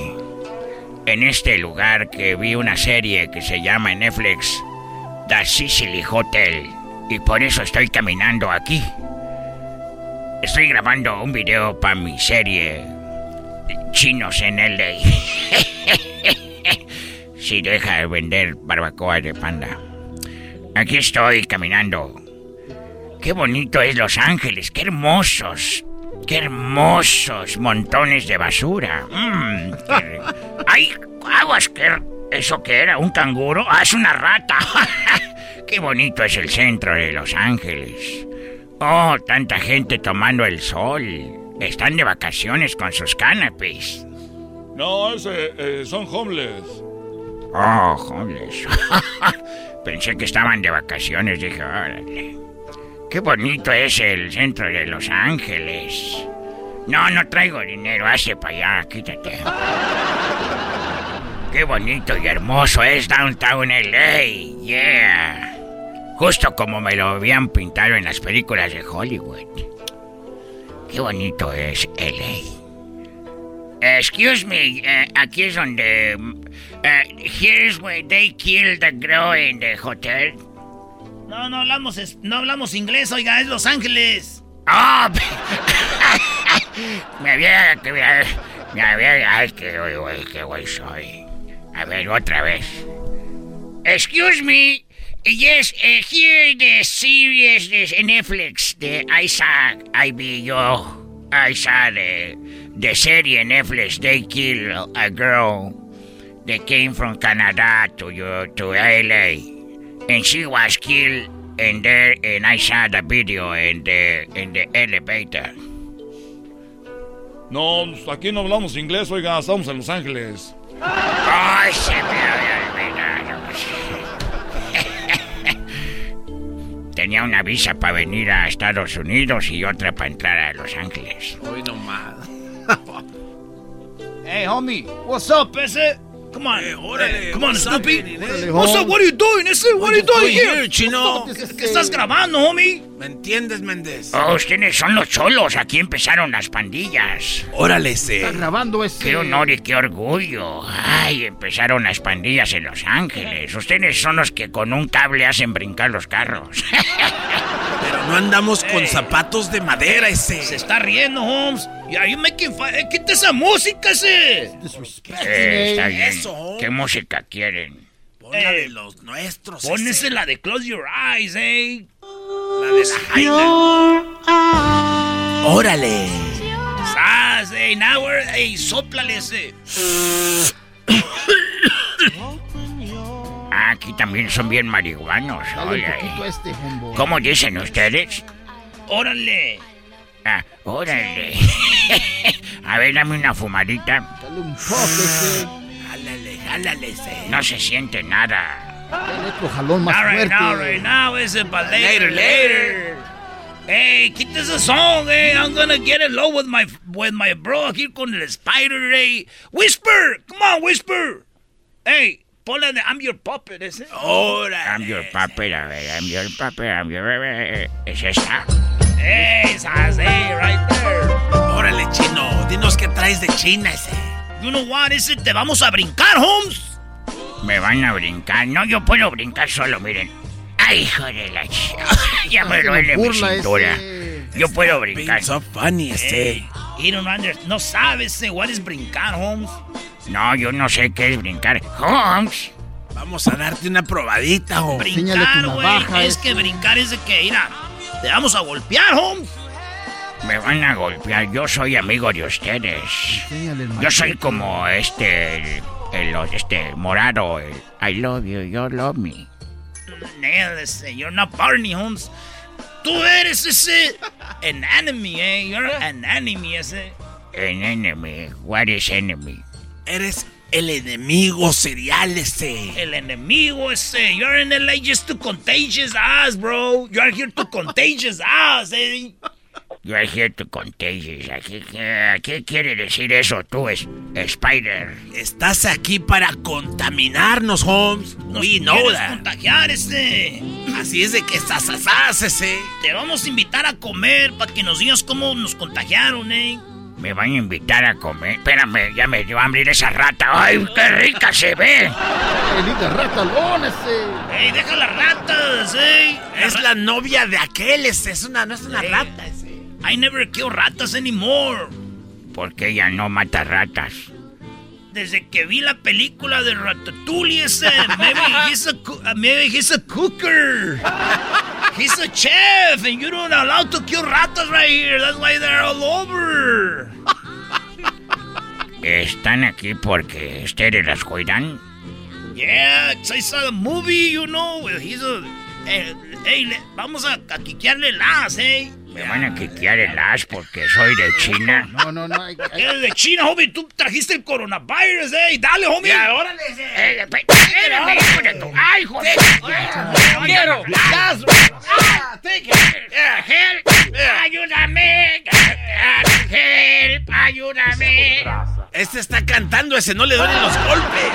S31: en este lugar que vi una serie que se llama en Netflix The Sicily Hotel. Y por eso estoy caminando aquí. Estoy grabando un video para mi serie Chinos en LA. si deja de vender barbacoa de panda. Aquí estoy caminando. Qué bonito es Los Ángeles, qué hermosos. Qué hermosos montones de basura. Mm, qué- ¡Ay, aguas! ¿qué, ¿Eso qué era? ¿Un canguro? ¡Ah, es una rata! ¡Qué bonito es el centro de Los Ángeles! Oh, tanta gente tomando el sol. Están de vacaciones con sus canapés.
S21: No, ese, eh, son homeless.
S31: Oh, homeless. Pensé que estaban de vacaciones. Dije, órale. Qué bonito es el centro de Los Ángeles. No, no traigo dinero. Hazte para allá, quítate. Qué bonito y hermoso es Downtown LA. Yeah. Justo como me lo habían pintado en las películas de Hollywood. Qué bonito es LA. Excuse me, eh, aquí es donde. eh, here's where they killed the girl in the hotel.
S1: No, no hablamos, no hablamos inglés, oiga, es Los Ángeles.
S31: ¡Ah! me había. me, me había. Ay, qué güey, güey, qué güey soy. A ver, otra vez. Excuse me. Yes, uh, here the series de Netflix. The I saw. I be yo. I saw the the serie Netflix. They kill a girl. They came from Canada to you to LA, and she was killed. And there, and I saw the video in the in the elevator.
S21: No, aquí no hablamos inglés, oiga, estamos en Los Ángeles.
S31: Ay, se me. Tenía una visa para venir a Estados Unidos y otra para entrar a Los Ángeles.
S2: Hoy nomás.
S1: Hey, homie, what's up, ese? Come on,
S2: órale,
S1: come on, Snoopy.
S2: eh?
S1: What's up? What are you doing, ese? What are you doing here?
S2: here, chino?
S1: ¿Qué estás grabando, homie?
S2: ¿Me entiendes, Méndez?
S33: Oh, ustedes son los cholos. Aquí empezaron las pandillas.
S2: Órale, ese.
S6: Está grabando ese.
S33: Qué honor y qué orgullo. Ay, empezaron las pandillas en Los Ángeles. Ustedes son los que con un cable hacen brincar los carros.
S2: Pero no andamos con zapatos de madera, ese.
S1: Se está riendo, Holmes. Y ahí making fun. Eh, quita esa música, ese.
S33: Eh, está bien.
S2: Eso.
S33: ¿Qué música quieren?
S2: Pon la de los nuestros.
S1: Pónese
S2: ese.
S1: la de Close Your Eyes, eh.
S2: La de la Jaina. Órale.
S1: Sas, eh. Now we're. Ey, sóplale ese.
S33: Ah, aquí también son bien marihuanos.
S6: Dale
S33: Oye,
S6: un poquito a este.
S33: ¿Cómo dicen ustedes?
S1: Órale.
S33: Ah, órale. A ver, dame una fumadita.
S6: Dale un puff ese.
S2: Jálale, jálale, ese.
S33: No se siente nada.
S6: Dale otro jalón más
S1: All right
S6: fuerte.
S1: now, right now, ese. But later, later. Hey, quita ese song, eh. I'm gonna get it low with my with my bro aquí con el spider, eh. Whisper, come on, whisper. Hey, ponle de I'm your puppet, ese.
S2: Órale.
S33: I'm your puppet, a ver, I'm your puppet, I'm your... ¿Es esta?
S1: Sas, hey, right there.
S2: Órale, chino. Dinos qué traes de China, ese.
S1: You know what, ese te vamos a brincar, Holmes.
S33: Me van a brincar. No, yo puedo brincar solo, miren. Ay, hijo de la ch... Ya me duele mi cintura.
S6: ese.
S33: Yo puedo brincar.
S2: So funny, ese.
S1: Hey, under, no sabes, ese. What is brincar, Holmes?
S33: No, yo no sé qué es brincar. Holmes.
S2: Vamos a darte una probadita.
S6: Enséñale
S1: Brincar, güey. Es
S6: ese.
S1: que brincar es de que, mira, te vamos a golpear, Holmes.
S33: Me van a golpear. Yo soy amigo de ustedes. Yo soy como este, el, el- este morado. el I love you, you love me.
S1: You're not Barney, Holmes. Tú eres ese. An enemy, eh. You're an enemy, ese.
S33: An enemy. What is enemy?
S2: Eres el enemigo serial, ese.
S1: El enemigo ese. You're in LA just to contagious us, bro. You're here to contagious us, eh.
S33: You are here to contagious. ¿Qué, qué, qué quiere decir eso tú, es, Spider?
S2: Estás aquí para contaminarnos, Holmes.
S1: Nos
S2: We know that.
S1: contagiar, ese.
S2: Así es de que estás ese.
S1: Te vamos a invitar a comer para que nos digas cómo nos contagiaron, eh.
S33: Me van a invitar a comer. Espérame, ya me dio hambre esa rata. ¡Ay, qué rica se ve!
S6: Elita ratalón ese.
S1: Ey, deja las ratas, eh.
S2: Es la novia de aquel, ese. Es una, no es una rata, ese.
S1: I never kill ratas anymore.
S33: Porque ella no mata ratas.
S1: Desde que vi la película de Ratatouille, ese, maybe he's a, maybe he's a cooker. He's a chef, and you don't allow to kill ratas right here. That's why they're all over.
S33: ¿Están aquí porque ustedes las cuidan?
S1: Yeah, I saw the movie, you know. He's a. eh, hey, le- vamos a, a quiquearle las, eh.
S33: Me van a quiquear el as porque soy de China.
S6: No, no, no.
S1: Eres de China, homie. Tú trajiste el coronavirus, eh. Dale, homie.
S2: Ya, órale,
S33: Eh, esp- espérame, hijo de tu- ¡Ay,
S1: quiero.
S33: Ah, eh, help, ayúdame, help, ayúdame.
S2: Este está cantando, ese. No le duelen los golpes.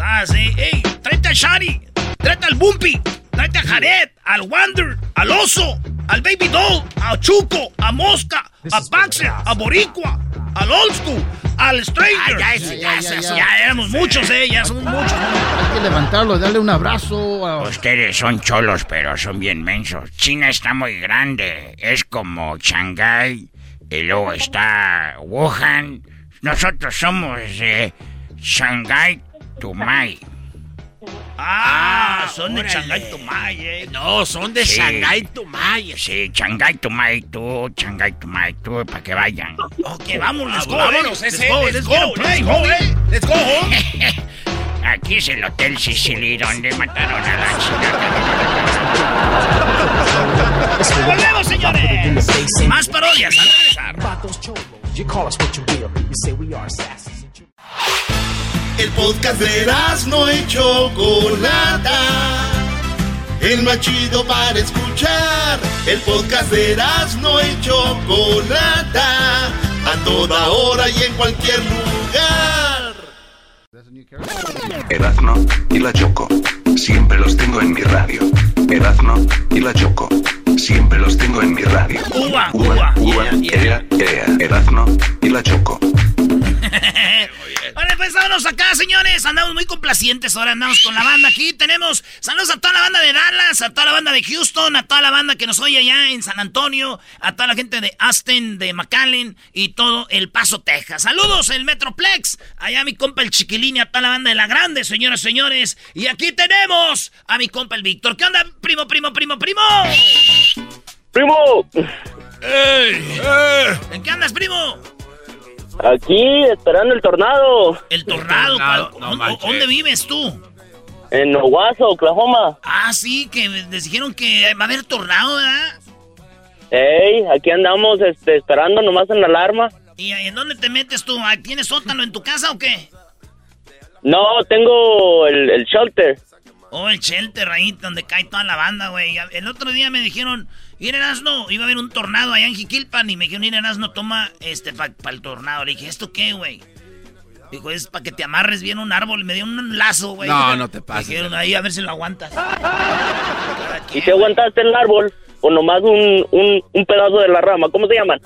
S1: Ah, sí. Ey, tráete al Shari. Tráete al Bumpy. Tráete a Jared, al Wander, al Oso, al Baby Doll, a Chuco, a Mosca, a Baxter, a Boricua, al Old School, al Stranger.
S2: Ah, ya, ese, ya,
S6: ya,
S2: ese,
S6: ya.
S1: Ya éramos muchos, eh. Ya somos muchos.
S6: Hay que levantarlo, darle un abrazo. a-
S33: Ustedes son cholos, pero son bien mensos. China está muy grande. Es como Shanghái. Y luego está Wuhan. Nosotros somos eh, Shanghái Tumai.
S1: Ah, son de. Shanghai Tumay, eh.
S2: No, son de
S33: Sí.
S2: Shanghai Tumay.
S33: Sí, Shanghái Tumai, tú, Shanghái Tumai, tú, para que vayan.
S1: Ok, vamos, let's go.
S2: Vámonos,
S1: eh. Let's go,
S2: Let's go,
S1: let's go,
S2: homie.
S1: eh.
S2: Let's go, home.
S33: Aquí es el Hotel Sicily donde mataron a la china.
S1: Volvemos, señores. Más parodias al regresar.
S4: El podcast de no y Chocolata. El más chido para escuchar. El podcast de no y Chocolata. A toda hora y en cualquier lugar.
S22: Erazno y la Choco. Siempre los tengo en mi radio. Erazno y la Choco.
S34: siempre los tengo en mi radio.
S1: Uva,
S34: uva, uva, ea, ea, Erazno y la Choco.
S1: Ahora pues vámonos acá, señores. Andamos muy complacientes. Ahora andamos con la banda aquí. Tenemos saludos a toda la banda de Dallas, a toda la banda de Houston, a toda la banda que nos oye allá en San Antonio, a toda la gente de Aston, de McAllen y todo El Paso, Texas. Saludos, el Metroplex. Allá mi compa el Chiquilín, a toda la banda de La Grande, señoras y señores. Y aquí tenemos a mi compa el Víctor. ¿Qué onda, primo, primo, primo, primo?
S22: ¡Primo!
S1: ¡Ey! ¿En qué andas, primo?
S22: Aquí, esperando el tornado.
S1: El tornado, ¿cuál- ¿dónde, dónde vives tú?
S22: En Owasso, Oklahoma.
S1: Ah, sí, que les dijeron que va a haber tornado, ¿verdad?
S22: Ey, aquí andamos este, esperando nomás en la alarma.
S1: ¿Y en dónde te metes tú? Ah, ¿Tienes sótano en tu casa o qué?
S22: No, tengo el, el shelter.
S1: Oh, el shelter ahí donde cae toda la banda, güey. El otro día me dijeron, ir Erasno, iba a haber un tornado allá en Jiquilpan y me dijeron, ir Erasno, toma este para el tornado. Le dije, ¿esto qué, güey? Dijo, es para que te amarres bien a un árbol. Me dio un lazo, güey.
S2: No, no te pases.
S1: Dijeron, ahí a ver si lo aguantas.
S22: ¿Y si aguantaste el árbol? O nomás un, un, un pedazo de la rama. ¿Cómo se llaman?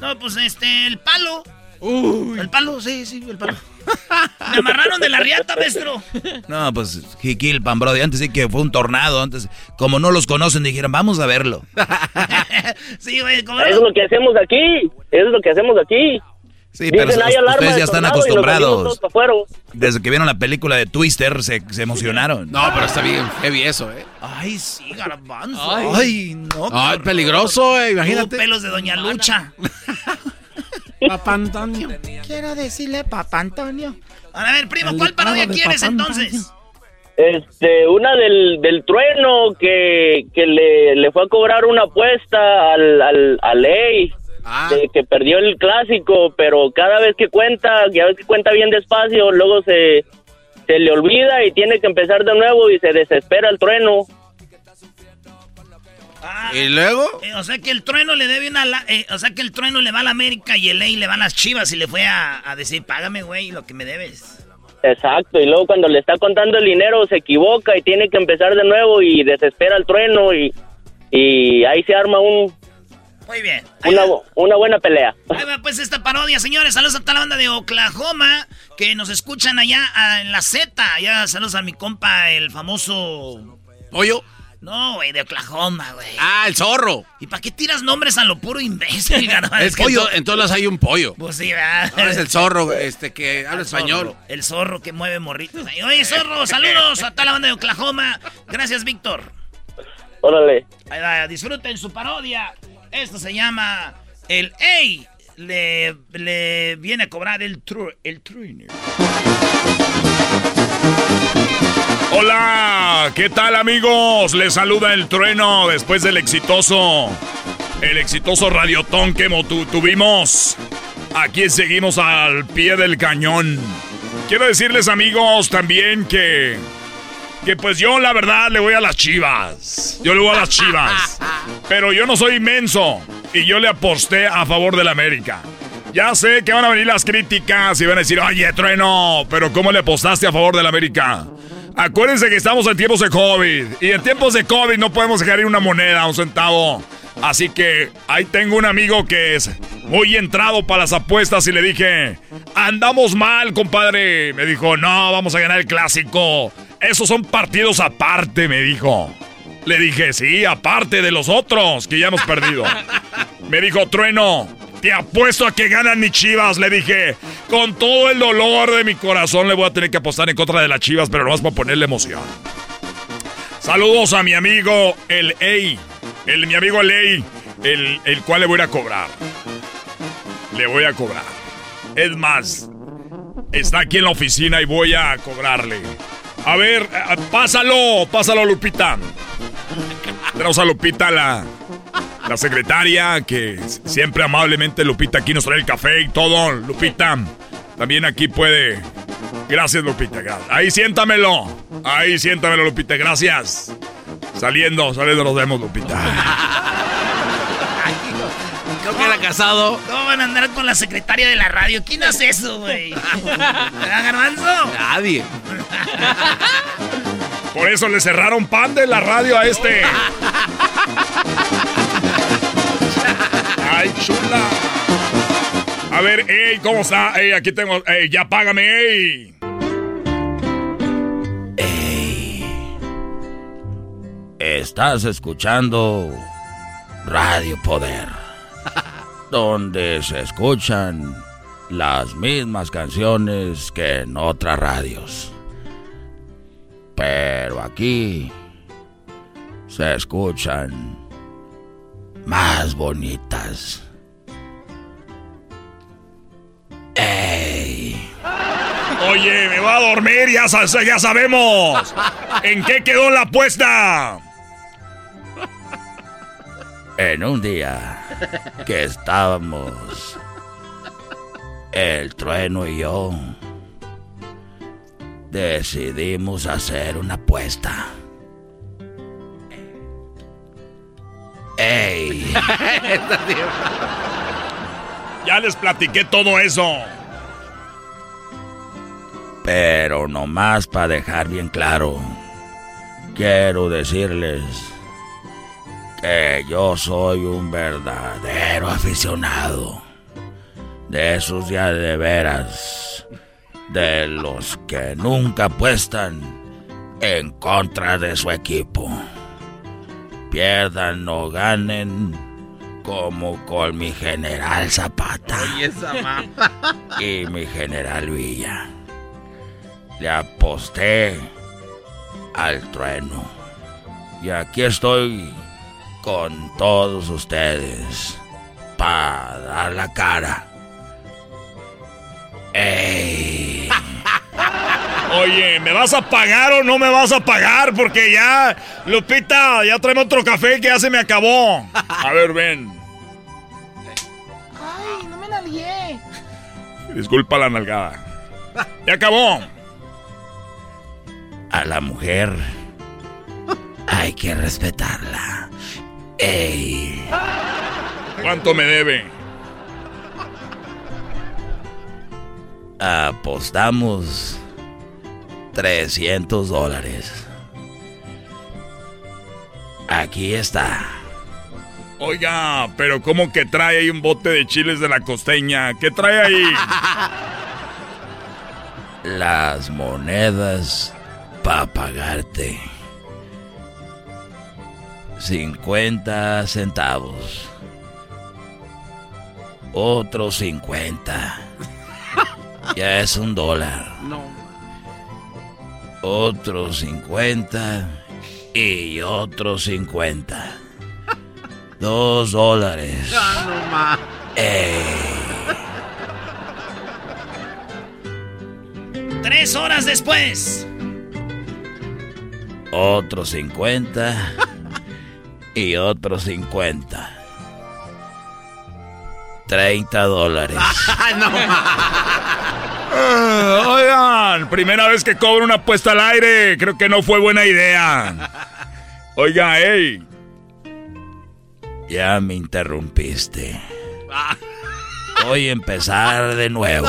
S1: No, pues este, el palo. El palo, sí, sí, el palo. Me amarraron de la riata, maestro.
S3: No, pues Jiquilpan, brody. Antes sí que fue un tornado. Antes, como no los conocen, dijeron, vamos a verlo.
S1: sí, güey, como
S22: Eso es lo que hacemos aquí. Eso es lo que hacemos aquí.
S3: Sí, pero
S22: Dicen, "Hay alarma
S3: ustedes
S22: de
S3: ya están
S22: tornado", y nos salimos
S3: acostumbrados. Desde que vieron la película de Twister, se, se emocionaron.
S2: No, pero está bien heavy eso, ¿eh?
S1: Ay, sí, garbanzo.
S2: Ay,
S1: no.
S2: Ay, peligroso, eh, imagínate.
S1: Uh, pelos de Doña Lucha.
S2: Papá Antonio.
S1: Quiero decirle Papá Antonio. A ver, primo, ¿cuál parodia quieres entonces?
S22: Este, una del, del trueno que, que le, le fue a cobrar una apuesta al, al, a Ley. De que perdió el clásico, pero cada vez que cuenta, ya ves que cuenta bien despacio, luego se, se le olvida y tiene que empezar de nuevo y se desespera el trueno.
S2: ¿Y luego?
S1: Eh, o sea que el trueno le debe una. la- eh, o sea que el trueno le va a la América y el ley le va a las chivas y le fue a, a decir, págame, güey, lo que me debes.
S22: Exacto, y luego cuando le está contando el dinero se equivoca y tiene que empezar de nuevo y desespera el trueno y, y ahí se arma un,
S1: Muy bien.
S22: una, una buena pelea.
S1: Ahí va pues esta parodia, señores. Saludos a toda la banda de Oklahoma que nos escuchan allá en la Z. Allá saludos a mi compa, el famoso.
S2: ¿Pollo?
S1: No, güey, de Oklahoma, güey.
S2: Ah, el zorro.
S1: ¿Y para qué tiras nombres a lo puro imbécil, garbanzo?
S2: Es que en, to- en todas las hay un pollo.
S1: Pues sí, ¿verdad?
S2: Ahora es el zorro, este, que habla
S1: El zorro,
S2: español.
S1: el zorro que mueve morritos. ahí. Oye, zorro, saludos a toda la banda de Oklahoma. Gracias, Víctor.
S22: Órale.
S1: Ahí va, disfruten su parodia. Esto se llama El Ey. Le, le viene a cobrar el, tru, el trainer.
S21: Hola, ¿qué tal amigos? Les saluda el trueno después del exitoso, el exitoso radiotón que tu- tuvimos. Aquí seguimos al pie del cañón. Quiero decirles amigos también que, que pues yo la verdad le voy a las chivas. Yo le voy a las chivas. Pero yo no soy inmenso y yo le aposté a favor del América. Ya sé que van a venir las críticas y van a decir, oye, trueno, pero ¿cómo le apostaste a favor del América? Acuérdense que estamos en tiempos de COVID y en tiempos de COVID no podemos dejar ir una moneda, un centavo. Así que ahí tengo un amigo que es muy entrado para las apuestas y le dije, andamos mal, compadre. Me dijo, no, vamos a ganar el clásico. Esos son partidos aparte, me dijo. Le dije, sí, aparte de los otros que ya hemos perdido. Me dijo, trueno, te apuesto a que ganan mis chivas. Le dije, con todo el dolor de mi corazón le voy a tener que apostar en contra de las chivas, pero nomás para ponerle emoción. Saludos a mi amigo el Ey. El, mi amigo el Ey, el, el cual le voy a cobrar. Le voy a cobrar. Es más, está aquí en la oficina y voy a cobrarle. A ver, pásalo, pásalo, Lupita. Tenemos a Lupita, la, la secretaria, que siempre amablemente Lupita aquí nos trae el café y todo. Lupita, también aquí puede. Gracias, Lupita. Ahí siéntamelo. Ahí siéntamelo, Lupita. Gracias. Saliendo, saliendo nos vemos, Lupita.
S2: Creo que era casado.
S1: ¿Cómo van a andar con la secretaria de la radio? ¿Quién hace eso, güey? ¿Verdad, Garbanzo?
S2: Nadie.
S21: Por eso le cerraron pan de la radio a este. Ay, chula. A ver, ey, ¿cómo está? Ey, aquí tengo. Ey, ya págame, ey.
S33: Estás escuchando Radio Poder, donde se escuchan las mismas canciones que en otras radios. Pero aquí se escuchan más bonitas. ¡Ey!
S21: Oye, me va a dormir, ya, ya sabemos. ¿En qué quedó la apuesta?
S33: En un día que estábamos el trueno y yo decidimos hacer una apuesta. ¡Ey!
S21: ya les platiqué todo eso.
S33: Pero nomás para dejar bien claro, quiero decirles que yo soy un verdadero aficionado. De esos ya de veras. De los que nunca apuestan en contra de su equipo. Pierdan o ganen como con mi general Zapata. y mi general Villa. Le aposté al trueno. Y aquí estoy con todos ustedes para dar la cara. ¡Ey!
S21: Oye, ¿me vas a pagar o no me vas a pagar? Porque ya, Lupita, ya traeme otro café que ya se me acabó. A ver, ven.
S16: Ay, no me nalgué.
S21: Disculpa la nalgada. Ya acabó.
S33: A la mujer hay que respetarla. ¡Ey!
S21: ¿Cuánto me debe?
S33: Apostamos 300 dólares. Aquí está.
S21: Oiga, pero ¿cómo que trae ahí un bote de chiles de la costeña? ¿Qué trae ahí?
S33: Las monedas para pagarte. 50 centavos. Otro 50. Ya es un dólar.
S2: No.
S33: Otro 50 y otro 50. Dos dólares.
S2: No más.
S1: Tres horas después.
S33: Otro 50 y otro 50. 30 dólares.
S2: no
S21: Ah, oigan, primera vez que cobro una apuesta al aire. Creo que no fue buena idea. Oiga, hey.
S33: Ya me interrumpiste. Voy a empezar de nuevo.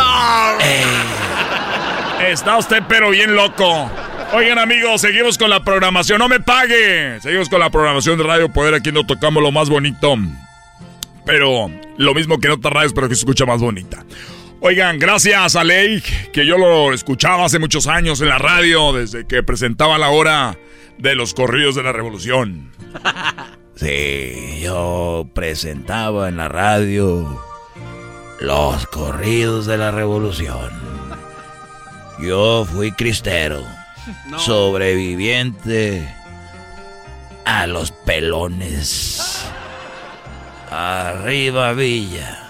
S21: Está usted pero bien loco. Oigan amigos, seguimos con la programación. No me pague. Seguimos con la programación de Radio Poder. Aquí no tocamos lo más bonito. Pero lo mismo que en otras radios, pero que se escucha más bonita. Oigan, gracias a Ley, que yo lo escuchaba hace muchos años en la radio, desde que presentaba la hora de los corridos de la revolución.
S33: Sí, yo presentaba en la radio los corridos de la revolución. Yo fui cristero, sobreviviente a los pelones. Arriba Villa.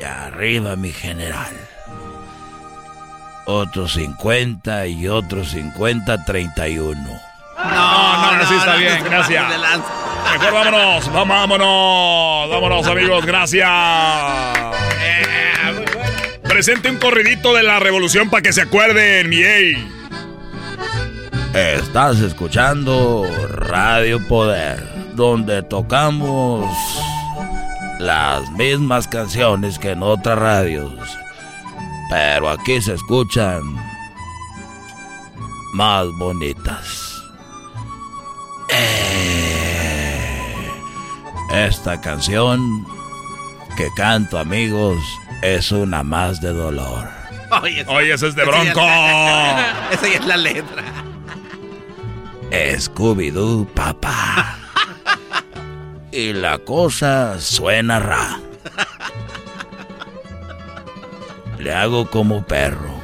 S33: Y arriba mi general. Otros 50 y otros 50, 31.
S21: No, no, no, sí está bien, gracias. Mejor vámonos, vámonos, vámonos amigos, gracias. Presente un corridito de la revolución para que se acuerden, yay.
S33: Estás escuchando Radio Poder, donde tocamos las mismas canciones que en otras radios. Pero aquí se escuchan más bonitas. Eh, esta canción que canto, amigos, es una más de dolor.
S21: Oye, ese es de Bronco.
S2: Esa ya es la letra.
S33: Scooby-Doo, papá. Y la cosa suena ra. Le hago como perro.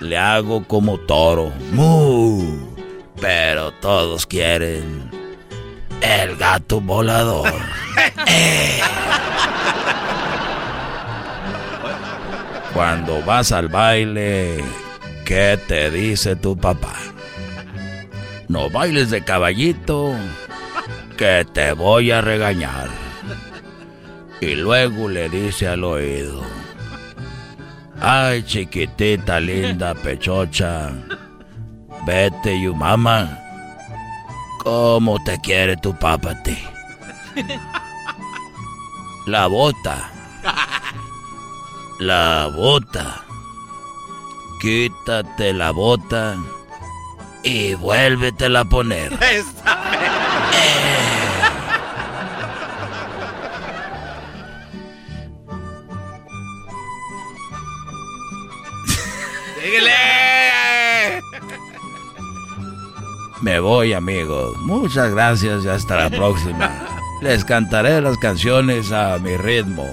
S33: Le hago como toro. Mu. Pero todos quieren el gato volador. Eh. Cuando vas al baile, ¿qué te dice tu papá? No bailes de caballito, que te voy a regañar. Y luego le dice al oído, ay chiquitita linda pechocha, vete you mamá, ¿cómo te quiere tu papá a ti? La bota. La bota. Quítate la bota y vuélvetela a poner. Me voy, amigos. Muchas gracias y hasta la próxima. Les cantaré las canciones a mi ritmo.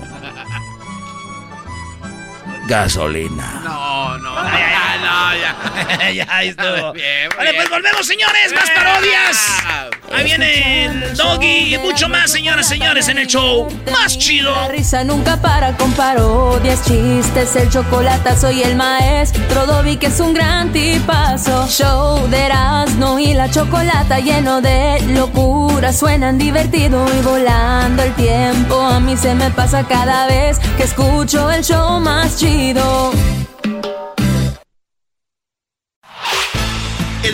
S33: Gasolina.
S1: No, no, ya, ya, no, ya. ya estuvo. Bien, vale, pues volvemos, señores. Más parodias. Ahí viene el Doggy y mucho más, señoras y señores, en el show más chido.
S35: La risa nunca para con parodias, chistes, el chocolate, soy el maestro Dobby que es un gran tipazo. Show de Erasmo y la chocolata lleno de locura, suenan divertido y volando el tiempo. A mí se me pasa cada vez que escucho el show más chido.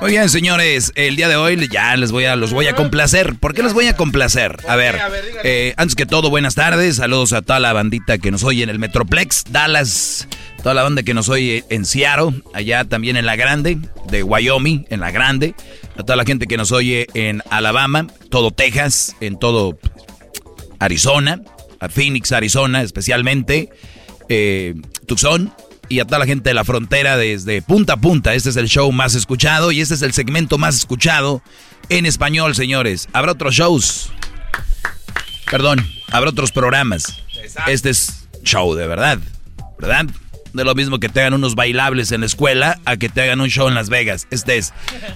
S3: Muy bien, señores, el día de hoy ya les voy a los voy a complacer. ¿Por qué los voy a complacer? A ver, eh, antes que todo, buenas tardes, saludos a toda la bandita que nos oye en el Metroplex, Dallas, toda la banda que nos oye en Seattle, allá también en la Grande, de Wyoming, en la Grande, a toda la gente que nos oye en Alabama, todo Texas, en todo Arizona, a Phoenix, Arizona, especialmente, eh, Tucson, y a toda la gente de la frontera desde punta a punta. Este es el show más escuchado y este es el segmento más escuchado en español, señores. Habrá otros shows. Perdón, habrá otros programas. Este es show de verdad, ¿verdad? De lo mismo que te hagan unos bailables en la escuela a que te hagan un show en Las Vegas. Este es.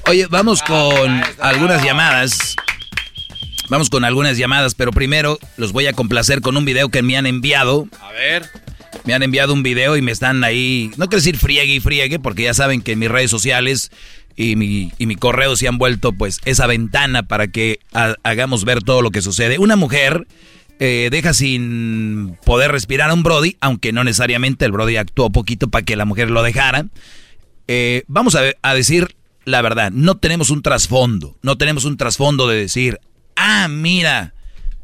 S3: Oye, vamos con algunas llamadas. Vamos con algunas llamadas, pero primero los voy a complacer con un video que me han enviado.
S2: A ver.
S3: Me han enviado un video y me están ahí, no quiero decir friegue y friegue, porque ya saben que mis redes sociales y mi, y mi correo se han vuelto pues esa ventana para que hagamos ver todo lo que sucede. Una mujer eh, deja sin poder respirar a un Brody, aunque no necesariamente el Brody actuó poquito para que la mujer lo dejara. Eh, vamos a, a decir la verdad, no tenemos un trasfondo, no tenemos un trasfondo de decir, ah, mira,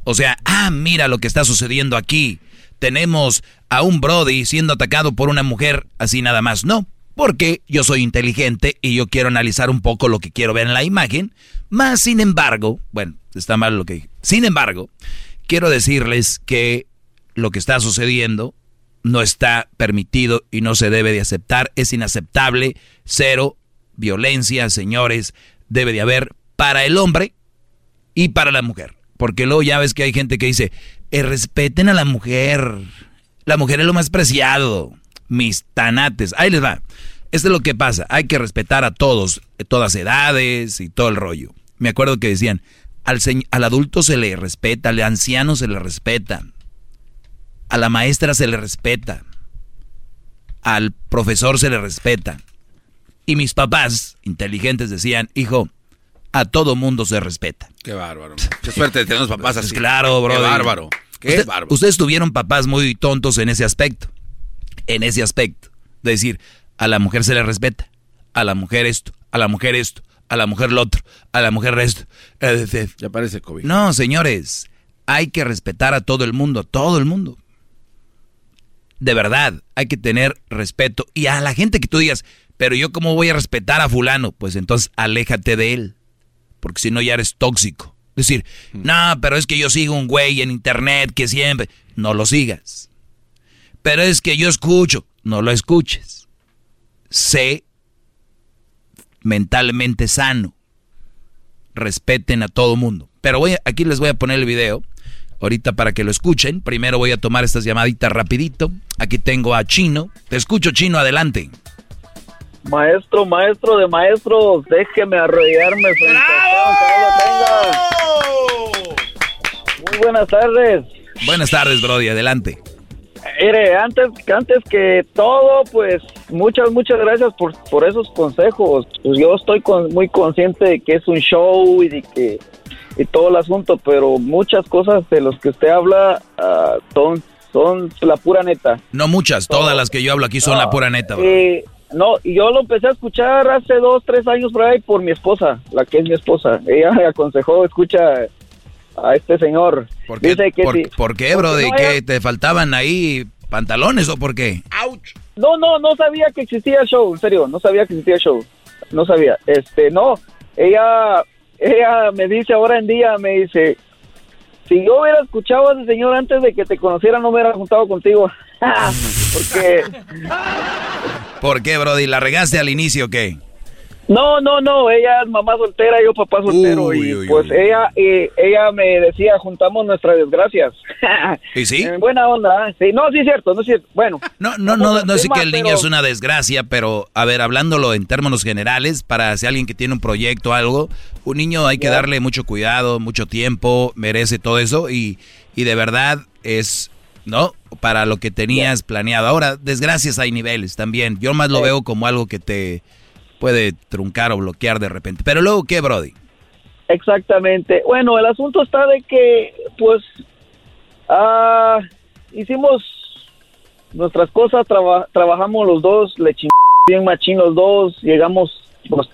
S3: o sea, ah, mira lo que está sucediendo aquí tenemos a un Brody siendo atacado por una mujer así nada más. No, porque yo soy inteligente y yo quiero analizar un poco lo que quiero ver en la imagen. Más sin embargo, bueno, está mal lo que dije. Sin embargo, quiero decirles que lo que está sucediendo no está permitido y no se debe de aceptar. Es inaceptable. Cero violencia, señores, debe de haber para el hombre y para la mujer. Porque luego ya ves que hay gente que dice, eh, respeten a la mujer. La mujer es lo más preciado. Mis tanates. Ahí les va. Esto es lo que pasa. Hay que respetar a todos, todas edades y todo el rollo. Me acuerdo que decían, al adulto se le respeta, al anciano se le respeta, a la maestra se le respeta, al profesor se le respeta. Y mis papás, inteligentes, decían, hijo, a todo mundo se respeta.
S2: Qué bárbaro. Qué suerte de tener los papás así.
S3: Claro, bro.
S2: Qué bárbaro. Qué bárbaro.
S3: Ustedes tuvieron papás muy tontos en ese aspecto. En ese aspecto. De decir, a la mujer se le respeta. A la mujer esto, a la mujer esto, a la mujer lo otro, a la mujer esto.
S2: Ya parece COVID.
S3: No, señores. Hay que respetar a todo el mundo, a todo el mundo. De verdad, hay que tener respeto. Y a la gente que tú digas, pero yo cómo voy a respetar a fulano, pues entonces aléjate de él porque si no ya eres tóxico. Es decir, mm. no, pero es que yo sigo un güey en internet que siempre... No lo sigas. Pero es que yo escucho. No lo escuches. Sé mentalmente sano. Respeten a todo mundo. Pero voy aquí les voy a poner el video. Ahorita para que lo escuchen. Primero voy a tomar estas llamaditas rapidito. Aquí tengo a Chino. Te escucho, Chino, adelante.
S36: Maestro, maestro de maestros, déjeme arrodillarme Muy buenas tardes.
S3: Buenas tardes, Brody, adelante.
S36: Mire, antes, antes que todo, pues muchas, muchas gracias por, por esos consejos. Pues yo estoy muy consciente de que es un show y de que y todo el asunto, pero muchas cosas de los que usted habla ah, son, son la pura neta.
S3: No muchas, todas las que yo hablo aquí son la pura neta.
S36: Eh, no, yo lo empecé a escuchar hace dos, tres años por ahí por mi esposa, la que es mi esposa. Ella me aconsejó, escucha a este señor.
S3: ¿Por qué, Dice que por, qué bro? ¿De que te faltaban ahí pantalones o por qué?
S36: No, no, no sabía que existía el show, en serio, no sabía que existía el show. No sabía. Este, no, ella, ella me dice ahora en día, me dice, si yo hubiera escuchado a ese señor antes de que te conociera, no me hubiera juntado contigo. Porque...
S3: ¿Por qué, Brody? ¿La regaste al inicio o qué?
S36: No, no, no, ella es mamá soltera, yo papá soltero y pues ella eh, ella me decía, juntamos nuestras desgracias.
S3: ¿Y sí?
S36: En buena onda, ¿eh? sí, no, sí es cierto, no es cierto. Bueno.
S3: No, no, no, no, sé que el niño es una desgracia, pero a ver, hablándolo en términos generales, para si alguien que tiene un proyecto o algo, un niño hay que darle mucho cuidado, mucho tiempo, merece todo eso y, y de verdad es ¿no? Para lo que tenías planeado. Ahora, desgracias hay niveles también. Yo más lo veo como algo que te puede truncar o bloquear de repente. Pero luego, ¿qué, Brody?
S36: Exactamente. Bueno, el asunto está de que, pues, ah, hicimos nuestras cosas, trabajamos los dos, le chingamos bien machín los dos, llegamos, pues,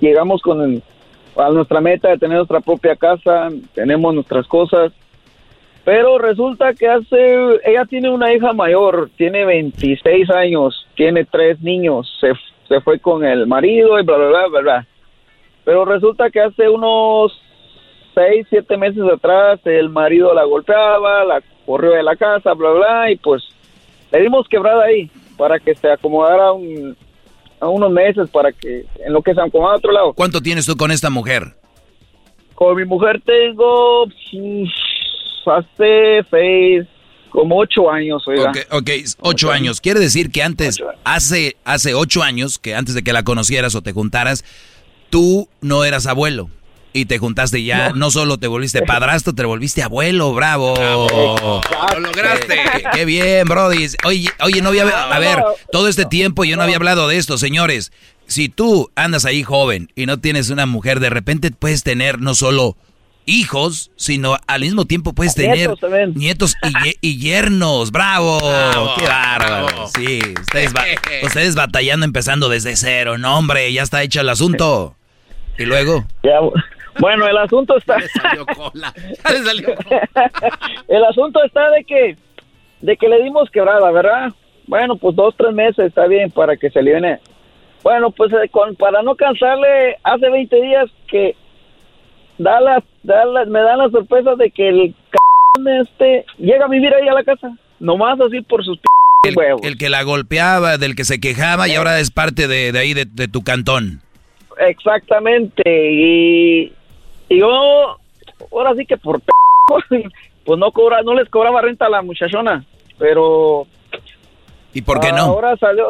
S36: llegamos con a nuestra meta de tener nuestra propia casa, tenemos nuestras cosas pero resulta que hace, ella tiene una hija mayor, tiene 26 años, tiene tres niños, se, se fue con el marido y bla, bla, bla, bla, bla. Pero resulta que hace unos seis, siete meses atrás el marido la golpeaba, la corrió de la casa, bla, bla, y pues le dimos quebrada ahí para que se acomodara a unos meses para que en lo que se acomodara a otro lado.
S3: ¿Cuánto tienes tú con esta mujer?
S36: Con mi mujer tengo hace seis, como ocho años, oiga.
S3: Ok, okay ocho años. Quiere decir que antes, hace, hace ocho años, que antes de que la conocieras o te juntaras, tú no eras abuelo. Y te juntaste ya, no, solo te volviste padrastro, te volviste abuelo, bravo.
S2: Lo lograste.
S3: Qué, bien, Brody. Oye, oye, no había, a ver, todo este tiempo yo no había hablado de esto, señores. Si tú andas ahí joven y no tienes una mujer, de repente puedes tener no solo hijos, sino al mismo tiempo puedes tener nietos, y, yernos. ¡Bravo! ¡Qué bárbaro! Sí, ustedes, ustedes batallando empezando desde cero. No, hombre, ya está hecho el asunto. ¿Y luego?
S36: bueno, el asunto está... el asunto está de que, de que le dimos quebrada, ¿verdad? Bueno, pues dos, tres meses está bien para que se le viene. Bueno, pues eh, con, para no cansarle, hace 20 días que da la, me da la sorpresa de que el c este llega a vivir ahí a la casa, nomás así por sus
S3: el, huevos. El que la golpeaba, del que se quejaba y ahora es parte de, ahí, de, tu cantón.
S36: Exactamente, y, y yo, ahora sí que por p pues no cobra, no les cobraba renta a la muchachona, pero...
S3: ¿Y por qué no?
S36: Ahora salió,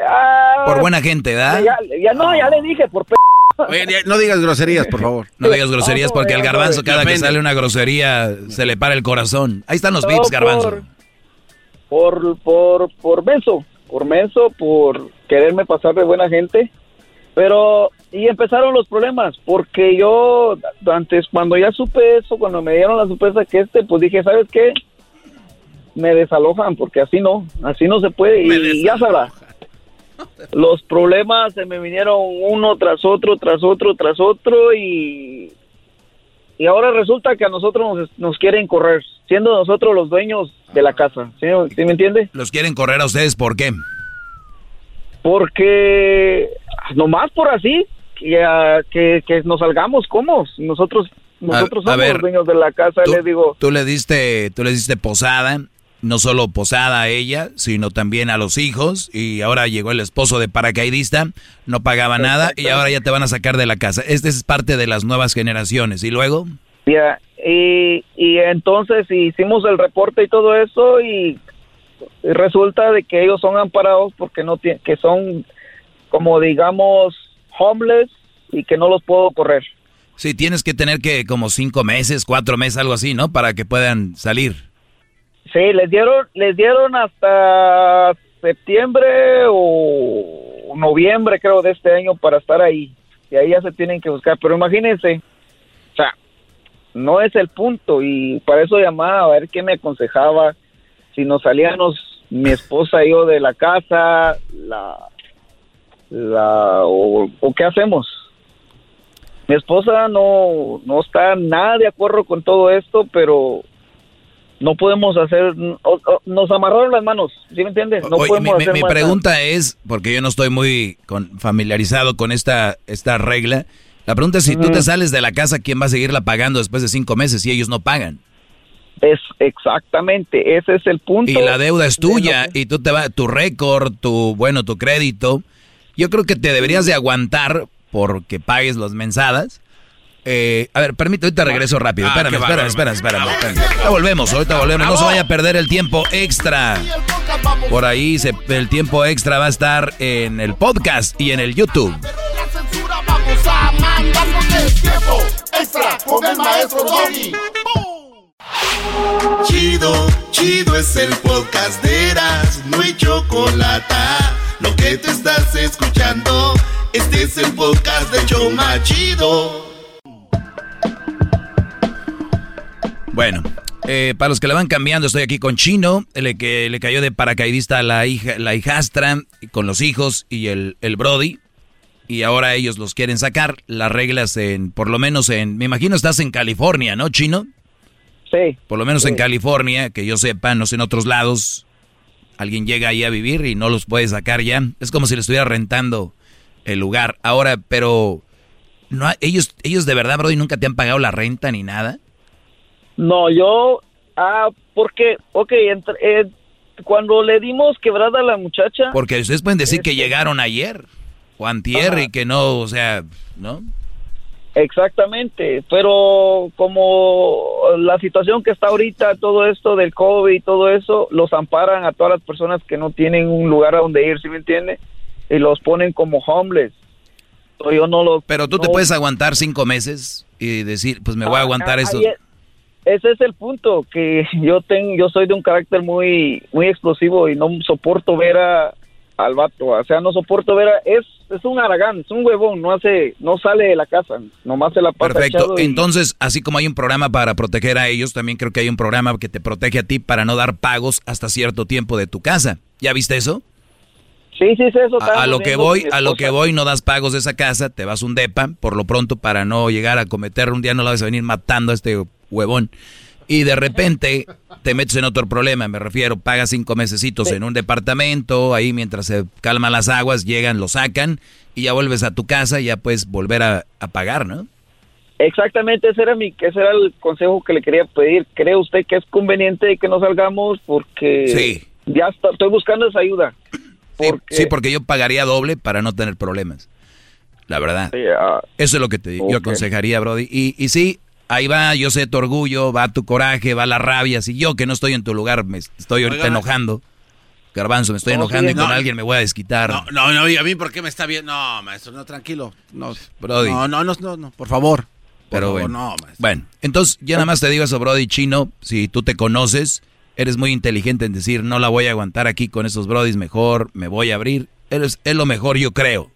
S36: Ah,
S3: Por buena gente, ¿verdad?
S36: Ya, ya no, ya le dije, por p...
S2: No digas groserías, por favor.
S3: No digas groserías
S36: No,
S3: porque al garbanzo
S36: no,
S3: cada que sale una grosería se le para el corazón. Ahí están los
S36: No,
S3: vips, garbanzo.
S36: por- por, por, por menso, por menso, por quererme pasar de buena gente. Pero, y empezaron los problemas, porque yo, antes, cuando ya supe eso, cuando me dieron la sorpresa que este, pues dije, ¿sabes qué? Me desalojan, porque así no, así no se puede, y ya sabrá. Los problemas se me vinieron uno tras otro, tras otro, tras otro, y, y ahora resulta que a nosotros nos, nos quieren correr, siendo nosotros los dueños de la casa, ¿sí, ¿Sí me entiende?
S3: Los quieren correr a ustedes, ¿por qué?
S36: Porque nomás por así, que, ah, que, que nos salgamos, ¿cómo? Nosotros, nosotros
S3: a
S36: somos
S3: ver,
S36: los dueños de la casa, les digo,
S3: Tú le diste, tú le diste posada, no solo posada a ella, sino también a los hijos, y ahora llegó el esposo de paracaidista, no pagaba nada, y ahora ya te van a sacar de la casa. Este es parte de las nuevas generaciones. ¿Y luego?
S36: ya, y, y entonces hicimos el reporte y todo eso, y, y resulta de que ellos son amparados porque no tienen, que son como digamos homeless y que no los puedo correr.
S3: Sí, tienes que tener que como cinco meses, cuatro meses, algo así, ¿no? Para que puedan salir.
S36: Sí, les dieron, les dieron hasta septiembre o noviembre, creo, de este año para estar ahí. Y ahí ya se tienen que buscar. Pero imagínense, o sea, no es el punto. Y para eso llamaba a ver qué me aconsejaba. Si nos salíamos mi esposa y yo de la casa, la, la, o, o qué hacemos. Mi esposa no, no está nada de acuerdo con todo esto, pero no podemos hacer, o- o- nos amarraron las manos, ¿sí me entiendes? No
S3: Oye,
S36: podemos
S3: mi, mi-
S36: hacer
S3: mi
S36: más nada.
S3: pregunta es, porque yo no estoy muy con- familiarizado con esta, esta regla, la pregunta es si tú te sales de la casa, ¿quién va a seguirla pagando después de cinco meses si ellos no pagan?
S36: Es exactamente, ese es el punto.
S3: Y la deuda es tuya y tú te va, tu récord, tu, bueno, tu crédito. Yo creo que te deberías de aguantar porque pagues las mensadas. Eh, a ver, permíteme, ahorita regreso rápido.
S2: Ah,
S3: espérame, espérame, espérame, espérame. Ahorita volvemos, ahorita volvemos. No se vaya a perder el tiempo extra. Por ahí se- el tiempo extra va a estar en el podcast y en el YouTube.
S4: Vamos a mandar con el tiempo extra con el maestro Doggy. Chido, chido es el podcast de Eras, no hay chocolate. Lo que te estás escuchando, este es el podcast de Choma Chido.
S3: Bueno, eh, para los que le van cambiando, estoy aquí con Chino, el que le cayó de paracaidista a la hija, la hijastra, con los hijos y el, el Brody. Y ahora ellos los quieren sacar. Las reglas en, por lo menos en, me imagino estás en California, ¿no, Chino?
S36: Sí.
S3: Por lo menos
S36: Sí.
S3: en California, que yo sepa, no sé en otros lados, alguien llega ahí a vivir y no los puede sacar ya. Es como si le estuviera rentando el lugar. Ahora, pero, no, ellos, ellos de verdad, Brody, nunca te han pagado la renta ni nada.
S36: No, yo, ah, porque, ok, entre- eh, cuando le dimos quebrada a la muchacha,
S3: Porque ustedes pueden decir que llegaron ayer o antier y que no, o sea, ¿no?
S36: Exactamente, pero como la situación que está ahorita, todo esto del COVID y todo eso, los amparan a todas las personas que no tienen un lugar a donde ir, ¿sí me entiende? Y los ponen como homeless. Yo no los...
S3: Pero tú te puedes aguantar cinco meses y decir, pues me voy a
S36: Ah,
S3: aguantar
S36: ah,
S3: esto.
S36: ahí es- ese es el punto, que yo tengo, yo soy de un carácter muy, muy explosivo y no soporto ver a, al vato, o sea, no soporto ver a, es, es un aragán, es un huevón, no hace, no sale de la casa, nomás se la pasa
S3: Perfecto.
S36: y-
S3: Entonces, así como hay un programa para proteger a ellos, también creo que hay un programa que te protege a ti para no dar pagos hasta cierto tiempo de tu casa. ¿Ya viste eso?
S36: Sí, sí, sí, eso
S3: A, a lo que voy, a lo que voy, no das pagos de esa casa, te vas un depa, por lo pronto, para no llegar a cometer un día, no la vas a venir matando a este huevón. Y de repente te metes en otro problema, me refiero, pagas cinco mesecitos en un departamento, ahí mientras se calman las aguas, llegan, lo sacan, y ya vuelves a tu casa y ya puedes volver a, a pagar, ¿no?
S36: Exactamente, ese era mi, ese era el consejo que le quería pedir. ¿Cree usted que es conveniente que nos salgamos? Porque
S3: Sí.
S36: ya está- estoy buscando esa ayuda.
S3: Sí, porque yo pagaría doble para no tener problemas. La verdad. Eso es lo que te yo aconsejaría, Brody. Y, y sí, ahí va, yo sé tu orgullo, va tu coraje, va la rabia. Si yo que no estoy en tu lugar me estoy ahorita
S2: Oiga,
S3: enojando. Garbanzo, me estoy
S2: No,
S3: enojando y con
S2: no.
S3: alguien me voy a desquitar.
S2: No, no, no, ¿y a mí por qué me está bien? No, maestro, no, tranquilo. No,
S3: Brody.
S2: No, no, no, no, no, por favor. Por
S3: Pero
S2: favor,
S3: bueno.
S2: no, maestro.
S3: bueno, entonces yo nada más te digo eso, Brody Chino. Si tú te conoces, eres muy inteligente en decir, no la voy a aguantar aquí con esos Brodis, mejor me voy a abrir. Eres, es lo mejor, yo creo.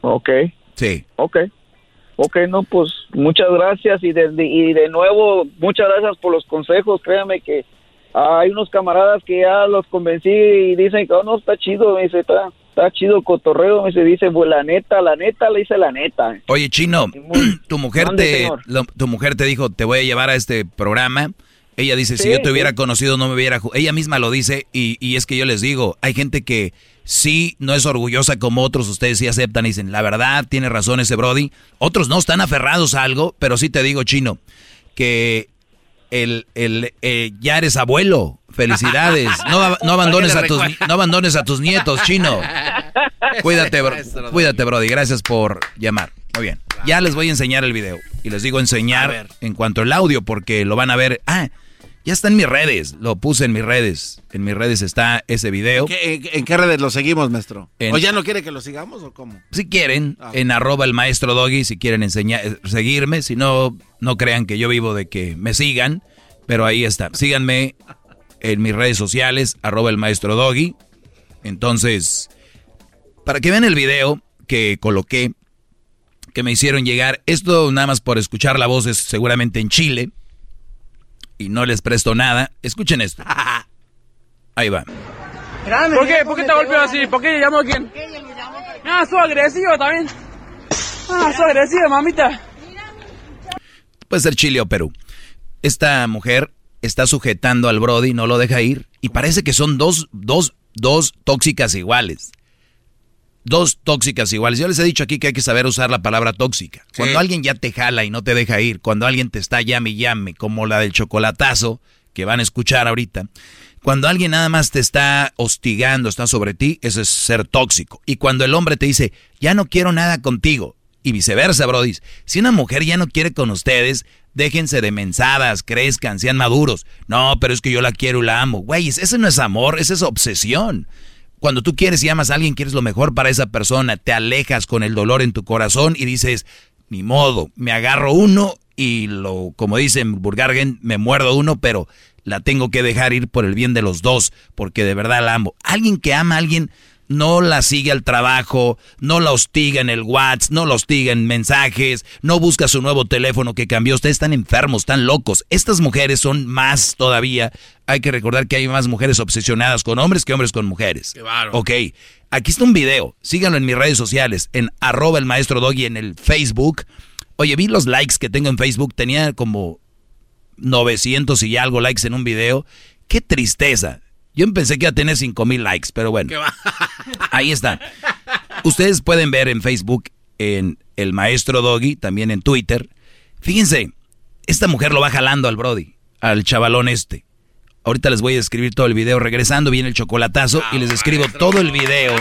S36: Ok.
S3: Sí.
S36: Ok. Ok, no, pues muchas gracias y de, de- y de nuevo, muchas gracias por los consejos. Créame que hay unos camaradas que ya los convencí y dicen que oh, no, está chido, me dice, está, está chido el cotorreo, me dice, dice, pues la neta, la neta, le dice la neta.
S3: Oye, Chino, tu mujer te lo- tu mujer te dijo, te voy a llevar a este programa. Ella dice, si yo te hubiera
S36: sí.
S3: conocido no me hubiera... ju-". Ella misma lo dice y, y es que yo les digo, hay gente que sí no es orgullosa como otros, ustedes sí aceptan y dicen, la verdad, tiene razón ese Brody. Otros no están aferrados a algo, pero sí te digo, Chino, que el, el, eh, ya eres abuelo. Felicidades. No, no abandones a tus, no abandones a tus nietos, Chino. Cuídate, bro- cuídate, Brody. Gracias por llamar. Muy bien. Ya les voy a enseñar el video. Y les digo enseñar en cuanto al audio, porque lo van a ver. Ah, ya está en mis redes. Lo puse en mis redes. En mis redes está ese video.
S2: ¿Qué- en, en qué redes lo seguimos, maestro?
S3: En-
S2: ¿O ya no quiere que lo sigamos o cómo?
S3: Si quieren,
S2: Ah.
S3: en arroba el maestro Doggy, si quieren enseñar, eh, seguirme. Si no, no crean que yo vivo de que me sigan. Pero ahí está. Síganme en mis redes sociales, arroba el maestro Doggy. Entonces, para que vean el video que coloqué, que me hicieron llegar, esto nada más por escuchar la voz es seguramente en Chile. Y no les presto nada. Escuchen esto. Ahí va.
S37: ¿Por qué? ¿Por qué te golpeó así? ¿Por qué llamó a quién? Ah, soy agresivo también. Ah, soy agresivo, mamita.
S3: Puede ser Chile o Perú. Esta mujer está sujetando al Brody, no lo deja ir. Y parece que son dos, dos, dos tóxicas iguales. Dos tóxicas iguales. Yo les he dicho aquí que hay que saber usar la palabra tóxica. Cuando alguien ya te jala y no te deja ir, cuando alguien te está llame y llame, como la del chocolatazo que van a escuchar ahorita. Cuando alguien nada más te está hostigando, está sobre ti, eso es ser tóxico. Y cuando el hombre te dice, ya no quiero nada contigo, y viceversa, Brody. Si una mujer ya no quiere con ustedes, déjense de mensadas, crezcan, sean maduros. No, pero es que yo la quiero y la amo. Güey, ese no es amor, esa es obsesión. Cuando tú quieres y amas a alguien, quieres lo mejor para esa persona, te alejas con el dolor en tu corazón y dices, ni modo, me agarro uno y lo, como dicen Burgargen, me muerdo uno, pero la tengo que dejar ir por el bien de los dos, porque de verdad la amo. Alguien que ama a alguien no la sigue al trabajo, no la hostiga en el WhatsApp, no la hostiga en mensajes, no busca su nuevo teléfono que cambió. Ustedes están enfermos, están locos. Estas mujeres son más todavía. Hay que recordar que hay más mujeres obsesionadas con hombres que hombres con mujeres. Ok, aquí está un video. Síganlo en mis redes sociales, en arroba el maestro Doggy en el Facebook. Oye, vi los likes que tengo en Facebook. Tenía como 900 y algo likes en un video. Qué tristeza. Yo pensé que iba a tener 5 mil likes, pero bueno. Ahí está. Ustedes pueden ver en Facebook, en el maestro Doggy, también en Twitter. Fíjense, esta mujer lo va jalando al Brody, al chavalón este. Ahorita les voy a escribir todo el video. Regresando viene el chocolatazo y les escribo todo el video.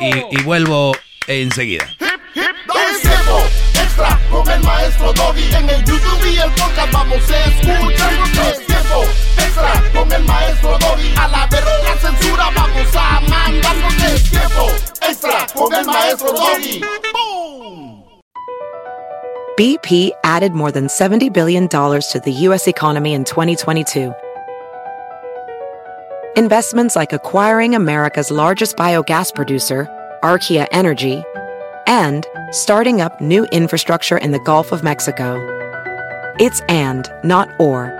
S3: Y, y vuelvo enseguida.
S4: Es tiempo extra con el maestro Doggy. En el YouTube y el podcast vamos a escuchar. Extra con el maestro Doggy. A la verga censura vamos a es tiempo extra con el maestro Doggy.
S29: BP added more than $70 billion to the U.S. economy in 2022. Investments like acquiring America's largest biogas producer, Archaea Energy, and starting up new infrastructure in the Gulf of Mexico. It's and, not or.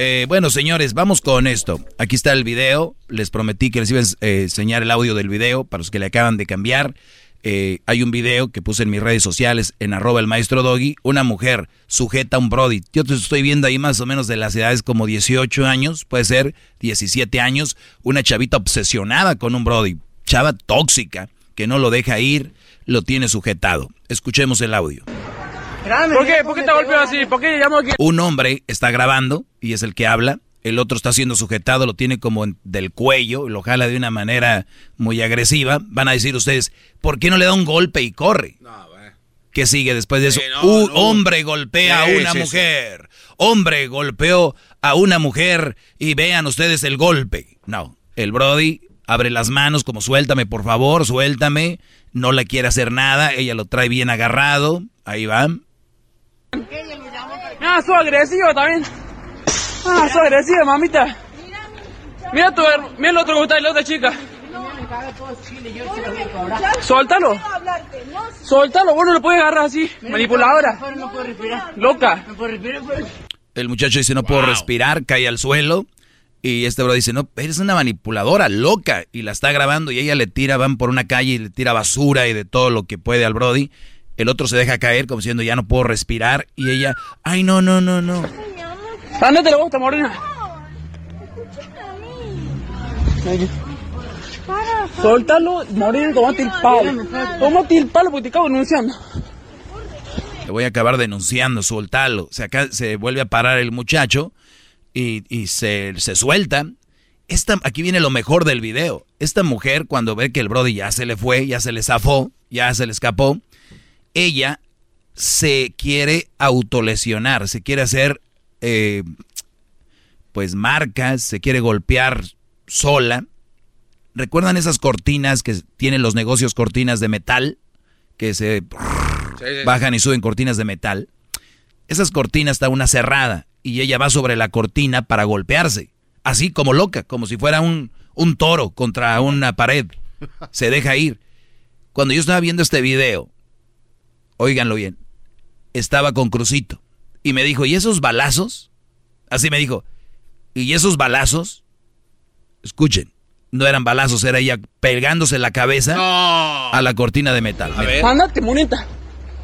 S3: Eh, bueno, señores, vamos con esto. Aquí está el video. Les prometí que les iba a eh, enseñar el audio del video para los que le acaban de cambiar. Eh, hay un video que puse en mis redes sociales, en arroba el maestro Doggy. Una mujer sujeta a un Brody. Yo te estoy viendo ahí más o menos de las edades como 18 años, puede ser 17 años. Una chavita obsesionada con un Brody. Chava tóxica que no lo deja ir, lo tiene sujetado. Escuchemos el audio.
S37: ¿Por qué? ¿Por qué te golpeó así? ¿Por qué llamo aquí?
S3: Un hombre está grabando y es el que habla. El otro está siendo sujetado, lo tiene como en- del cuello y lo jala de una manera muy agresiva. Van a decir ustedes, ¿por qué no le da un golpe y corre? ¿Qué sigue después de eso? Un hombre golpea
S2: Sí,
S3: a una
S2: sí, sí.
S3: mujer. Hombre golpeó a una mujer y vean ustedes el golpe. No, el Brody abre las manos como suéltame por favor, suéltame. No le quiere hacer nada, ella lo trae bien agarrado. Ahí va.
S37: Ah, soy agresivo también. Ah, soy agresivo, mamita. Mira tu, mira el otro que está, la otra chica. Suéltalo. Suéltalo, vos no lo puedes agarrar así. Manipuladora. Loca.
S3: El muchacho dice, no puedo respirar, cae al suelo. Y este bro dice, no, eres una manipuladora, loca. Y la está grabando y ella le tira, van por una calle y le tira basura y de todo lo que puede al Brody. El otro se deja caer como diciendo, ya no puedo respirar. Y ella, ay, no, no, no, no.
S37: Ándate la bosta, morena. Suéltalo, morena, tomate el palo. Tómate el palo porque te acabo denunciando.
S3: Te voy a acabar denunciando, suéltalo. Se, acá, se vuelve a parar el muchacho y, y se, se suelta. Esta, aquí viene lo mejor del video. Esta mujer, cuando ve que el Brody ya se le fue, ya se le zafó, ya se le escapó, ella se quiere autolesionar, se quiere hacer, eh, pues, marcas, se quiere golpear sola. ¿Recuerdan esas cortinas que tienen los negocios cortinas de metal? Que se bajan y suben cortinas de metal. Esas cortinas está una cerrada y ella va sobre la cortina para golpearse. Así como loca, como si fuera un, un toro contra una pared. Se deja ir. Cuando yo estaba viendo este video, óiganlo bien, estaba con Crucito y me dijo, ¿y esos balazos? Así me dijo, ¿y esos balazos? Escuchen, no eran balazos, era ella pegándose la cabeza a la cortina de metal. Mira,
S37: Ándate, monita.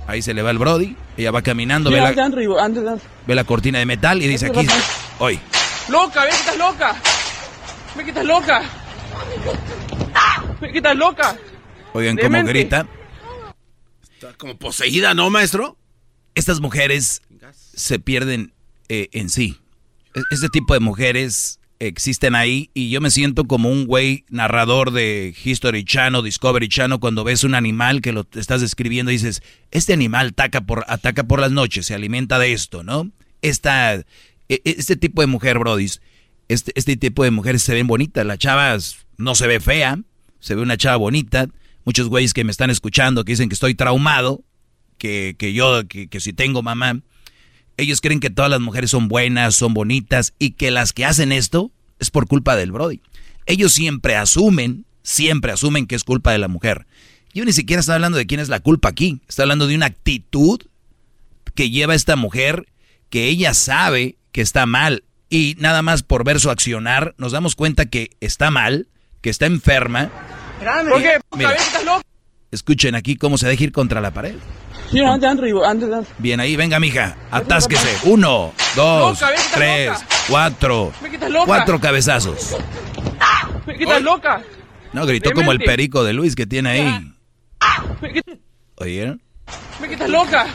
S3: ahí se le va el Brody, ella va caminando, ve la,
S37: ande, ande, ande, ande.
S3: ve la cortina de metal y dice aquí, hoy.
S37: Loca, ve que estás loca. Ve que estás loca. Ve que estás loca.
S3: Oigan cómo grita.
S2: Como poseída, ¿no, maestro?
S3: Estas mujeres se pierden eh, en sí. E- Este tipo de mujeres existen ahí y yo me siento como un güey narrador de History Channel, Discovery Channel, cuando ves un animal que lo estás describiendo y dices, este animal ataca por, ataca por las noches, se alimenta de esto, ¿no? Esta, e- e- este tipo de mujer, brodis, este, este tipo de mujeres se ven bonitas, la chava no se ve fea, se ve una chava bonita, muchos güeyes que me están escuchando que dicen que estoy traumado, que, que yo, que, que si tengo mamá, ellos creen que todas las mujeres son buenas, son bonitas y que las que hacen esto es por culpa del Brody. Ellos siempre asumen, siempre asumen que es culpa de la mujer. Yo ni siquiera estoy hablando de quién es la culpa aquí, estoy hablando de una actitud que lleva esta mujer que ella sabe que está mal y nada más por ver su accionar nos damos cuenta que está mal, que está enferma.
S37: ¿Por qué?
S3: Mira.
S37: Ve que estás loca.
S3: Escuchen aquí cómo se deja ir contra la pared.
S37: Mira, ande, ande, ande, ande.
S3: Bien ahí, venga, mija, atásquese. Uno, dos, tres,
S37: loca.
S3: cuatro. Cuatro cabezazos.
S37: Ve que estás loca.
S3: No, gritó como el perico de Luis que tiene ahí. ¿Oyeron?
S37: ve que estás loca.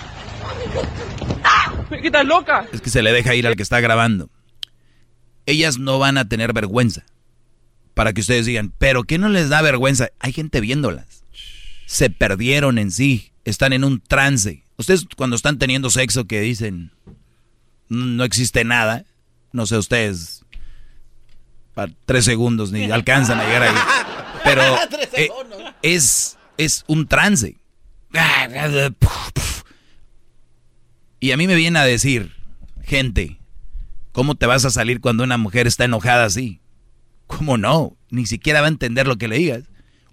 S37: Ve que estás loca.
S3: Es que se le deja ir al que está grabando. Ellas no van a tener vergüenza. Para que ustedes digan, pero ¿qué no les da vergüenza? Hay gente viéndolas. Se perdieron en sí. Están en un trance. Ustedes cuando están teniendo sexo que dicen, "Mm, no existe nada. No sé ustedes. Para tres segundos ni alcanzan a llegar ahí. Pero eh, es, es un trance. Y a mí me viene a decir, gente, ¿cómo te vas a salir cuando una mujer está enojada así? ¿Cómo no? Ni siquiera va a entender lo que le digas.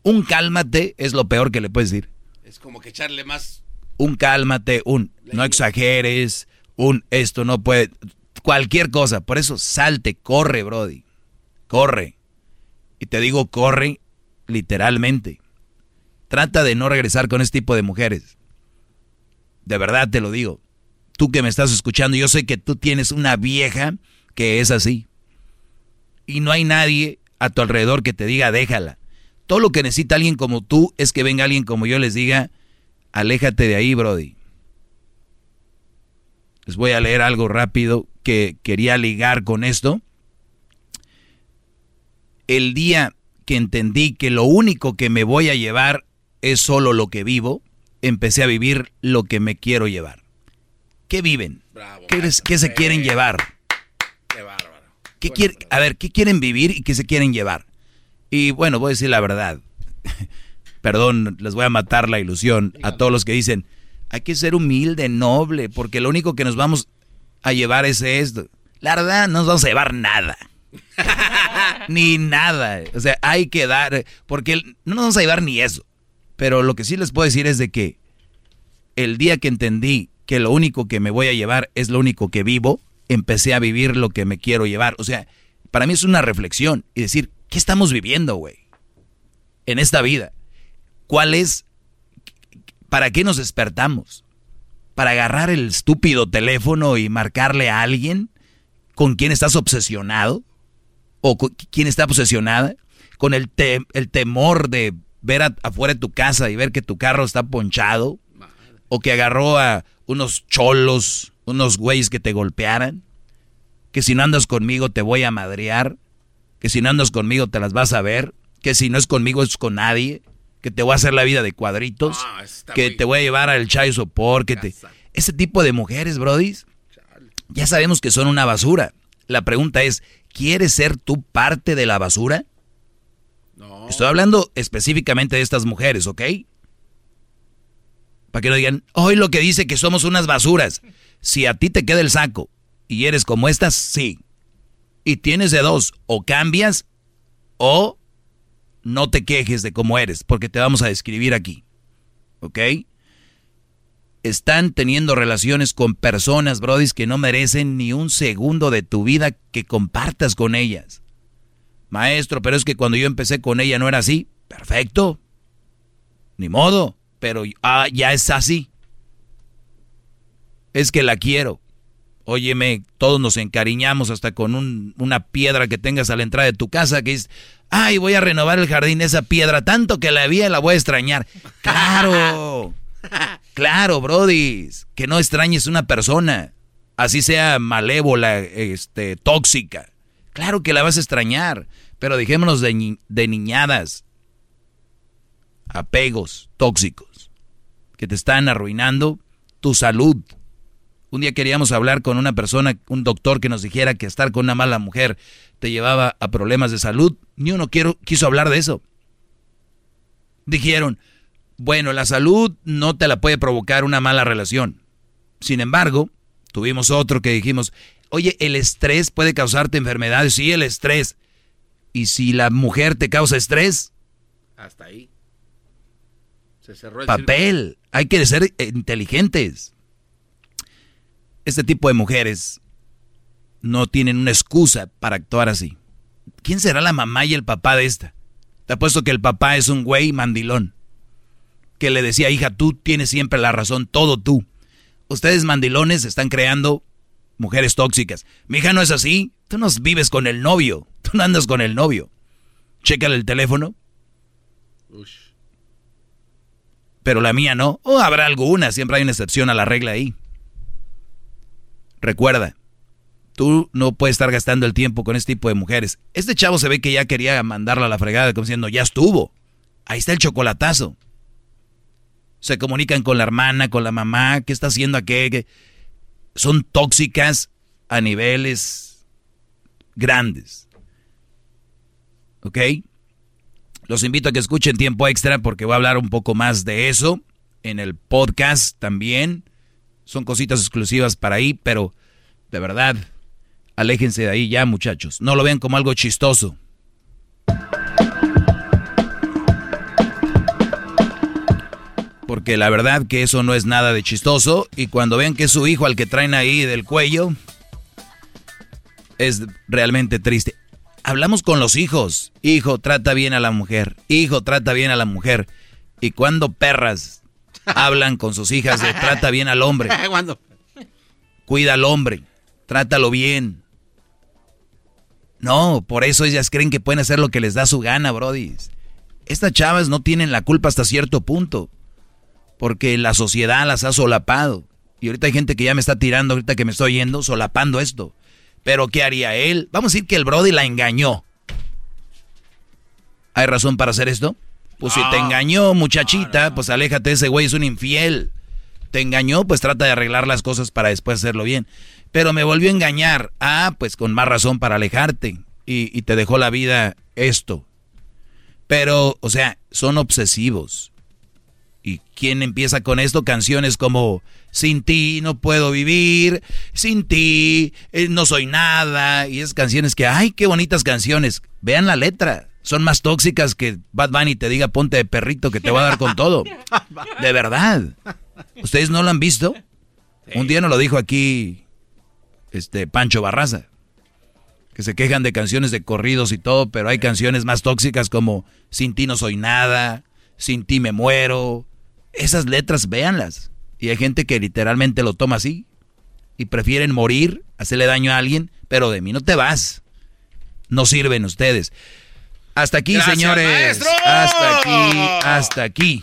S3: Un cálmate es lo peor que le puedes decir.
S2: Es como que echarle más.
S3: Un cálmate, un no exageres, un esto no puede, cualquier cosa. Por eso salte, corre, Brody. Corre. Y te digo, corre literalmente. Trata de no regresar con este tipo de mujeres. De verdad te lo digo. Tú que me estás escuchando, yo sé que tú tienes una vieja que es así. Y no hay nadie a tu alrededor que te diga déjala. Todo lo que necesita alguien como tú es que venga alguien como yo les diga, aléjate de ahí, Brody. Les voy a leer algo rápido que quería ligar con esto. El día que entendí que lo único que me voy a llevar es solo lo que vivo, empecé a vivir lo que me quiero llevar. ¿Qué viven? ¿Qué, se quieren llevar? Qué. ¿Qué a ver, ¿qué quieren vivir y qué se quieren llevar? Y bueno, voy a decir la verdad. Perdón, les voy a matar la ilusión a todos los que dicen, hay que ser humilde, noble, porque lo único que nos vamos a llevar es esto. La verdad, no nos vamos a llevar nada. ni nada. O sea, hay que dar, porque no nos vamos a llevar ni eso. Pero lo que sí les puedo decir es de que el día que entendí que lo único que me voy a llevar es lo único que vivo, empecé a vivir lo que me quiero llevar. O sea, para mí es una reflexión y decir, ¿qué estamos viviendo, güey? En esta vida. ¿Cuál es? ¿Para qué nos despertamos? ¿Para agarrar el estúpido teléfono y marcarle a alguien con quien estás obsesionado? ¿O con quién está obsesionada? ¿Con el, el temor de ver afuera de tu casa y ver que tu carro está ponchado? ¿O que agarró a unos cholos, unos güeyes que te golpearan? ¿Que si no andas conmigo te voy a madrear? ¿Que si no andas conmigo te las vas a ver? ¿Que si no es conmigo es con nadie? ¿Que te voy a hacer la vida de cuadritos? Ah, ¿Que te voy a llevar al chai sopor? Que te... Ese tipo de mujeres, brodis, ya sabemos que son una basura. La pregunta es, ¿quieres ser tú parte de la basura? No. Estoy hablando específicamente de estas mujeres, ¿ok? Para que no digan, hoy lo que dice que somos unas basuras. Si a ti te queda el saco y eres como estas, sí. Y tienes de dos, o cambias o no te quejes de cómo eres, porque te vamos a describir aquí. ¿Ok? Están teniendo relaciones con personas, brodis, que no merecen ni un segundo de tu vida que compartas con ellas. Maestro, pero es que cuando yo empecé con ella no era así. Perfecto. Ni modo pero ya es así. Es que la quiero. Óyeme, todos nos encariñamos hasta con una piedra que tengas a la entrada de tu casa que es, ay, voy a renovar el jardín, esa piedra, tanto que la vi la voy a extrañar. Claro, claro, Brody, que no extrañes una persona, así sea malévola, este, tóxica. Claro que la vas a extrañar, pero dejémonos de, de niñadas, apegos tóxicos que te están arruinando tu salud. Un día queríamos hablar con una persona, un doctor que nos dijera que estar con una mala mujer te llevaba a problemas de salud. Ni uno quiero, quiso hablar de eso. Dijeron, bueno, la salud no te la puede provocar una mala relación. Sin embargo, tuvimos otro que dijimos, oye, el estrés puede causarte enfermedades. Sí, el estrés. ¿Y si la mujer te causa estrés?
S2: Hasta ahí
S3: papel. Hay que ser inteligentes. Este tipo de mujeres no tienen una excusa para actuar así. ¿Quién será la mamá y el papá de esta? Te apuesto que el papá es un güey mandilón. Que le decía, hija, tú tienes siempre la razón, todo tú. Ustedes mandilones están creando mujeres tóxicas. Mi hija no es así. Tú no vives con el novio. Tú no andas con el novio. Chécale el teléfono pero la mía no. O habrá alguna, siempre hay una excepción a la regla ahí. Recuerda, tú no puedes estar gastando el tiempo con este tipo de mujeres. Este chavo se ve que ya quería mandarla a la fregada, como diciendo, ya estuvo. Ahí está el chocolatazo. Se comunican con la hermana, con la mamá, ¿qué está haciendo aquí? Son tóxicas a niveles grandes. ¿Ok? Los invito a que escuchen tiempo extra porque voy a hablar un poco más de eso en el podcast también. Son cositas exclusivas para ahí, pero de verdad, aléjense de ahí ya muchachos. No lo vean como algo chistoso. Porque la verdad que eso no es nada de chistoso y cuando vean que es su hijo al que traen ahí del cuello, es realmente triste hablamos con los hijos. Hijo, trata bien a la mujer. Hijo, trata bien a la mujer. Y cuando perras hablan con sus hijas de trata bien al hombre. Cuida al hombre. Trátalo bien. No, por eso ellas creen que pueden hacer lo que les da su gana, Brody. estas chavas no tienen la culpa hasta cierto punto, porque la sociedad las ha solapado. Y ahorita hay gente que ya me está tirando, ahorita que me estoy yendo, solapando esto. Pero ¿qué haría él? Vamos a decir que el Brody la engañó. ¿Hay razón para hacer esto? Pues si te engañó, muchachita, pues aléjate, ese güey es un infiel. Te engañó, pues trata de arreglar las cosas para después hacerlo bien. Pero me volvió a engañar. Ah, pues con más razón para alejarte. Y, y te dejó la vida esto. Pero, o sea, son obsesivos. ¿Y quién empieza con esto? Canciones como Sin ti no puedo vivir, Sin ti eh, no soy nada. Y esas canciones que, ay, qué bonitas canciones. Vean la letra. Son más tóxicas que Bad Bunny te diga ponte de perrito que te va a dar con todo. De verdad. ¿Ustedes no lo han visto? Un día nos lo dijo aquí este Pancho Barraza. Que se quejan de canciones de corridos y todo, pero hay canciones más tóxicas como Sin ti no soy nada, Sin ti me muero. Esas letras, véanlas. Y hay gente que literalmente lo toma así. Y prefieren morir, hacerle daño a alguien, pero de mí no te vas. No sirven ustedes. Hasta aquí,
S4: Gracias,
S3: señores.
S4: maestro.
S3: Hasta aquí, hasta aquí.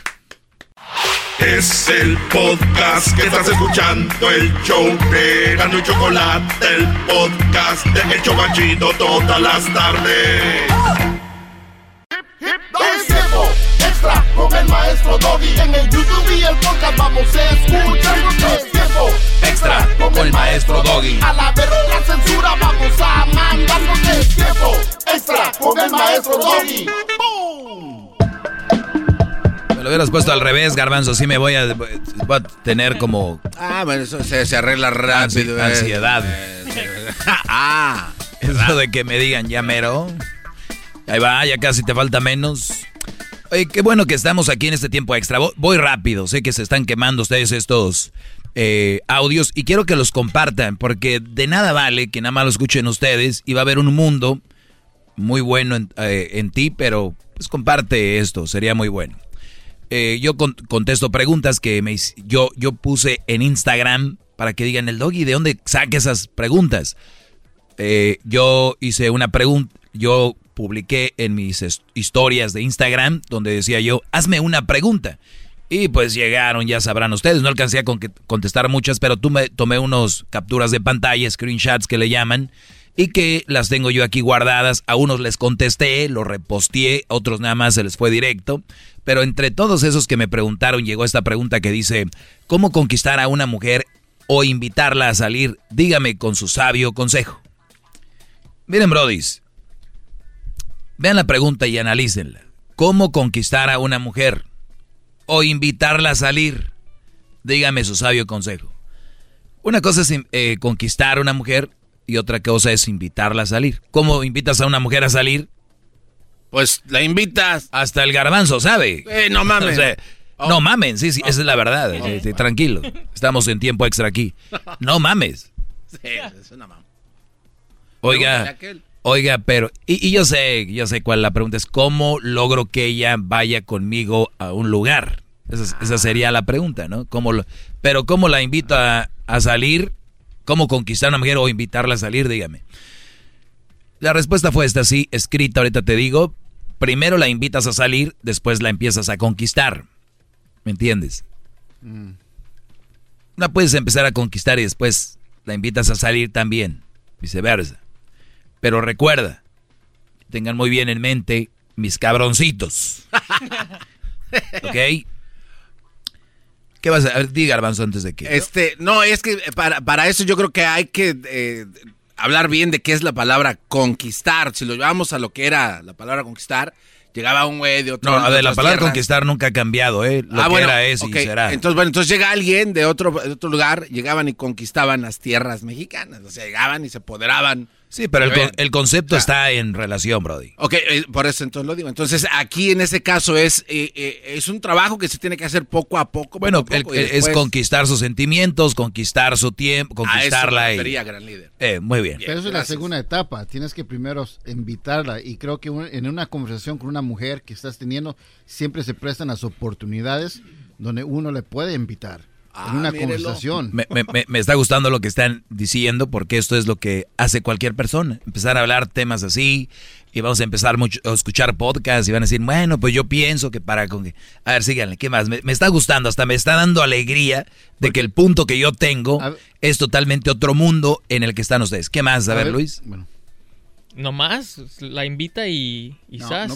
S4: Es el podcast que estás escuchando, el show de Gano y Chocolate, el podcast de El Chocachito todas las tardes.
S28: Es tiempo extra con el maestro Doggy. En el YouTube y el podcast vamos a escuchar. Es tiempo
S3: extra con el maestro Doggy.
S28: A la verga la censura vamos a mandarnos. Es tiempo extra con el maestro Doggy.
S3: Me lo hubieras puesto al revés, Garbanzo. Sí me voy a, voy a tener como
S2: Ah, bueno, eso se, se arregla rápido. eh.
S3: ansiedad.
S2: ah,
S3: Eso de que me digan ya mero. Ahí va, ya casi te falta menos. Qué bueno que estamos aquí en este tiempo extra. Voy, rápido, sé que se están quemando ustedes estos eh, audios y quiero que los compartan porque de nada vale que nada más lo escuchen ustedes y va a haber un mundo muy bueno en, eh, ti, pero pues comparte esto, sería muy bueno. Eh, yo con- contesto preguntas que me, yo, yo puse en Instagram para que digan el doggy, ¿de dónde saque esas preguntas? Yo hice una pregunta, yo publiqué en mis historias de Instagram donde decía yo, hazme una pregunta. Y pues llegaron, ya sabrán ustedes, no alcancé a con- contestar muchas, pero tú me tomé unos capturas de pantalla, screenshots que le llaman, y que las tengo yo aquí guardadas. A unos les contesté, los reposteé, a otros nada más se les fue directo. Pero entre todos esos que me preguntaron llegó esta pregunta que dice, ¿cómo conquistar a una mujer o invitarla a salir? Dígame con su sabio consejo. Miren, brodis, vean la pregunta y analícenla. ¿Cómo conquistar a una mujer o invitarla a salir? Dígame su sabio consejo. Una cosa es eh, conquistar a una mujer y otra cosa es invitarla a salir. ¿Cómo invitas a una mujer a salir?
S2: Pues la invitas.
S3: Hasta el garbanzo, ¿sabe?
S2: Eh, no mames.
S3: O sea, No mamen, sí, sí, esa es la verdad. Sí, tranquilo. Estamos en tiempo extra aquí. No mames.
S2: Sí, es una mamá.
S3: Oiga. Oiga, pero, y, y yo sé, yo sé cuál la pregunta es, ¿cómo logro que ella vaya conmigo a un lugar? Esa, es- esa sería la pregunta, ¿no? ¿Cómo lo- pero ¿cómo la invito a, a salir? ¿Cómo conquistar a una mujer o invitarla a salir? Dígame. La respuesta fue esta, sí, escrita, ahorita te digo. Primero la invitas a salir, después la empiezas a conquistar. ¿Me entiendes? La puedes empezar a conquistar y después la invitas a salir también, viceversa. Pero recuerda, tengan muy bien en mente mis cabroncitos. ¿Ok? ¿Qué vas a a ver? Diga, Garbanzo, antes de que...
S2: Este, no, es que para, para eso yo creo que hay que eh, hablar bien de qué es la palabra conquistar. Si lo llevamos a lo que era la palabra conquistar, llegaba un güey de otro
S3: No, a ver, la palabra
S2: tierras.
S3: conquistar nunca ha cambiado, ¿eh? Lo
S2: Ah,
S3: que
S2: bueno,
S3: era es y será.
S2: Entonces, bueno, entonces llega alguien de otro, de otro lugar, llegaban y conquistaban las tierras mexicanas. O sea, llegaban y se apoderaban.
S3: Sí, pero el, el concepto está en relación, Brody.
S2: Ok, eh, por eso entonces lo digo. Entonces, aquí en ese caso es, eh, eh, es un trabajo que se tiene que hacer poco a poco.
S3: Bueno,
S2: a poco,
S3: es conquistar sus sentimientos, conquistar su tiempo,
S2: A eso me
S3: conquistarla. y-
S2: refería, gran líder.
S3: Eh, muy bien.
S6: Pero eso es la segunda etapa. Tienes que primero invitarla. Y creo que un- en una conversación con una mujer que estás teniendo, siempre se prestan las oportunidades donde uno le puede invitar. En una conversación.
S3: Me, me- me- está gustando lo que están diciendo porque esto es lo que hace cualquier persona. Empezar a hablar temas así y vamos a empezar mucho, a escuchar podcasts y van a decir, bueno, pues yo pienso que para... Con que... A ver, síganle, ¿qué más? Me, me está gustando, hasta me está dando alegría de que el punto que yo tengo es totalmente otro mundo en el que están ustedes. ¿Qué más? A, ver, Luis.
S38: Nomás la invita y, y.
S2: No,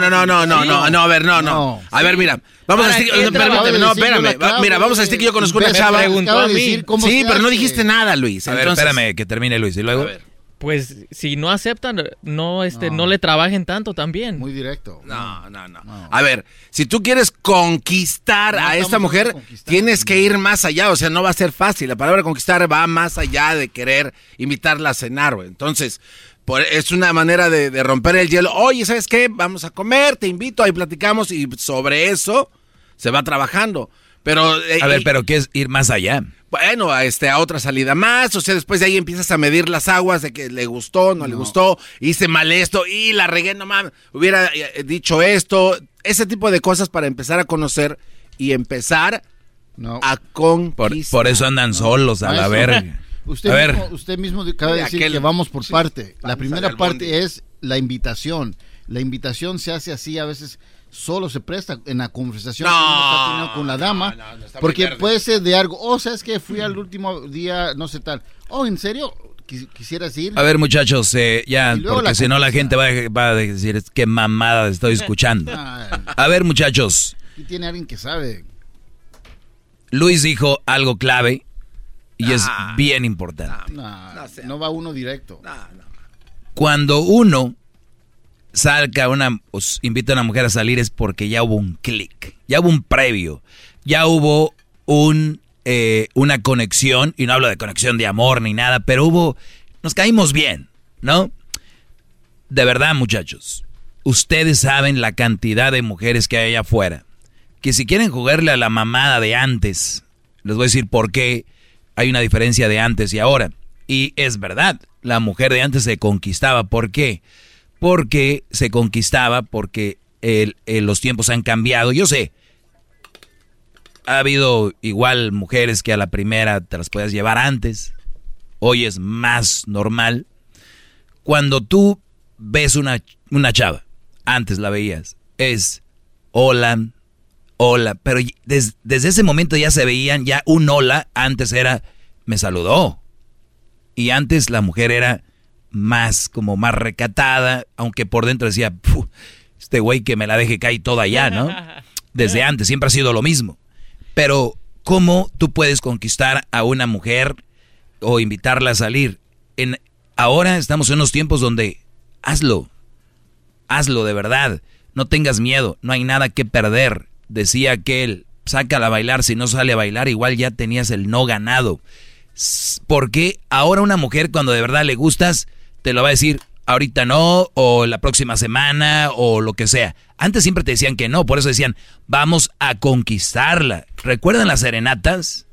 S2: no, no, no, no,
S38: Sí.
S2: no, no, a ver, no, no. A ver, mira, vamos a
S38: ¿Para
S2: decir,
S38: qué
S2: no,
S38: trabajo?
S2: permíteme, no, espérame, mira, vamos a decir que yo conozco una
S38: Me
S2: chava.
S38: preguntó a mí.
S2: Sí, pero no dijiste nada, Luis.
S3: A ver,
S2: entonces-
S3: espérame, que termine Luis. Y luego...
S38: Pues si no aceptan, no, este, no. le trabajen tanto también.
S6: Muy directo.
S2: No, no, no. A ver, si tú quieres conquistar a esta mujer, tienes que ir más allá. O sea, no va a ser fácil. La palabra conquistar va más allá de querer invitarla a cenar, güey. Entonces, por- es una manera de, de romper el hielo. Oye, ¿sabes qué? Vamos a comer, te invito, ahí platicamos y sobre eso se va trabajando. Pero, eh,
S3: A ver,
S2: y-
S3: pero ¿qué es ir más allá?
S2: bueno, a, este, a otra salida más, o sea, después de ahí empiezas a medir las aguas de que le gustó, no, le gustó, hice mal esto, y la regué, no mames, hubiera eh, dicho esto, ese tipo de cosas para empezar a conocer y empezar a
S3: Por,
S2: conquistar.
S3: por eso andan solos a la verga.
S6: Usted,
S3: a ver,
S6: mismo, usted mismo acaba de decir
S2: aquel-
S6: que vamos por
S2: sí,
S6: parte. La primera parte es la invitación. La invitación se hace así, a veces solo se presta en la conversación
S2: No,
S6: que uno está teniendo con la dama.
S2: está muy
S6: porque puede ser de algo, oh, ¿sabes que Fui al último día, no sé tal. Oh, ¿en serio? Quis- ¿Quisieras ir?
S3: a ver muchachos, eh, ya, porque si no la gente va, a- va a decir, "Es qué mamada estoy escuchando.
S6: Ah,
S3: A ver muchachos,
S6: aquí tiene alguien que sabe.
S3: Luis dijo algo clave y es bien importante.
S6: No, no va uno directo.
S3: Cuando uno salga una, os invita a una mujer a salir es porque ya hubo un clic, ya hubo un previo, ya hubo un, eh, una conexión, y no hablo de conexión de amor ni nada, pero hubo, nos caímos bien, ¿no? De verdad, muchachos, ustedes saben la cantidad de mujeres que hay allá afuera, que si quieren jugarle a la mamada de antes, les voy a decir por qué hay una diferencia de antes y ahora. Y es verdad, la mujer de antes se conquistaba. ¿Por qué? Porque se conquistaba, porque los tiempos han cambiado. Yo sé, ha habido igual mujeres que a la primera te las puedes llevar antes. Hoy es más normal. Cuando tú ves una, una chava, antes la veías, es hola, hola, pero des- desde ese momento ya se veían, ya un hola, antes era, me saludó. Y antes la mujer era más, como más recatada, aunque por dentro decía, "Fu, este güey que me la deje caer toda allá, ¿no? Desde antes, siempre ha sido lo mismo. Pero, ¿cómo tú puedes conquistar a una mujer o invitarla a salir? En, ahora estamos en unos tiempos donde hazlo, hazlo de verdad, no tengas miedo, no hay nada que perder. Decía aquel, sácala a bailar, si no sale a bailar, igual ya tenías el no ganado. Porque ahora una mujer cuando de verdad le gustas, te lo va a decir ahorita no, o la próxima semana, o lo que sea. Antes siempre te decían que no, por eso decían, vamos a conquistarla. ¿Recuerdan las serenatas?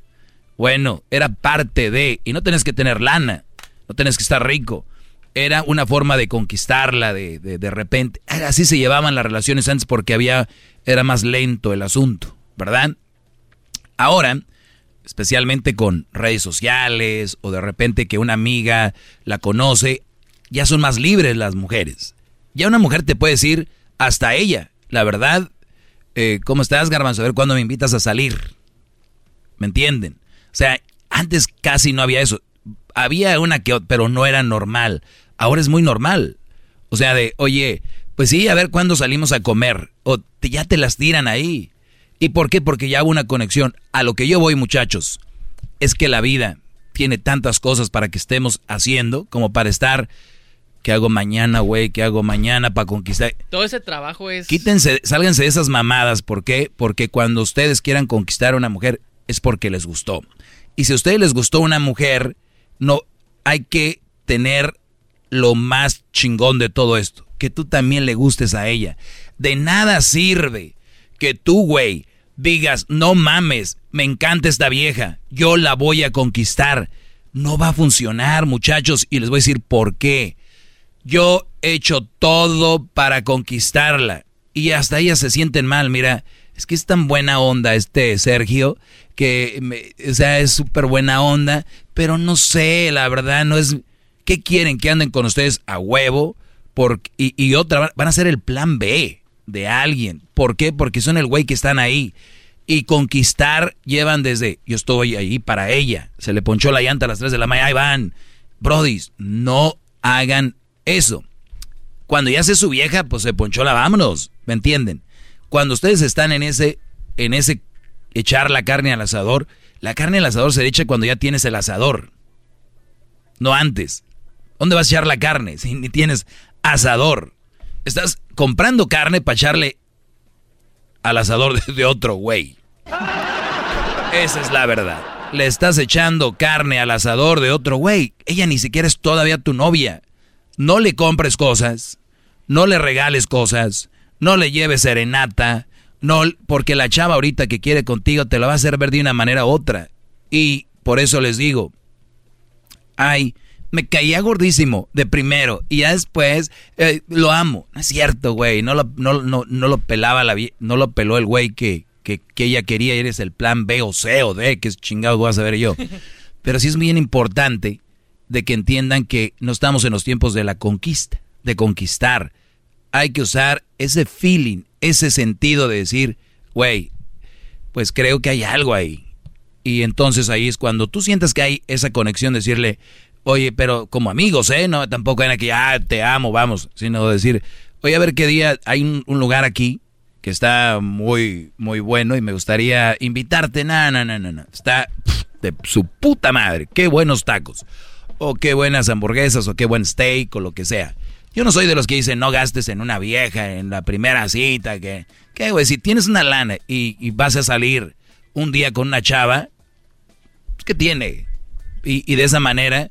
S3: Bueno, era parte de, y no tenés que tener lana, no tenés que estar rico. Era una forma de conquistarla de, de, de repente. Así se llevaban las relaciones antes porque había, era más lento el asunto, ¿verdad? Ahora, especialmente con redes sociales o de repente que una amiga la conoce, ya son más libres las mujeres. Ya una mujer te puede decir, hasta ella, la verdad, eh, ¿cómo estás, Garbanzo? A ver cuándo me invitas a salir. ¿Me entienden? O sea, antes casi no había eso. Había una que, pero no era normal. Ahora es muy normal. O sea, de, oye, pues sí, a ver cuándo salimos a comer. O te- ya te las tiran ahí. ¿Y por qué? Porque ya hubo una conexión. A lo que yo voy, muchachos, es que la vida tiene tantas cosas para que estemos haciendo como para estar, ¿qué hago mañana, güey? ¿Qué hago mañana para conquistar?
S38: Todo ese trabajo es...
S3: Quítense, sálganse de esas mamadas. ¿Por qué? Porque cuando ustedes quieran conquistar a una mujer es porque les gustó. Y si a ustedes les gustó una mujer, no hay que tener lo más chingón de todo esto. Que tú también le gustes a ella. De nada sirve que tú, güey, digas, no mames, me encanta esta vieja, yo la voy a conquistar. No va a funcionar, muchachos, y les voy a decir por qué. Yo he hecho todo para conquistarla y hasta ellas se sienten mal. Mira, es que es tan buena onda este Sergio, que, o sea, es súper buena onda, pero no sé, la verdad, no es... ¿Qué quieren? Que anden con ustedes a huevo. y, y otra, van a ser el plan B de alguien. ¿Por qué? Porque son el güey que están ahí. Y conquistar llevan desde, yo estoy ahí para ella. Se le ponchó la llanta a las 3 de la mañana, ahí van. Brodis, no hagan eso. Cuando ya se su vieja, pues se ponchó la vámonos, ¿me entienden? Cuando ustedes están en ese, en ese echar la carne al asador, la carne al asador se echa cuando ya tienes el asador. No antes. ¿Dónde vas a echar la carne si ni tienes asador? Estás comprando carne para echarle al asador de, otro güey. Esa es la verdad. Le estás echando carne al asador de otro güey. Ella ni siquiera es todavía tu novia. No le compres cosas, no le regales cosas, no le lleves serenata, no, porque la chava ahorita que quiere contigo te la va a hacer ver de una manera u otra. Y por eso les digo, ay, me caía gordísimo de primero y ya después eh, lo amo. No es cierto, güey, no lo, no, no, no lo pelaba la no lo peló el güey que, que, que, ella quería, eres el plan B o C o D, que es chingado voy a saber yo. Pero sí es bien importante de que entiendan que no estamos en los tiempos de la conquista, de conquistar. Hay que usar ese feeling, ese sentido de decir, güey, pues creo que hay algo ahí. Y entonces ahí es cuando tú sientas que hay esa conexión, decirle, oye, pero como amigos, ¿eh? No, tampoco era que ya te amo, vamos, sino decir, oye, a ver qué día hay un, lugar aquí que está muy, muy bueno y me gustaría invitarte. No, no, no, no, no. Está de su puta madre. Qué buenos tacos o qué buenas hamburguesas, o qué buen steak, o lo que sea. Yo no soy de los que dicen no gastes en una vieja, en la primera cita, que, ¿qué, güey? Si tienes una lana y, vas a salir un día con una chava, pues, ¿qué tiene? Y, de esa manera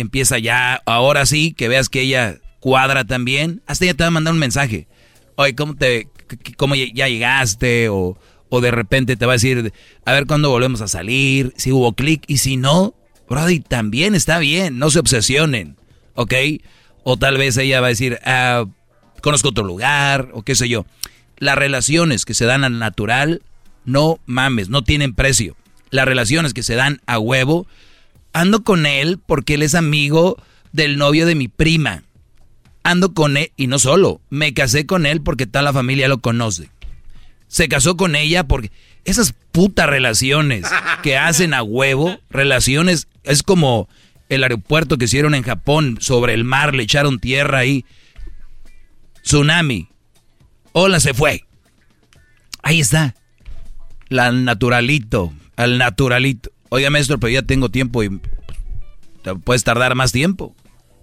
S3: empieza ya, ahora sí, que veas que ella cuadra también, hasta ella te va a mandar un mensaje. Oye, ¿cómo, te, cómo ya llegaste? O, o de repente te va a decir, a ver cuándo volvemos a salir, si hubo clic, y si no, Brody, también está bien, no se obsesionen, ¿ok? O tal vez ella va a decir, ah, conozco otro lugar, o qué sé yo. Las relaciones que se dan al natural, no mames, no tienen precio. Las relaciones que se dan a huevo, ando con él porque él es amigo del novio de mi prima. Ando con él, y no solo, me casé con él porque toda la familia lo conoce. Se casó con ella porque esas putas relaciones que hacen a huevo, relaciones, es como el aeropuerto que hicieron en Japón sobre el mar, le echaron tierra ahí. Tsunami. Hola, se fue. Ahí está. La naturalito, al naturalito. Oiga, maestro, pero ya tengo tiempo y te puedes tardar más tiempo.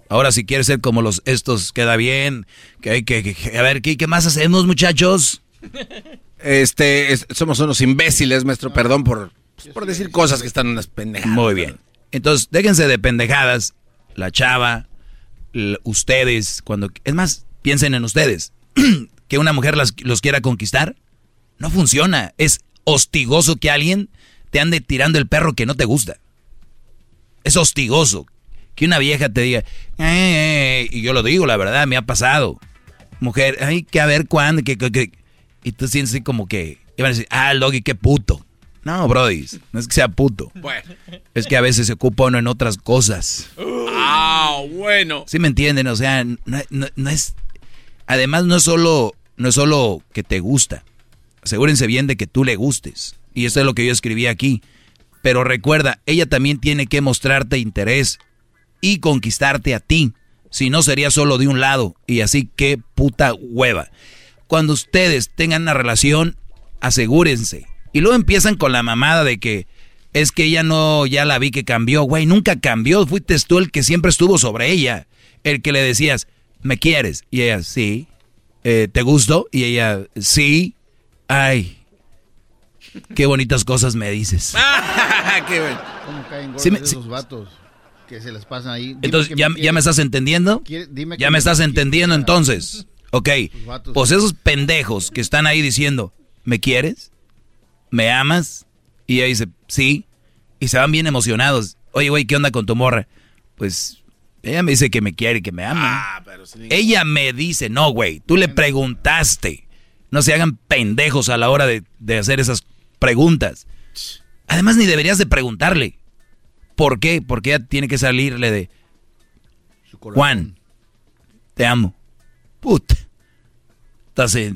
S3: Ahora si quieres ser como los estos queda bien, que hay que, a ver, ¿qué, ¿qué más hacemos, muchachos?
S2: Este, somos unos imbéciles, maestro, perdón por, por decir cosas que están unas pendejadas.
S3: Muy bien. Entonces, déjense de pendejadas. La chava, ustedes, cuando... Es más, piensen en ustedes. que una mujer los quiera conquistar, no funciona. Es hostigoso que alguien te ande tirando el perro que no te gusta. Es hostigoso. Que una vieja te diga, eh, y yo lo digo, la verdad, me ha pasado. Mujer, hay que a ver cuándo, que, que y tú sientes como que iban a decir, ah, doggy, qué puto. No, Brody, no es que sea puto. Bueno. Es que a veces se ocupa uno en otras cosas.
S2: Ah, bueno.
S3: ¿Sí me entienden? O sea, no, es... Además, no es, solo, no es solo que te gusta. Asegúrense bien de que tú le gustes. Y esto es lo que yo escribí aquí. Pero recuerda, ella también tiene que mostrarte interés y conquistarte a ti. Si no, sería solo de un lado. Y así, qué puta hueva cuando ustedes tengan una relación, asegúrense. Y luego empiezan con la mamada de que es que ella no, ya la vi que cambió. Güey, nunca cambió. Fuiste tú el que siempre estuvo sobre ella. El que le decías, ¿me quieres? Y ella, sí. Eh, ¿Te gustó? Y ella, sí. Ay, qué bonitas cosas me dices.
S6: qué bueno. ¿Cómo caen sí, esos vatos que se les pasan ahí?
S3: entonces, ¿ya, me, ¿ya me estás entendiendo? ¿Ya me estás entendiendo entonces? Ok, pues esos pendejos que están ahí diciendo, ¿me quieres? ¿Me amas? Y ella dice, sí. Y se van bien emocionados. Oye, güey, ¿qué onda con tu morra? Pues ella me dice que me quiere y que me ama. Ah, ella me dice, no, güey, tú le preguntaste. No se hagan pendejos a la hora de, de hacer esas preguntas. Además, ni deberías de preguntarle. ¿Por qué? Porque ella tiene que salirle de... Juan, te amo. Put. Se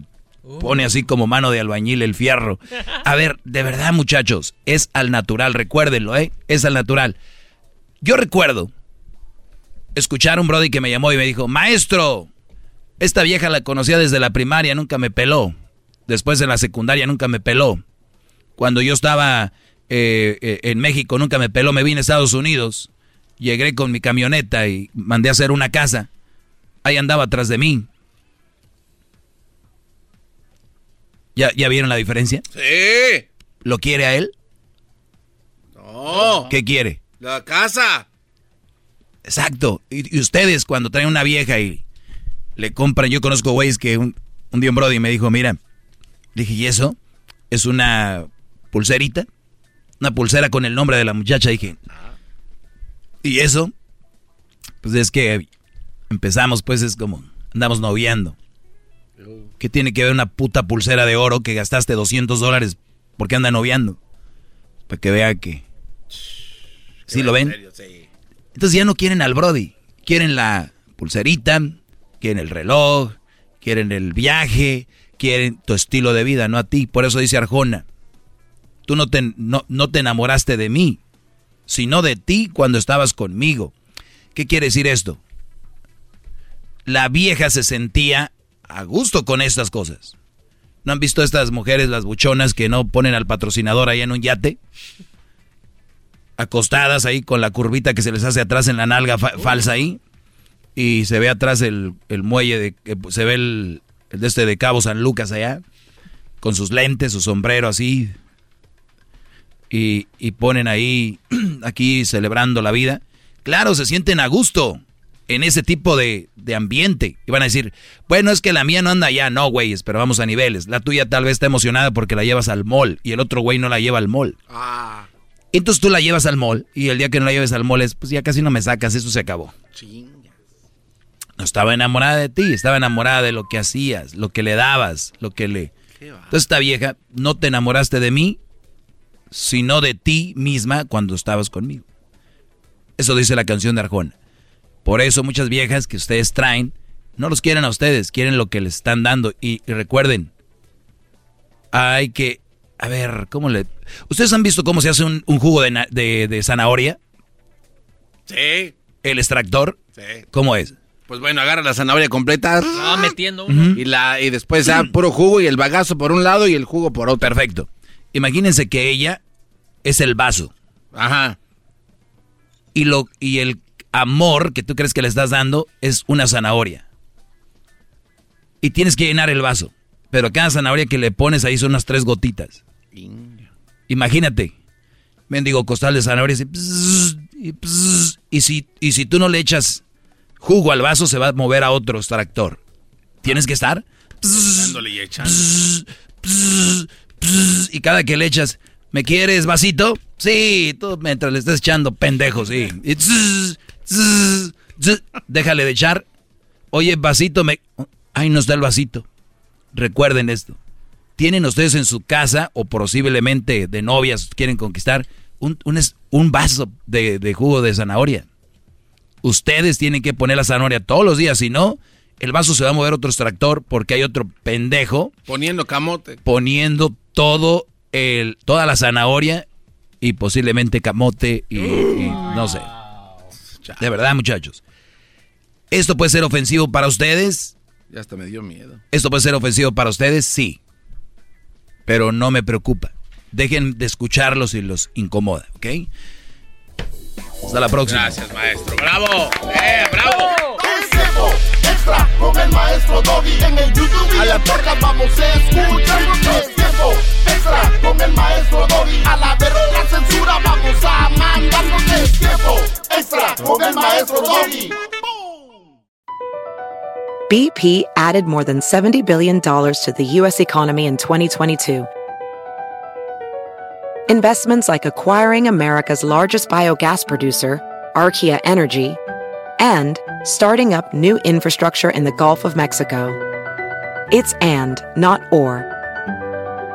S3: pone así como mano de albañil el fierro. A ver, de verdad, muchachos, es al natural, recuérdenlo, ¿eh? Es al natural. Yo recuerdo escuchar a un brody que me llamó y me dijo, maestro, esta vieja la conocía desde la primaria, nunca me peló. Después de la secundaria nunca me peló. Cuando yo estaba eh, eh, en México nunca me peló, me vine a Estados Unidos. Llegué con mi camioneta y mandé a hacer una casa. Ahí andaba atrás de mí. ¿Ya, ¿Ya vieron la diferencia?
S2: Sí.
S3: ¿Lo quiere a él?
S2: No.
S3: ¿Qué quiere?
S2: La casa.
S3: Exacto. Y, ustedes cuando traen una vieja y le compran, yo conozco güeyes que un, un día un brody me dijo, mira, dije, ¿y eso? Es una pulserita. Una pulsera con el nombre de la muchacha. Dije, ¿y eso? Pues es que empezamos, pues es como, andamos noviando. ¿Qué tiene que ver una puta pulsera de oro que gastaste 200 dólares porque anda noviando? Para que vea que... ¿Sí lo ven? Entonces ya no quieren al Brody. Quieren la pulserita, quieren el reloj, quieren el viaje, quieren tu estilo de vida, no a ti. Por eso dice Arjona, tú no te, no, no te enamoraste de mí, sino de ti cuando estabas conmigo. ¿Qué quiere decir esto? La vieja se sentía a gusto con estas cosas. ¿No han visto estas mujeres, las buchonas, que no ponen al patrocinador ahí en un yate? Acostadas ahí con la curvita que se les hace atrás en la nalga falsa ahí. Y se ve atrás el, muelle, de, se ve el, de este de Cabo San Lucas allá. Con sus lentes, su sombrero así. Y, y ponen ahí, aquí celebrando la vida. Claro, se sienten a gusto en ese tipo de, ambiente. Y van a decir, bueno, es que la mía no anda allá. No, güeyes, pero vamos a niveles. La tuya tal vez está emocionada porque la llevas al mall y el otro güey no la lleva al mall. Ah. Entonces tú la llevas al mall y el día que no la lleves al mall es, pues ya casi no me sacas, eso se acabó. No estaba enamorada de ti, estaba enamorada de lo que hacías, lo que le dabas, lo que le... Entonces esta vieja, no te enamoraste de mí, sino de ti misma cuando estabas conmigo. Eso dice la canción de Arjona. Por eso muchas viejas que ustedes traen no los quieren a ustedes, quieren lo que les están dando. Y, recuerden, hay que... A ver, ¿cómo le...? ¿Ustedes han visto cómo se hace un, jugo de, zanahoria?
S2: Sí.
S3: ¿El extractor? Sí. ¿Cómo es?
S2: Pues bueno, agarra la zanahoria completa.
S38: Ah, metiendo uno.
S2: y, la, y después da puro jugo y el bagazo por un lado y el jugo por otro.
S3: Perfecto. Imagínense que ella es el vaso.
S2: Ajá.
S3: Y, lo, y el amor que tú crees que le estás dando es una zanahoria. Y tienes que llenar el vaso. Pero cada zanahoria que le pones ahí son unas tres gotitas. Imagínate. Mendigo costal de zanahoria. Y, y, si, y si tú no le echas jugo al vaso, se va a mover a otro extractor. Tienes que estar. Y cada que le echas, ¿me quieres vasito? Sí, tú mientras le estás echando pendejo, sí. Déjale de echar. Oye, vasito, me... Ahí nos da el vasito. Recuerden esto. Tienen ustedes en su casa, o posiblemente de novias quieren conquistar, un, un, vaso de, de, jugo de zanahoria. Ustedes tienen que poner la zanahoria todos los días, si no, el vaso se va a mover otro extractor porque hay otro pendejo.
S2: Poniendo camote.
S3: Poniendo todo el, toda la zanahoria y posiblemente camote y no sé. De verdad, muchachos. ¿Esto puede ser ofensivo para ustedes?
S2: Ya hasta me dio miedo.
S3: ¿Esto puede ser ofensivo para ustedes? Sí. Pero no me preocupa. Dejen de escucharlos si los incomoda, ¿ok? Hasta la próxima.
S2: Gracias, maestro. ¡Bravo! ¡Eh, bravo!
S28: Es tiempo extra con el maestro Doggy. En el YouTube y la podcast vamos a escuchar. Es tiempo extra con el maestro. A la verga censura vamos a mandarnos. Tiempo extra con el maestro.
S29: BP added more than $70 billion to the U.S. economy in 2022. Investments like acquiring America's largest biogas producer, Archaea Energy, and starting up new infrastructure in the Gulf of Mexico. It's and, not or.